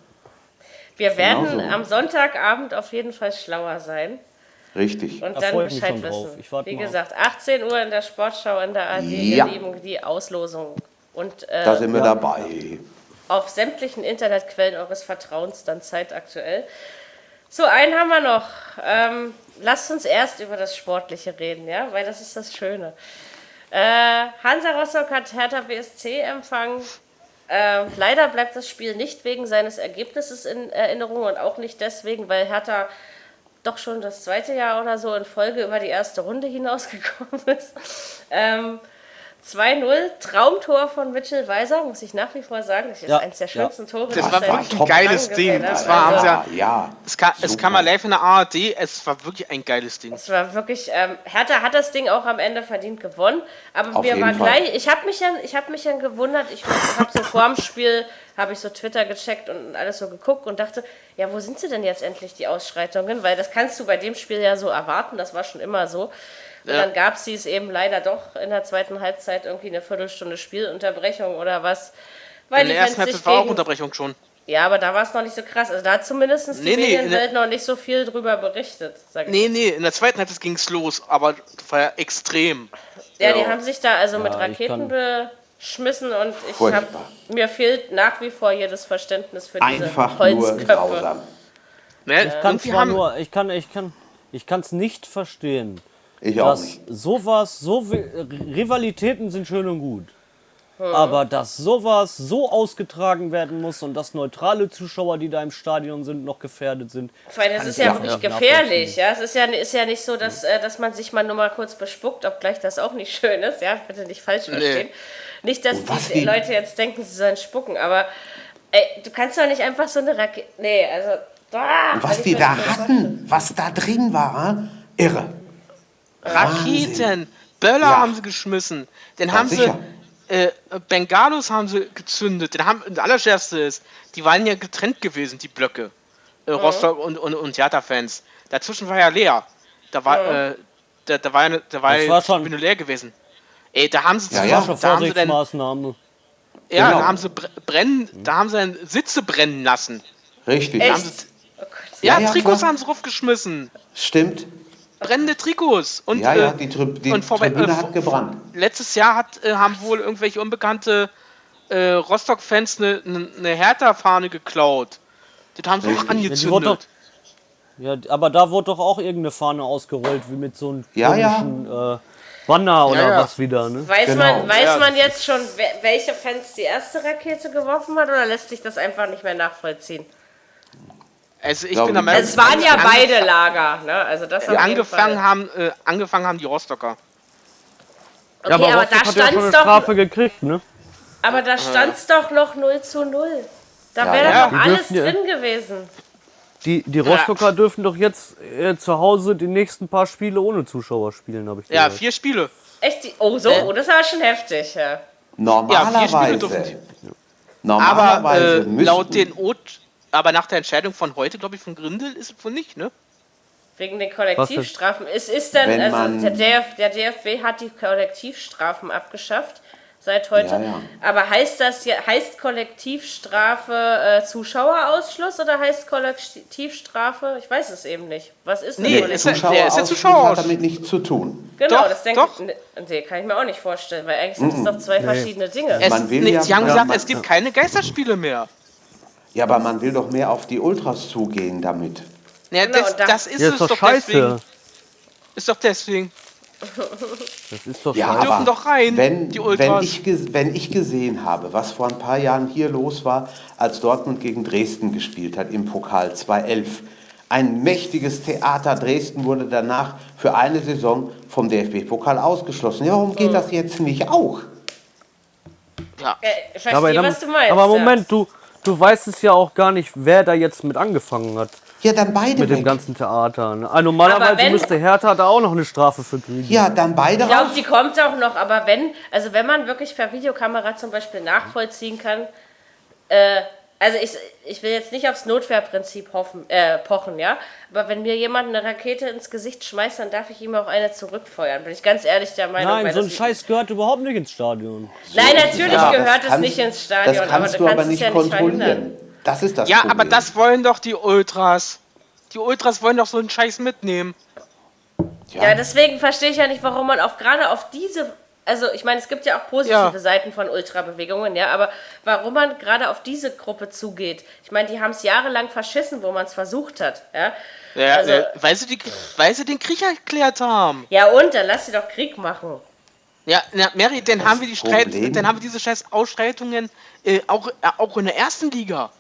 S2: Wir werden genau so. am Sonntagabend auf jeden Fall schlauer sein.
S4: Richtig.
S2: Und dann Bescheid wissen. Wie gesagt, 18 Uhr in der Sportschau in der AD, ja. ihr die Auslosung. Und,
S4: äh, da sind wir ja. dabei.
S2: Auf sämtlichen Internetquellen eures Vertrauens dann zeitaktuell. So, einen haben wir noch. Ähm, lasst uns erst über das Sportliche reden, ja, weil das ist das Schöne. Äh, Hansa Rostock hat Hertha BSC empfangen. Äh, leider bleibt das Spiel nicht wegen seines Ergebnisses in Erinnerung und auch nicht deswegen, weil Hertha doch schon das zweite Jahr oder so in Folge über die erste Runde hinausgekommen <laughs> ist. Ähm, 2-0, Traumtor von Mitchell Weiser, muss ich nach wie vor sagen. Das ist ja, eins der schönsten ja. Tore.
S3: Das war wirklich ein geiles Ding. Das war, also, ja, ja, es, kam, es kam mal live in der ARD, es war wirklich ein geiles Ding.
S2: Es war wirklich, ähm, Hertha hat das Ding auch am Ende verdient gewonnen, aber Auf mir war Fall. gleich, ich habe mich, ja, hab mich ja gewundert, ich habe so vor dem Spiel, habe ich so Twitter gecheckt und alles so geguckt und dachte, ja, wo sind sie denn jetzt endlich, die Ausschreitungen? Weil das kannst du bei dem Spiel ja so erwarten, das war schon immer so. Und ja. dann gab es es eben leider doch in der zweiten Halbzeit irgendwie eine Viertelstunde Spielunterbrechung oder was.
S3: Weil in der ersten Halbzeit war auch Unterbrechung schon.
S2: Ja, aber da war es noch nicht so krass. Also da hat zumindest die nee, Medienwelt nee, noch nicht so viel drüber berichtet.
S3: Sag ich nee, nee, in der zweiten Halbzeit ging es los, aber das war ja extrem.
S2: Ja, ja, die haben sich da also ja, mit Raketen beschmissen und ich hab, mir fehlt nach wie vor jedes Verständnis für diese
S4: Einfach Holzköpfe.
S5: Ne? Ich kann zwar nur, ich kann, ich kann, ich kann es nicht verstehen
S4: ich auch nicht.
S5: Sowas, so Rivalitäten sind schön und gut. Aber dass sowas so ausgetragen werden muss und dass neutrale Zuschauer, die da im Stadion sind, noch gefährdet sind.
S2: Weil das ist ja wirklich gefährlich. Ja? Es ist ja, ist ja nicht so, dass, äh, dass man sich mal nur mal kurz bespuckt, obgleich das auch nicht schön ist. Ja, bitte nicht falsch verstehen. Nee. Nicht, dass die wie? Leute jetzt denken, sie sollen spucken, aber ey, du kannst doch nicht einfach so eine Rakete. Nee, also.
S4: Ah, was die da hatten, was da drin war, irre.
S3: Raketen, Böller ja. haben sie geschmissen. Den ja, haben sicher. sie, äh, Bengalos haben sie gezündet. Den haben, das Allerschärfste ist, die waren ja getrennt gewesen, die Blöcke. Äh, mhm. Rostock und, und, und Theaterfans. Dazwischen war ja leer. Da war, mhm. äh, da, da war ja, da war, das
S5: war schon
S3: leer gewesen. Ey, da haben sie
S5: ja, ja. Schon da haben sie dann, ja,
S3: genau. da haben sie brennen, da haben sie dann Sitze brennen lassen.
S4: Richtig.
S3: Da sie, oh ja, ja, Trikots haben sie raufgeschmissen.
S4: Stimmt
S3: brennende Trikots. Und,
S4: ja, ja, die, Tri die und Tribüne äh, hat gebrannt.
S3: Letztes Jahr hat, äh, haben wohl irgendwelche unbekannte äh, Rostock-Fans eine ne, ne, Hertha-Fahne geklaut. Das haben sie Richtig. auch angezündet.
S5: Ja, aber da wurde doch auch irgendeine Fahne ausgerollt, wie mit so einem
S4: ja, komischen
S5: ja. Äh, Banner oder ja, was wieder. Ne?
S2: Weiß, genau. man, weiß man jetzt schon, welche Fans die erste Rakete geworfen hat oder lässt sich das einfach nicht mehr nachvollziehen?
S3: Also ich bin der Meinung,
S2: es waren ja beide Lager, ne? Also das
S3: die angefangen haben, äh, angefangen haben die Rostocker.
S2: Okay, ja, aber, aber da stand ja
S5: doch Strafe gekriegt, ne?
S2: Aber da stand es doch noch 0 zu 0. Da ja, wäre ja. doch alles drin gewesen.
S5: Die, die Rostocker ja. dürfen doch jetzt äh, zu Hause die nächsten paar Spiele ohne Zuschauer spielen, habe ich
S3: gehört. Ja, vier Spiele.
S2: Echt? Oh, so? Äh. Das war schon heftig, ja.
S4: Normalerweise.
S3: Ja, Normalerweise aber äh, laut den o aber nach der Entscheidung von heute, glaube ich, von Grindel ist es wohl nicht, ne?
S2: Wegen den Kollektivstrafen. Es ist dann, also der, DF, der DFB hat die Kollektivstrafen abgeschafft seit heute. Ja, ja. Aber heißt das heißt Kollektivstrafe äh, Zuschauerausschluss oder heißt Kollektivstrafe? Ich weiß es eben nicht. Was ist
S4: nee, denn Zuschauerausschluss ist hat damit nichts zu tun.
S2: Genau, doch, das denke ich. Nee, kann ich mir auch nicht vorstellen, weil eigentlich sind es mm doch zwei nee. verschiedene Dinge.
S3: Es, man will nee, ja, Sie haben gesagt, es gibt keine Geisterspiele mehr.
S4: Ja, aber man will doch mehr auf die Ultras zugehen damit.
S3: Ja, genau, das, das, ist, ja, ist doch scheiße. Deswegen. Ist doch deswegen.
S5: Das ist doch
S4: ja, aber dürfen doch rein, wenn, die Wenn ich, wenn ich gesehen habe, was vor ein paar Jahren hier los war, als Dortmund gegen Dresden gespielt hat im Pokal 2011, ein mächtiges Theater. Dresden wurde danach für eine Saison vom DFB-Pokal ausgeschlossen. Ja, warum geht das jetzt nicht auch?
S2: Ja, äh, ich verstehe, aber, was du meinst.
S5: Aber Moment, ja. du, du weißt es ja auch gar nicht, wer da jetzt mit angefangen hat.
S4: Ja, dann beide
S5: Mit weg. dem ganzen Theater. Ne? Also normalerweise wenn, müsste Hertha da auch noch eine Strafe für kriegen.
S4: Ja, dann beide
S2: Ich glaube, die kommt auch noch. Aber wenn, also wenn man wirklich per Videokamera zum Beispiel nachvollziehen kann, äh, also ich, ich will jetzt nicht aufs Notwehrprinzip hoffen, äh, pochen, ja. Aber wenn mir jemand eine Rakete ins Gesicht schmeißt, dann darf ich ihm auch eine zurückfeuern. Bin ich ganz ehrlich der Meinung.
S5: Nein, so ein Scheiß gehört überhaupt nicht ins Stadion.
S2: Nein, natürlich ja, gehört es nicht ins Stadion.
S4: Das kannst aber du, du kannst aber nicht ja kontrollieren. Nicht das ist das
S3: Ja,
S4: Problem.
S3: aber das wollen doch die Ultras. Die Ultras wollen doch so einen Scheiß mitnehmen.
S2: Ja, ja deswegen verstehe ich ja nicht, warum man auf gerade auf diese also ich meine, es gibt ja auch positive ja. Seiten von Ultrabewegungen, ja, aber warum man gerade auf diese Gruppe zugeht? Ich meine, die haben es jahrelang verschissen, wo man es versucht hat, ja.
S3: Ja, also, äh, weil, sie die, weil sie den Krieg erklärt haben.
S2: Ja und, dann lass sie doch Krieg machen.
S3: Ja, na, Mary, dann haben wir die Streit, dann haben wir diese scheiß Ausschreitungen äh, auch, äh, auch in der ersten Liga.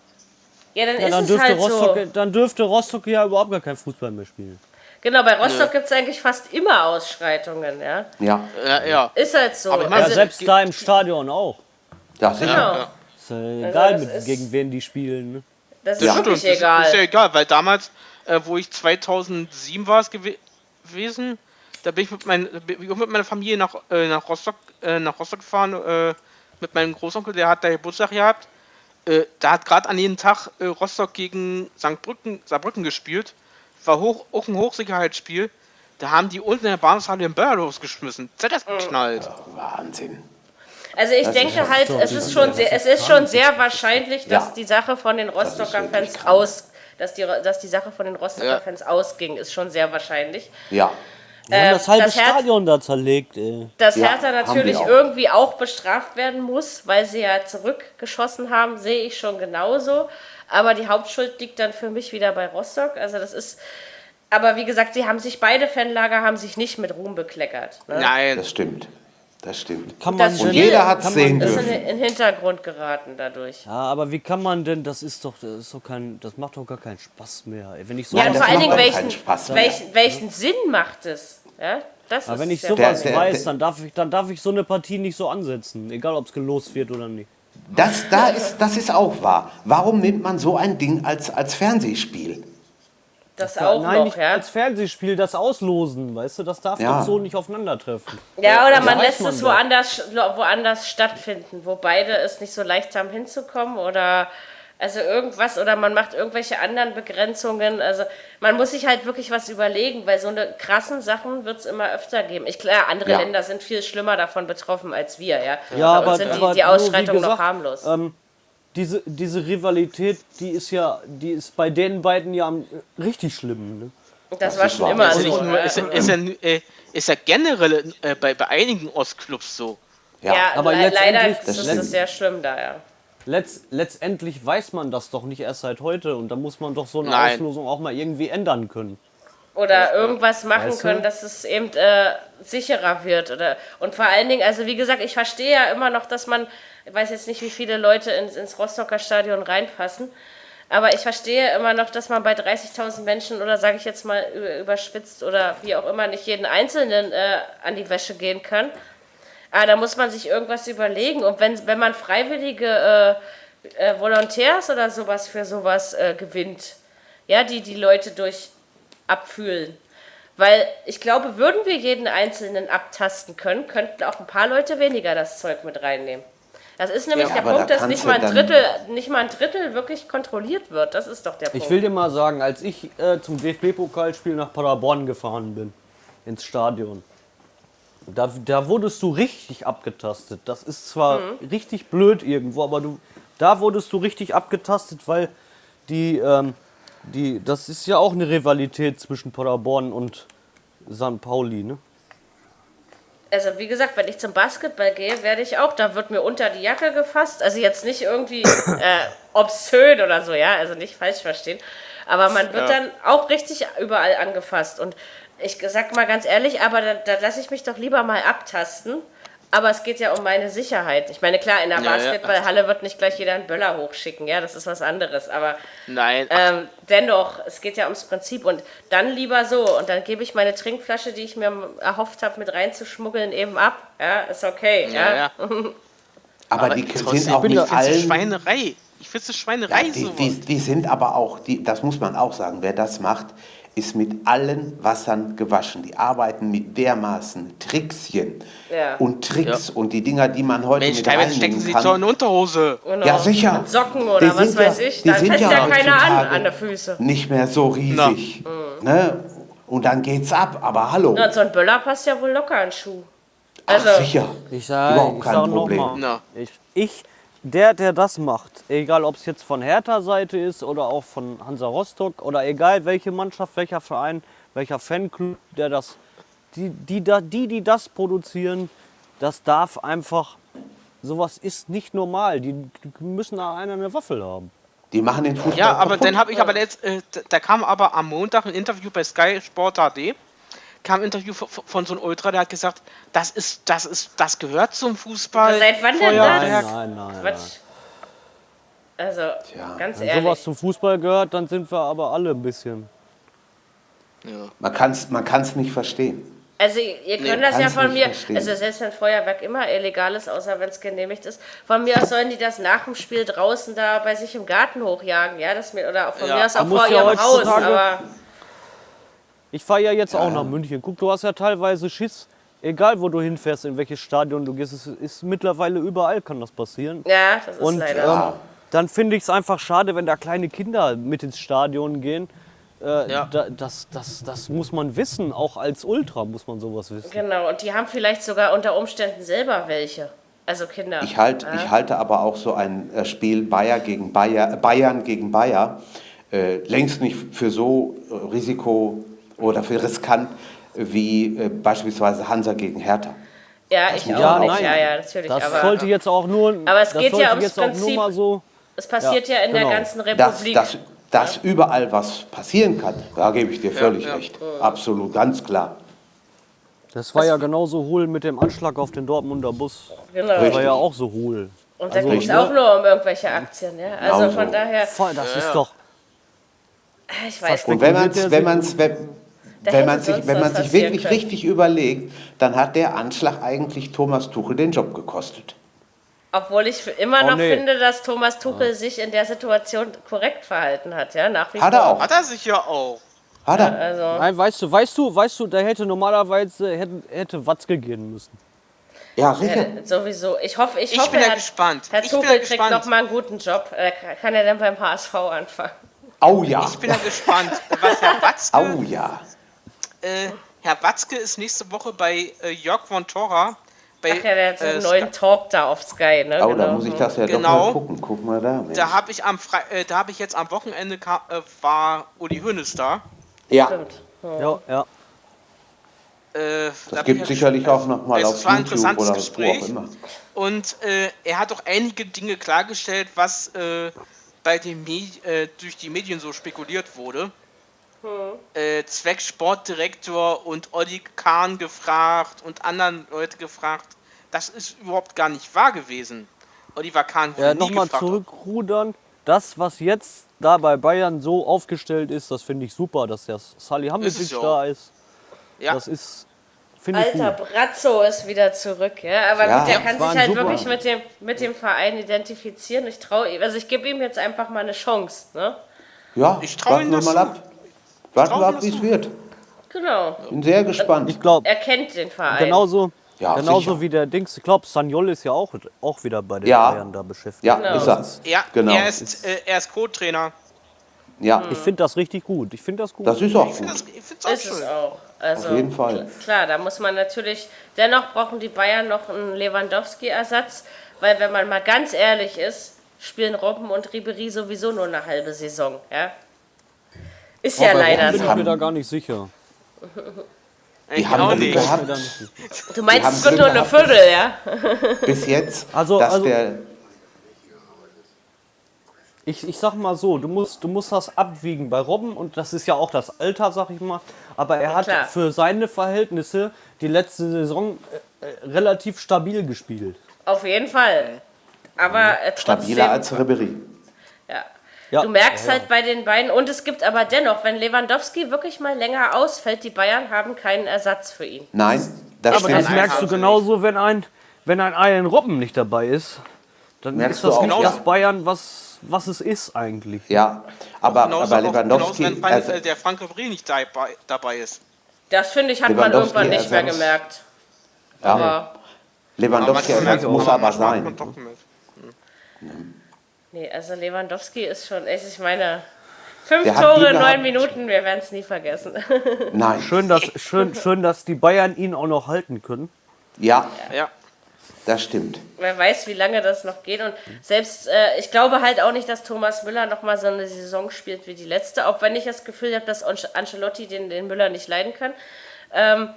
S2: Ja, dann, ja, dann dürfte halt
S5: Rostock,
S2: so.
S5: Dann dürfte Rostock ja überhaupt gar kein Fußball mehr spielen.
S2: Genau, bei Rostock ja. gibt es eigentlich fast immer Ausschreitungen, ja.
S4: Ja.
S3: ja, ja.
S2: Ist halt so.
S5: Aber also, ja, selbst da im Stadion auch.
S4: Ja, sicher. Genau.
S5: Ja. Ist ja also egal, also mit, gegen wen die spielen. Ne?
S2: Das ist ja. wirklich stimmt. egal.
S3: Ist, ist ja egal, weil damals, äh, wo ich 2007 war es gew gewesen, da bin ich mit, mein, mit meiner Familie nach, äh, nach, Rostock, äh, nach Rostock gefahren, äh, mit meinem Großonkel, der hat da Geburtstag gehabt. Äh, da hat gerade an jedem Tag äh, Rostock gegen St. Brücken, Saarbrücken gespielt. War hoch, auch ein Hochsicherheitsspiel. Da haben die unten in der Bahnhofshalle den Böller losgeschmissen. ZS geknallt.
S4: Oh, Wahnsinn.
S2: Also ich das denke halt, es ist schon sehr, es ist schon sehr wahrscheinlich, dass ja. die Sache von den Rostocker Fans aus, dass die, dass die Sache von den Rostocker ja. Fans ausging, ist schon sehr wahrscheinlich.
S4: Ja.
S5: Wir haben das halbe das Stadion da zerlegt, ey.
S2: Dass ja, Hertha natürlich auch. irgendwie auch bestraft werden muss, weil sie ja zurückgeschossen haben, sehe ich schon genauso. Aber die Hauptschuld liegt dann für mich wieder bei Rostock. Also das ist. Aber wie gesagt, sie haben sich, beide Fanlager haben sich nicht mit Ruhm bekleckert.
S4: Ne? Nein. Das stimmt. Das stimmt.
S5: Kann man
S4: und jeder hat es sehen
S2: dürfen. ist in den Hintergrund geraten dadurch.
S5: Ja, aber wie kann man denn, das ist doch, das ist doch kein, das macht doch gar keinen Spaß mehr. Wenn ich so
S2: ja, vor allen Dingen, welchen, welchen, welchen Sinn macht es? Ja, das
S5: aber wenn ich sowas der, der, weiß, dann darf, ich, dann darf ich so eine Partie nicht so ansetzen, egal ob es gelost wird oder nicht.
S4: Das, da ist, das ist auch wahr. Warum nimmt man so ein Ding als, als Fernsehspiel?
S2: Das auch
S5: Nein,
S2: noch,
S5: nicht
S2: ja.
S5: als Fernsehspiel, das Auslosen, weißt du, das darf ja. doch so nicht aufeinandertreffen.
S2: Ja, oder man lässt man es woanders, woanders stattfinden, wo beide es nicht so leicht haben hinzukommen oder also irgendwas oder man macht irgendwelche anderen Begrenzungen. Also man muss sich halt wirklich was überlegen, weil so eine krassen Sachen wird es immer öfter geben. Ich klar, andere ja. Länder sind viel schlimmer davon betroffen als wir, ja.
S5: ja Bei aber,
S2: sind
S5: aber
S2: die, die Ausschreitungen noch harmlos.
S5: Ähm, diese, diese Rivalität, die ist ja, die ist bei den beiden ja richtig schlimm. Ne?
S2: Das, das war schon immer so.
S3: Ist, ist, ja, äh, ist ja generell äh, bei, bei einigen Ostclubs so.
S2: Ja, ja aber le leider ist es sehr schlimm da, ja
S5: letzt, letztendlich weiß man das doch nicht erst seit heute und da muss man doch so eine Nein. Auslosung auch mal irgendwie ändern können.
S2: Oder irgendwas machen weißt du? können, dass es eben äh, sicherer wird. Oder, und vor allen Dingen, also wie gesagt, ich verstehe ja immer noch, dass man, ich weiß jetzt nicht, wie viele Leute ins, ins Rostocker Stadion reinpassen, aber ich verstehe immer noch, dass man bei 30.000 Menschen oder sage ich jetzt mal überspitzt oder wie auch immer nicht jeden Einzelnen äh, an die Wäsche gehen kann. Ah, da muss man sich irgendwas überlegen. Und wenn, wenn man freiwillige äh, äh, Volontärs oder sowas für sowas äh, gewinnt, ja, die die Leute durch abfühlen. Weil ich glaube, würden wir jeden Einzelnen abtasten können, könnten auch ein paar Leute weniger das Zeug mit reinnehmen. Das ist nämlich ja, der Punkt, da dass nicht mal, ein Drittel, nicht mal ein Drittel wirklich kontrolliert wird. Das ist doch der Punkt.
S5: Ich will dir mal sagen, als ich äh, zum DFB-Pokalspiel nach Paderborn gefahren bin, ins Stadion, da, da wurdest du richtig abgetastet. Das ist zwar mhm. richtig blöd irgendwo, aber du, da wurdest du richtig abgetastet, weil die, ähm, die, das ist ja auch eine Rivalität zwischen Paderborn und St. Pauli, ne?
S2: Also wie gesagt, wenn ich zum Basketball gehe, werde ich auch, da wird mir unter die Jacke gefasst. Also jetzt nicht irgendwie <coughs> äh, obszön oder so, ja, also nicht falsch verstehen. Aber man wird ja. dann auch richtig überall angefasst. Und ich sag mal ganz ehrlich, aber da, da lasse ich mich doch lieber mal abtasten, aber es geht ja um meine Sicherheit. Ich meine, klar, in der ja, Basketballhalle ja. wird nicht gleich jeder einen Böller hochschicken, ja, das ist was anderes. Aber
S3: Nein.
S2: Ähm, dennoch, es geht ja ums Prinzip. Und dann lieber so. Und dann gebe ich meine Trinkflasche, die ich mir erhofft habe, mit reinzuschmuggeln, eben ab. Ja, ist okay. Ja, ja.
S4: aber, <laughs> aber, die sind auch nicht allen...
S3: Schweinerei. Ich finde es Schweinerei
S4: ja, die, die, die, sind aber auch, die, das muss man auch sagen, wer das macht, ist mit allen Wassern gewaschen. Die arbeiten mit dermaßen Trickschen ja. und Tricks ja. und die Dinger, die man heute Mensch, mit
S3: teilweise stecken sie so in Unterhose.
S4: Genau. Ja, sicher.
S2: Mit Socken oder die was weiß ja, ich. Da
S4: sind ja,
S2: ja keiner an, an der Füße.
S4: Nicht mehr so riesig. Ne? Und dann geht's ab. Aber hallo.
S2: Na, so ein Böller passt ja wohl locker an Schuh.
S4: Also, Ach, sicher.
S5: Ich sage, Überhaupt kein sag Problem. Ich, ich der, der das macht, egal ob es jetzt von Hertha-Seite ist oder auch von Hansa Rostock oder egal welche Mannschaft, welcher Verein, welcher Fanclub, der das, die, die, die, die das produzieren, das darf einfach, sowas ist nicht normal. Die, müssen da einer eine Waffel haben.
S4: Die machen den Fußball.
S3: Ja, aber kaputt. dann habe ich aber jetzt, äh, da kam aber am Montag ein Interview bei Sky Sport AD kam ein Interview von, so einem Ultra, der hat gesagt, das ist, das ist, das gehört zum Fußball.
S2: Seit wann denn
S5: das? Nein, nein, nein.
S2: Quatsch. Also, Tja. ganz
S5: Wenn
S2: ehrlich.
S5: sowas zum Fußball gehört, dann sind wir aber alle ein bisschen.
S4: Ja. Man kann es man kann's nicht verstehen.
S2: Also ihr könnt nee, das ja von mir, verstehen. also selbst wenn Feuerwerk immer illegal ist, außer wenn es genehmigt ist, von mir aus sollen die das nach dem Spiel draußen da bei sich im Garten hochjagen, ja, das mir, oder von ja. mir aus auch vor ihrem Haus, aber...
S5: Ich fahre ja jetzt ja. auch nach München. Guck, du hast ja teilweise Schiss. Egal, wo du hinfährst, in welches Stadion du gehst, es ist mittlerweile überall kann das passieren.
S2: Ja, das ist
S5: Und,
S2: leider.
S5: Ähm, dann finde ich es einfach schade, wenn da kleine Kinder mit ins Stadion gehen. Äh, ja. da, das, das, das muss man wissen, auch als Ultra muss man sowas wissen.
S2: Genau, und die haben vielleicht sogar unter Umständen selber welche. Also Kinder.
S4: Ich, halt, ja. ich halte aber auch so ein äh, Spiel Bayer gegen Bayer, Bayern gegen Bayer äh, längst nicht für so äh, Risiko oder für riskant wie äh, beispielsweise Hansa gegen Hertha.
S2: Ja, ich auch ja, nicht. Ja, ja,
S5: natürlich. Das aber, sollte jetzt auch nur.
S2: Aber es geht ja ums Prinzip. So, es passiert ja, ja in genau. der ganzen Republik.
S4: Dass, dass, dass ja. überall was passieren kann, da gebe ich dir völlig recht. Absolut, ganz klar.
S5: Das war das ja genauso hohl mit dem Anschlag auf den Dortmunder Bus. Genau. Das war ja auch so hohl.
S2: Und da also, ging es auch nur um irgendwelche Aktien. Ja? Also genau von daher.
S5: Das ist doch.
S2: Ich weiß
S4: nicht. Und wenn man es wenn man's, wenn, wenn man sich, wenn man sich wirklich können. richtig überlegt, dann hat der Anschlag eigentlich Thomas Tuchel den Job gekostet.
S2: Obwohl ich immer oh, noch nee. finde, dass Thomas Tuchel ja. sich in der Situation korrekt verhalten hat, ja, nach wie
S4: hat vor. Er auch.
S3: Hat er sich ja auch.
S4: Hat er? Ja,
S5: also Nein, weißt du, weißt du, weißt du, da hätte normalerweise hätte, hätte Watzke gehen müssen.
S4: Ja, sicher. Ja,
S2: sowieso. Ich hoffe, ich,
S3: ich
S2: hoffe,
S3: bin
S2: Herr,
S3: gespannt.
S2: Herr Tuchel kriegt noch mal einen guten Job. Äh, kann er dann beim HSV anfangen?
S4: Oh ja.
S3: Ich bin ja gespannt, was Herr Watzke
S4: oh ja
S3: äh, Herr Watzke ist nächste Woche bei äh, Jörg von Tora.
S2: Bei, Ach ja, der hat so einen äh, neuen Talk da auf Sky, ne?
S4: Oh, genau. da muss ich das ja genau. doch mal gucken. Guck mal da.
S3: Mensch. Da habe ich am Fre äh, da habe ich jetzt am Wochenende äh, war Uli Hoeneß da.
S4: Ja.
S5: Stimmt. Ja, ja.
S3: Äh,
S4: das da gibt sicherlich auch noch mal auf
S3: war ein YouTube oder Gespräch. wo auch immer. Und äh, er hat auch einige Dinge klargestellt, was äh, bei den äh, durch die Medien so spekuliert wurde äh, Zweck Sportdirektor und Olli Kahn gefragt und anderen Leute gefragt. Das ist überhaupt gar nicht wahr gewesen. Oliver Kahn wurde
S5: ja, Nochmal zurückrudern. Das, was jetzt da bei Bayern so aufgestellt ist, das finde ich super, dass der Salihamidzic so. da ist. Ja. Das ist
S2: Alter Brazzo ist wieder zurück, ja. Aber ja, gut, der kann sich halt super. wirklich mit dem, mit dem Verein identifizieren. Ich traue ihm, also ich gebe ihm jetzt einfach mal eine Chance, ne?
S4: Ja, ich warten wir mal ab. Warten wir ab, wie es wird.
S2: Genau.
S4: Bin sehr gespannt.
S5: Ich glaube,
S2: er kennt den Verein.
S5: Genauso,
S4: Ja,
S5: genauso
S4: sicher.
S5: wie der Dings. Ich glaube, Sanyol ist ja auch, auch wieder bei den
S4: Ja.
S5: Bayern da beschäftigt.
S4: Ja,
S2: Genau.
S4: ist er.
S3: Ja,
S4: Genau.
S3: er ist, äh, er ist Co-Trainer.
S4: Ja,
S5: Ich finde das richtig gut. Ich finde das gut.
S4: das ist auch
S3: Ich finde
S4: gut.
S3: das- ich find's auch
S2: Ist es
S3: schön.
S2: auch. Also,
S4: Auf jeden Fall.
S2: Klar, da muss man natürlich, dennoch brauchen die Bayern noch einen Lewandowski-Ersatz, weil wenn man mal ganz ehrlich ist, spielen Robben und Ribery sowieso nur eine halbe Saison. Ja? Ist ja leider
S5: bin
S2: so.
S5: ich mir da gar nicht sicher.
S4: Die haben
S3: auch nicht.
S4: gehabt,
S5: Bin.
S2: Du meinst, es wird nur eine. Viertel, ja? <laughs>
S4: bis jetzt,
S5: Also-
S4: dass
S5: also-
S4: der.
S5: Ich, ich sag mal so, du musst, du musst das abwiegen bei Robben und das ist ja auch das Alter, sag ich mal. Aber er hat
S2: klar.
S5: für seine Verhältnisse die letzte Saison äh, äh, relativ stabil gespielt.
S2: Auf jeden Fall. Aber äh, trotzdem.
S4: Stabiler als Ribery.
S2: Ja. Du merkst
S5: Ja, ja.
S2: halt bei den beiden, und es gibt aber dennoch, wenn Lewandowski wirklich mal länger ausfällt, die Bayern haben keinen Ersatz für ihn.
S4: Nein, das
S5: Aber das merkst du genauso, wenn ein, wenn ein Ian Robben nicht dabei ist. Dann
S4: Merkst
S5: ist
S4: du
S5: das
S4: ja.
S5: das Bayern, was, was es ist eigentlich.
S4: Ja, aber,
S3: Genauso,
S4: aber
S3: auch- genauso,
S4: Lewandowski.
S3: wenn
S4: Also,
S3: der Frank Ribery nicht dabei, dabei ist.
S2: Das finde ich, hat man
S4: Lewandowski
S2: irgendwann nicht mehr gemerkt.
S4: ja,
S2: Aber
S4: Lewandowski Ersatz muss aber sein.
S2: Nee, also Lewandowski ist schon echt, ich meine, fünf
S4: Der
S2: Tore neun. Minuten, wir werden es nie vergessen. <laughs>
S4: Nein.
S5: Schön dass, schön, schön, dass die Bayern ihn auch noch halten können.
S4: Ja,
S3: Ja.
S4: das stimmt.
S2: Wer weiß, wie lange das noch geht. Und selbst, äh, ich glaube halt auch nicht, dass Thomas Müller nochmal so eine Saison spielt wie die letzte, auch wenn ich das Gefühl habe, dass Ance- Ancelotti den, den Müller nicht leiden kann. Ähm,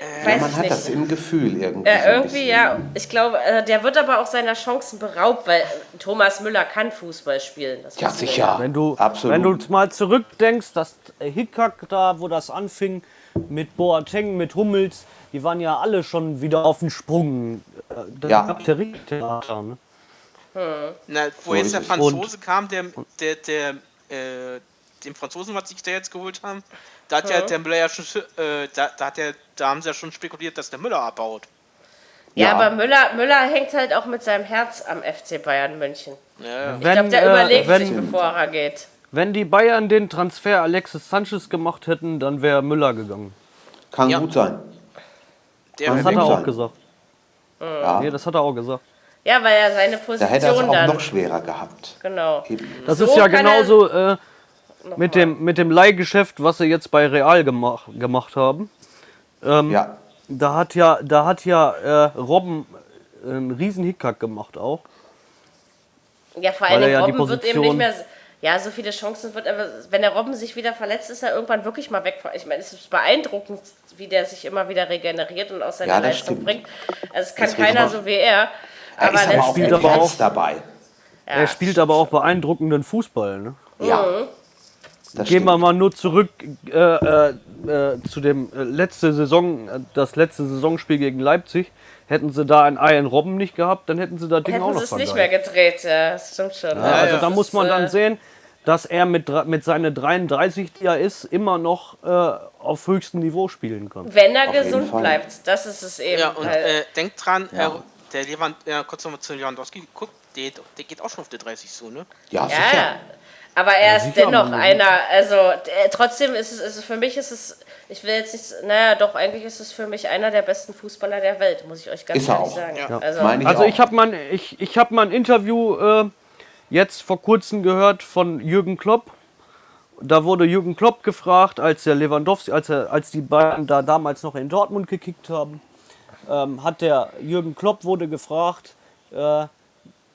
S2: äh,
S4: Ja,
S2: weiß
S4: man
S2: ich
S4: hat
S2: nicht.
S4: das im Gefühl irgendwie.
S2: Ja,
S4: so ein
S2: irgendwie, ja. Ich glaube, äh, der wird aber auch seiner Chancen beraubt, weil Thomas Müller kann Fußball spielen. Das
S4: Ja, sicher.
S5: Wenn du,
S4: Absolut.
S5: wenn du mal zurückdenkst, das Hickhack da, wo das anfing, mit Boateng, mit Hummels, die waren ja alle schon wieder auf dem Sprung. Äh, Da
S4: Ja.
S5: gab's ja richtig Theater, ne?
S3: Na, wo
S4: So
S3: jetzt der. Franzose kam, der, der, der, äh, den Franzosen, was sich da jetzt geholt haben, da hat ja der Müller ja schon, äh, da, da hat der, da haben sie ja schon spekuliert, dass der Müller abbaut.
S2: Ja,
S4: Ja.
S2: aber Müller, Müller hängt halt auch mit seinem Herz am FC Bayern München.
S3: Ja,
S2: Ich glaube, der
S5: äh,
S2: überlegt
S5: wenn,
S2: sich, bevor er geht.
S5: wenn die Bayern den Transfer Alexis Sanchez gemacht hätten, dann wäre Müller gegangen.
S4: Kann
S3: Ja.
S4: gut sein.
S3: der
S5: Das hat er auch
S4: sein.
S5: gesagt.
S4: Ja.
S5: Nee, das hat er auch gesagt.
S2: Ja, weil er seine
S4: Da hätte er es
S2: Position
S4: auch
S2: dann.
S4: noch schwerer gehabt.
S2: Genau.
S4: Eben.
S5: Das
S2: So
S5: ist ja
S2: er-
S5: genauso äh, mit, dem, mit dem Leihgeschäft, was sie jetzt bei Real gemach, gemacht haben.
S4: Ja,
S5: Da hat ja, da hat ja äh, Robben äh, einen riesen Hickhack gemacht auch.
S2: Ja, vor
S5: er
S2: Dingen
S5: ja
S2: Robben wird eben nicht mehr. Ja, so viele Chancen wird er. Wenn der Robben sich wieder verletzt, ist er irgendwann wirklich mal weg. Ich meine, es ist beeindruckend, wie der sich immer wieder regeneriert und aus seiner
S4: Ja,
S2: Leistung
S4: stimmt.
S2: bringt. Also, es kann
S4: Das
S2: keiner so wie er.
S4: er
S2: Aber
S4: ist aber auch
S5: spielt aber auch-
S4: dabei.
S2: ja,
S5: er spielt aber auch beeindruckenden Fußball. Ne?
S4: Ja. Das
S5: Gehen wir
S4: stimmt.
S5: mal nur zurück äh, äh, äh, zu dem äh, letzte Saison, äh, das letzte Saisonspiel gegen Leipzig. Hätten sie da einen Ian Robben nicht gehabt, dann hätten sie da Ding auch
S2: hätten
S5: noch
S2: sie es nicht mehr gedreht. Ja, das stimmt schon.
S5: Ja, also
S3: ja.
S5: da muss man dann sehen, dass er mit, mit seinen 33, die er ist, immer noch äh, auf höchstem Niveau spielen kann.
S2: Wenn er
S4: Auf
S2: gesund bleibt, das ist es eben.
S3: Ja, und äh, denkt dran,
S4: Ja.
S3: äh, der Lewand, ja, kurz nochmal zu Lewandowski, guck, der, der geht auch schon auf die 30 zu, ne?
S4: Ja,
S2: Ja,
S4: sicher.
S2: Ja. Aber er ist
S5: sicher,
S2: dennoch einer, also äh, trotzdem ist es, also für mich ist es, ich will jetzt nicht, naja, doch, eigentlich ist es für mich einer der besten Fußballer der Welt, muss ich euch ganz
S4: Ist
S2: ehrlich
S4: auch.
S2: sagen.
S3: Ja.
S2: Also,
S4: Meine ich
S5: Also ich habe mal, ein- ich, ich hab mal ein Interview äh, jetzt vor kurzem gehört von Jürgen Klopp. Da wurde Jürgen Klopp gefragt, als der Lewandowski, als, er, als die beiden da damals noch in Dortmund gekickt haben, ähm, hat der Jürgen Klopp wurde gefragt, äh,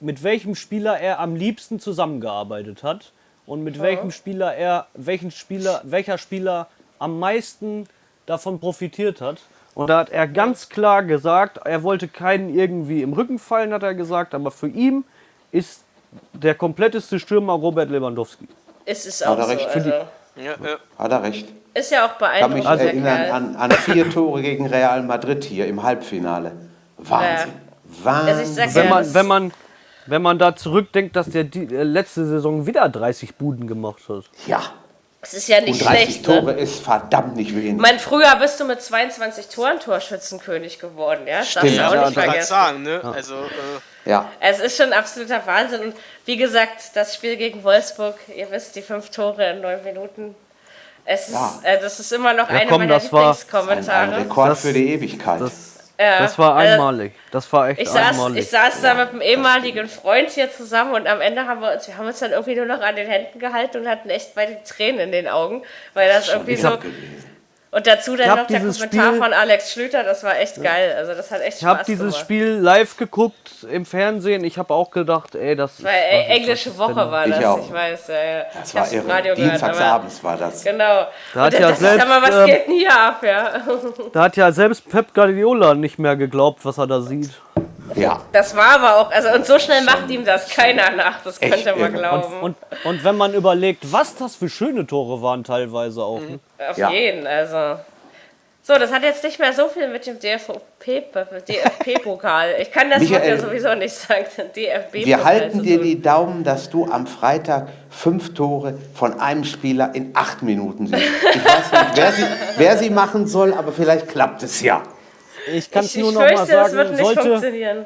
S5: mit welchem Spieler er am liebsten zusammengearbeitet hat und mit welchem Spieler er, welchen Spieler, welcher Spieler am meisten davon profitiert hat. Und da hat er ganz klar gesagt, er wollte keinen irgendwie im Rücken fallen, hat er gesagt, aber für ihn ist der kompletteste Stürmer Robert Lewandowski.
S2: ist es
S4: Hat
S2: auch
S4: er
S2: so.
S4: recht.
S2: Also,
S3: Ja, äh,
S4: Hat er recht.
S2: ist ja auch
S4: kann mich
S2: beeindruckend. der
S4: erinnern an, an vier Tore gegen Real Madrid hier im Halbfinale. Wahnsinn.
S2: Also ich sag
S4: Wahnsinn.
S2: ja,
S5: Wenn man, wenn man, wenn man da zurückdenkt, dass der die äh, letzte Saison wieder 30 Buden gemacht hat.
S4: Ja,
S2: Es ist ja nicht
S4: und 30
S2: schlecht.
S4: Tore
S2: Ne?
S4: ist verdammt nicht wenig.
S2: Mein, früher bist du mit 22 Toren Torschützenkönig geworden, ja? Das darfst
S4: Stimmt.
S2: du auch
S5: Ja,
S2: nicht vergessen.
S3: sagen, ne? Also, äh,
S2: Ja. Es ist schon absoluter Wahnsinn. Und wie gesagt, das Spiel gegen Wolfsburg, ihr wisst, die fünf Tore in neun Minuten. Es ja. ist, äh, das ist immer noch ja, eine komm, meiner Lieblingskommentare.
S4: Ein, ein Rekord das, für die Ewigkeit.
S5: Das, ja, das war äh, einmalig. Das war echt
S2: ich saß,
S5: einmalig.
S2: Ich saß da mit einem ehemaligen Freund hier zusammen und am Ende haben wir uns, wir haben uns dann irgendwie nur noch an den Händen gehalten und hatten echt beide Tränen in den Augen, weil das irgendwie so. Gelesen. Und dazu dann noch der Kommentar Spiel, von Alex Schlüter, das war echt geil. Also das hat echt
S5: ich Spaß Ich habe dieses gemacht. Spiel live geguckt im Fernsehen. Ich habe auch gedacht, ey, das
S2: war ey, englische Woche war das, ich, auch. ich weiß. Ja, ja.
S4: Das ich war irre. Radio Dienstagsabends war das.
S2: Genau.
S5: Da hat ja selbst,
S2: mal, was ähm, geht denn hier ab, ja?
S5: Da hat ja selbst Pep Guardiola nicht mehr geglaubt, was er da sieht.
S2: Ja. Das war aber auch, also und so schnell macht ihm das keiner nach, das Echt könnte man glauben.
S5: Und, und, und, wenn man überlegt, was das für schöne Tore waren teilweise auch. Ne?
S2: Auf ja. jeden, also. So, das hat jetzt nicht mehr so viel mit dem DFB-Pokal. Ich kann das Michael, ja sowieso nicht sagen.
S4: DFB wir halten dir die Daumen, dass du am Freitag fünf Tore von einem Spieler in acht Minuten siehst. Ich weiß nicht, wer sie, wer sie machen soll, aber vielleicht klappt es ja.
S5: Ich kann es nur noch fürchte, mal sagen, sollte,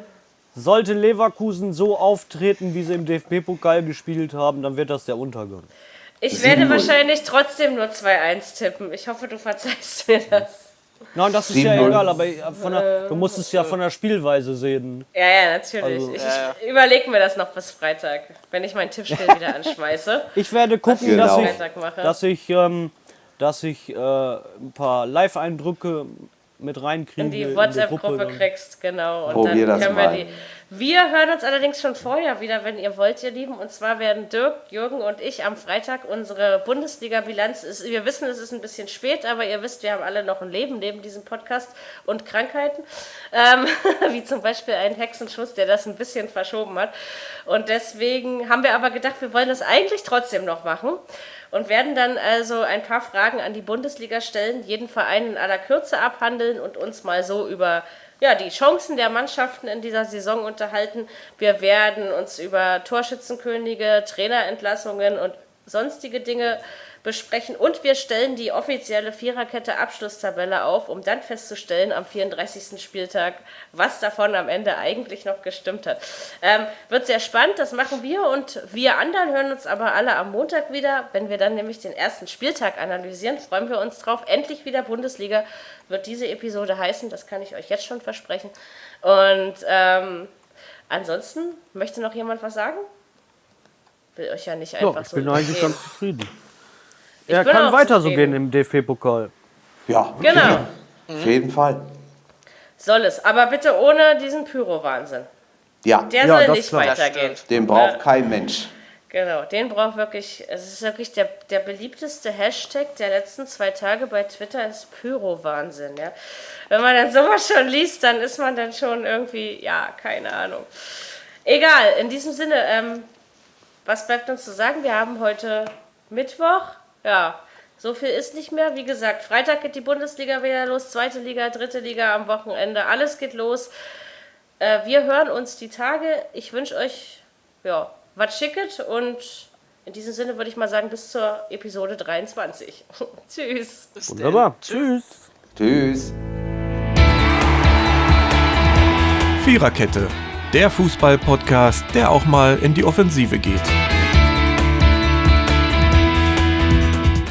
S5: sollte Leverkusen so auftreten, wie sie im DFB-Pokal gespielt haben, dann wird das der Untergang.
S2: Ich werde wahrscheinlich trotzdem nur 2-1 tippen. Ich hoffe, du verzeihst mir das.
S5: Nein, das ist ja egal, aber der, du musst es ja von der Spielweise sehen.
S2: Ja, ja, natürlich. Also, ich, ich überlege mir das noch bis Freitag, wenn ich mein Tippspiel wieder <laughs> anschmeiße.
S5: Ich werde gucken, genau. dass, ich, dass ich, ähm, dass ich äh, ein paar Live-Eindrücke mit reinkriege.
S2: In die WhatsApp-Gruppe kriegst, genau. Und Probier dann können wir die. Wir hören uns allerdings schon vorher wieder, wenn ihr wollt, ihr Lieben. Und zwar werden Dirk, Jürgen und ich am Freitag unsere Bundesliga-Bilanz. Wir wissen, es ist ein bisschen spät, aber ihr wisst, wir haben alle noch ein Leben neben diesem Podcast und Krankheiten. Ähm, <laughs> wie zum Beispiel einen Hexenschuss, der das ein bisschen verschoben hat. Und deswegen haben wir aber gedacht, wir wollen das eigentlich trotzdem noch machen und werden dann also ein paar Fragen an die Bundesliga stellen, jeden Verein in aller Kürze abhandeln und uns mal so über ja, die Chancen der Mannschaften in dieser Saison unterhalten. Wir werden uns über Torschützenkönige, Trainerentlassungen und sonstige Dinge besprechen und wir stellen die offizielle Viererkette Abschlusstabelle auf, um dann festzustellen am 34. Spieltag, was davon am Ende eigentlich noch gestimmt hat. Ähm, wird sehr spannend, das machen wir und wir anderen hören uns aber alle am Montag wieder. Wenn wir dann nämlich den ersten Spieltag analysieren, freuen wir uns drauf. Endlich wieder Bundesliga wird diese Episode heißen, das kann ich euch jetzt schon versprechen. Und ähm, ansonsten möchte noch jemand was sagen? Will euch ja nicht einfach
S5: so. Ich bin eigentlich ganz zufrieden. Er kann weiter so gehen im DFB-Pokal.
S4: Ja,
S2: genau.
S4: Auf jeden Fall.
S2: Soll es, aber bitte ohne diesen Pyro-Wahnsinn.
S4: Ja.
S2: Der ja, soll nicht klar. weitergehen.
S4: Den braucht kein Mensch.
S2: Genau, den braucht wirklich, es ist wirklich der, der beliebteste Hashtag der letzten zwei Tage bei Twitter ist Pyro-Wahnsinn, ja. Wenn man dann sowas schon liest, dann ist man dann schon irgendwie, ja, keine Ahnung. Egal, in diesem Sinne, ähm, was bleibt uns zu sagen? Wir haben heute Mittwoch, ja, so viel ist nicht mehr. Wie gesagt, Freitag geht die Bundesliga wieder los, zweite Liga, dritte Liga am Wochenende, alles geht los. Äh, wir hören uns die Tage. Ich wünsche euch, ja, was schicket und in diesem Sinne würde ich mal sagen, bis zur Episode 23. <laughs> Tschüss.
S5: Bis Wunderbar. Tschüss.
S4: Tschüss.
S1: Viererkette, der Fußball-Podcast, der auch mal in die Offensive geht.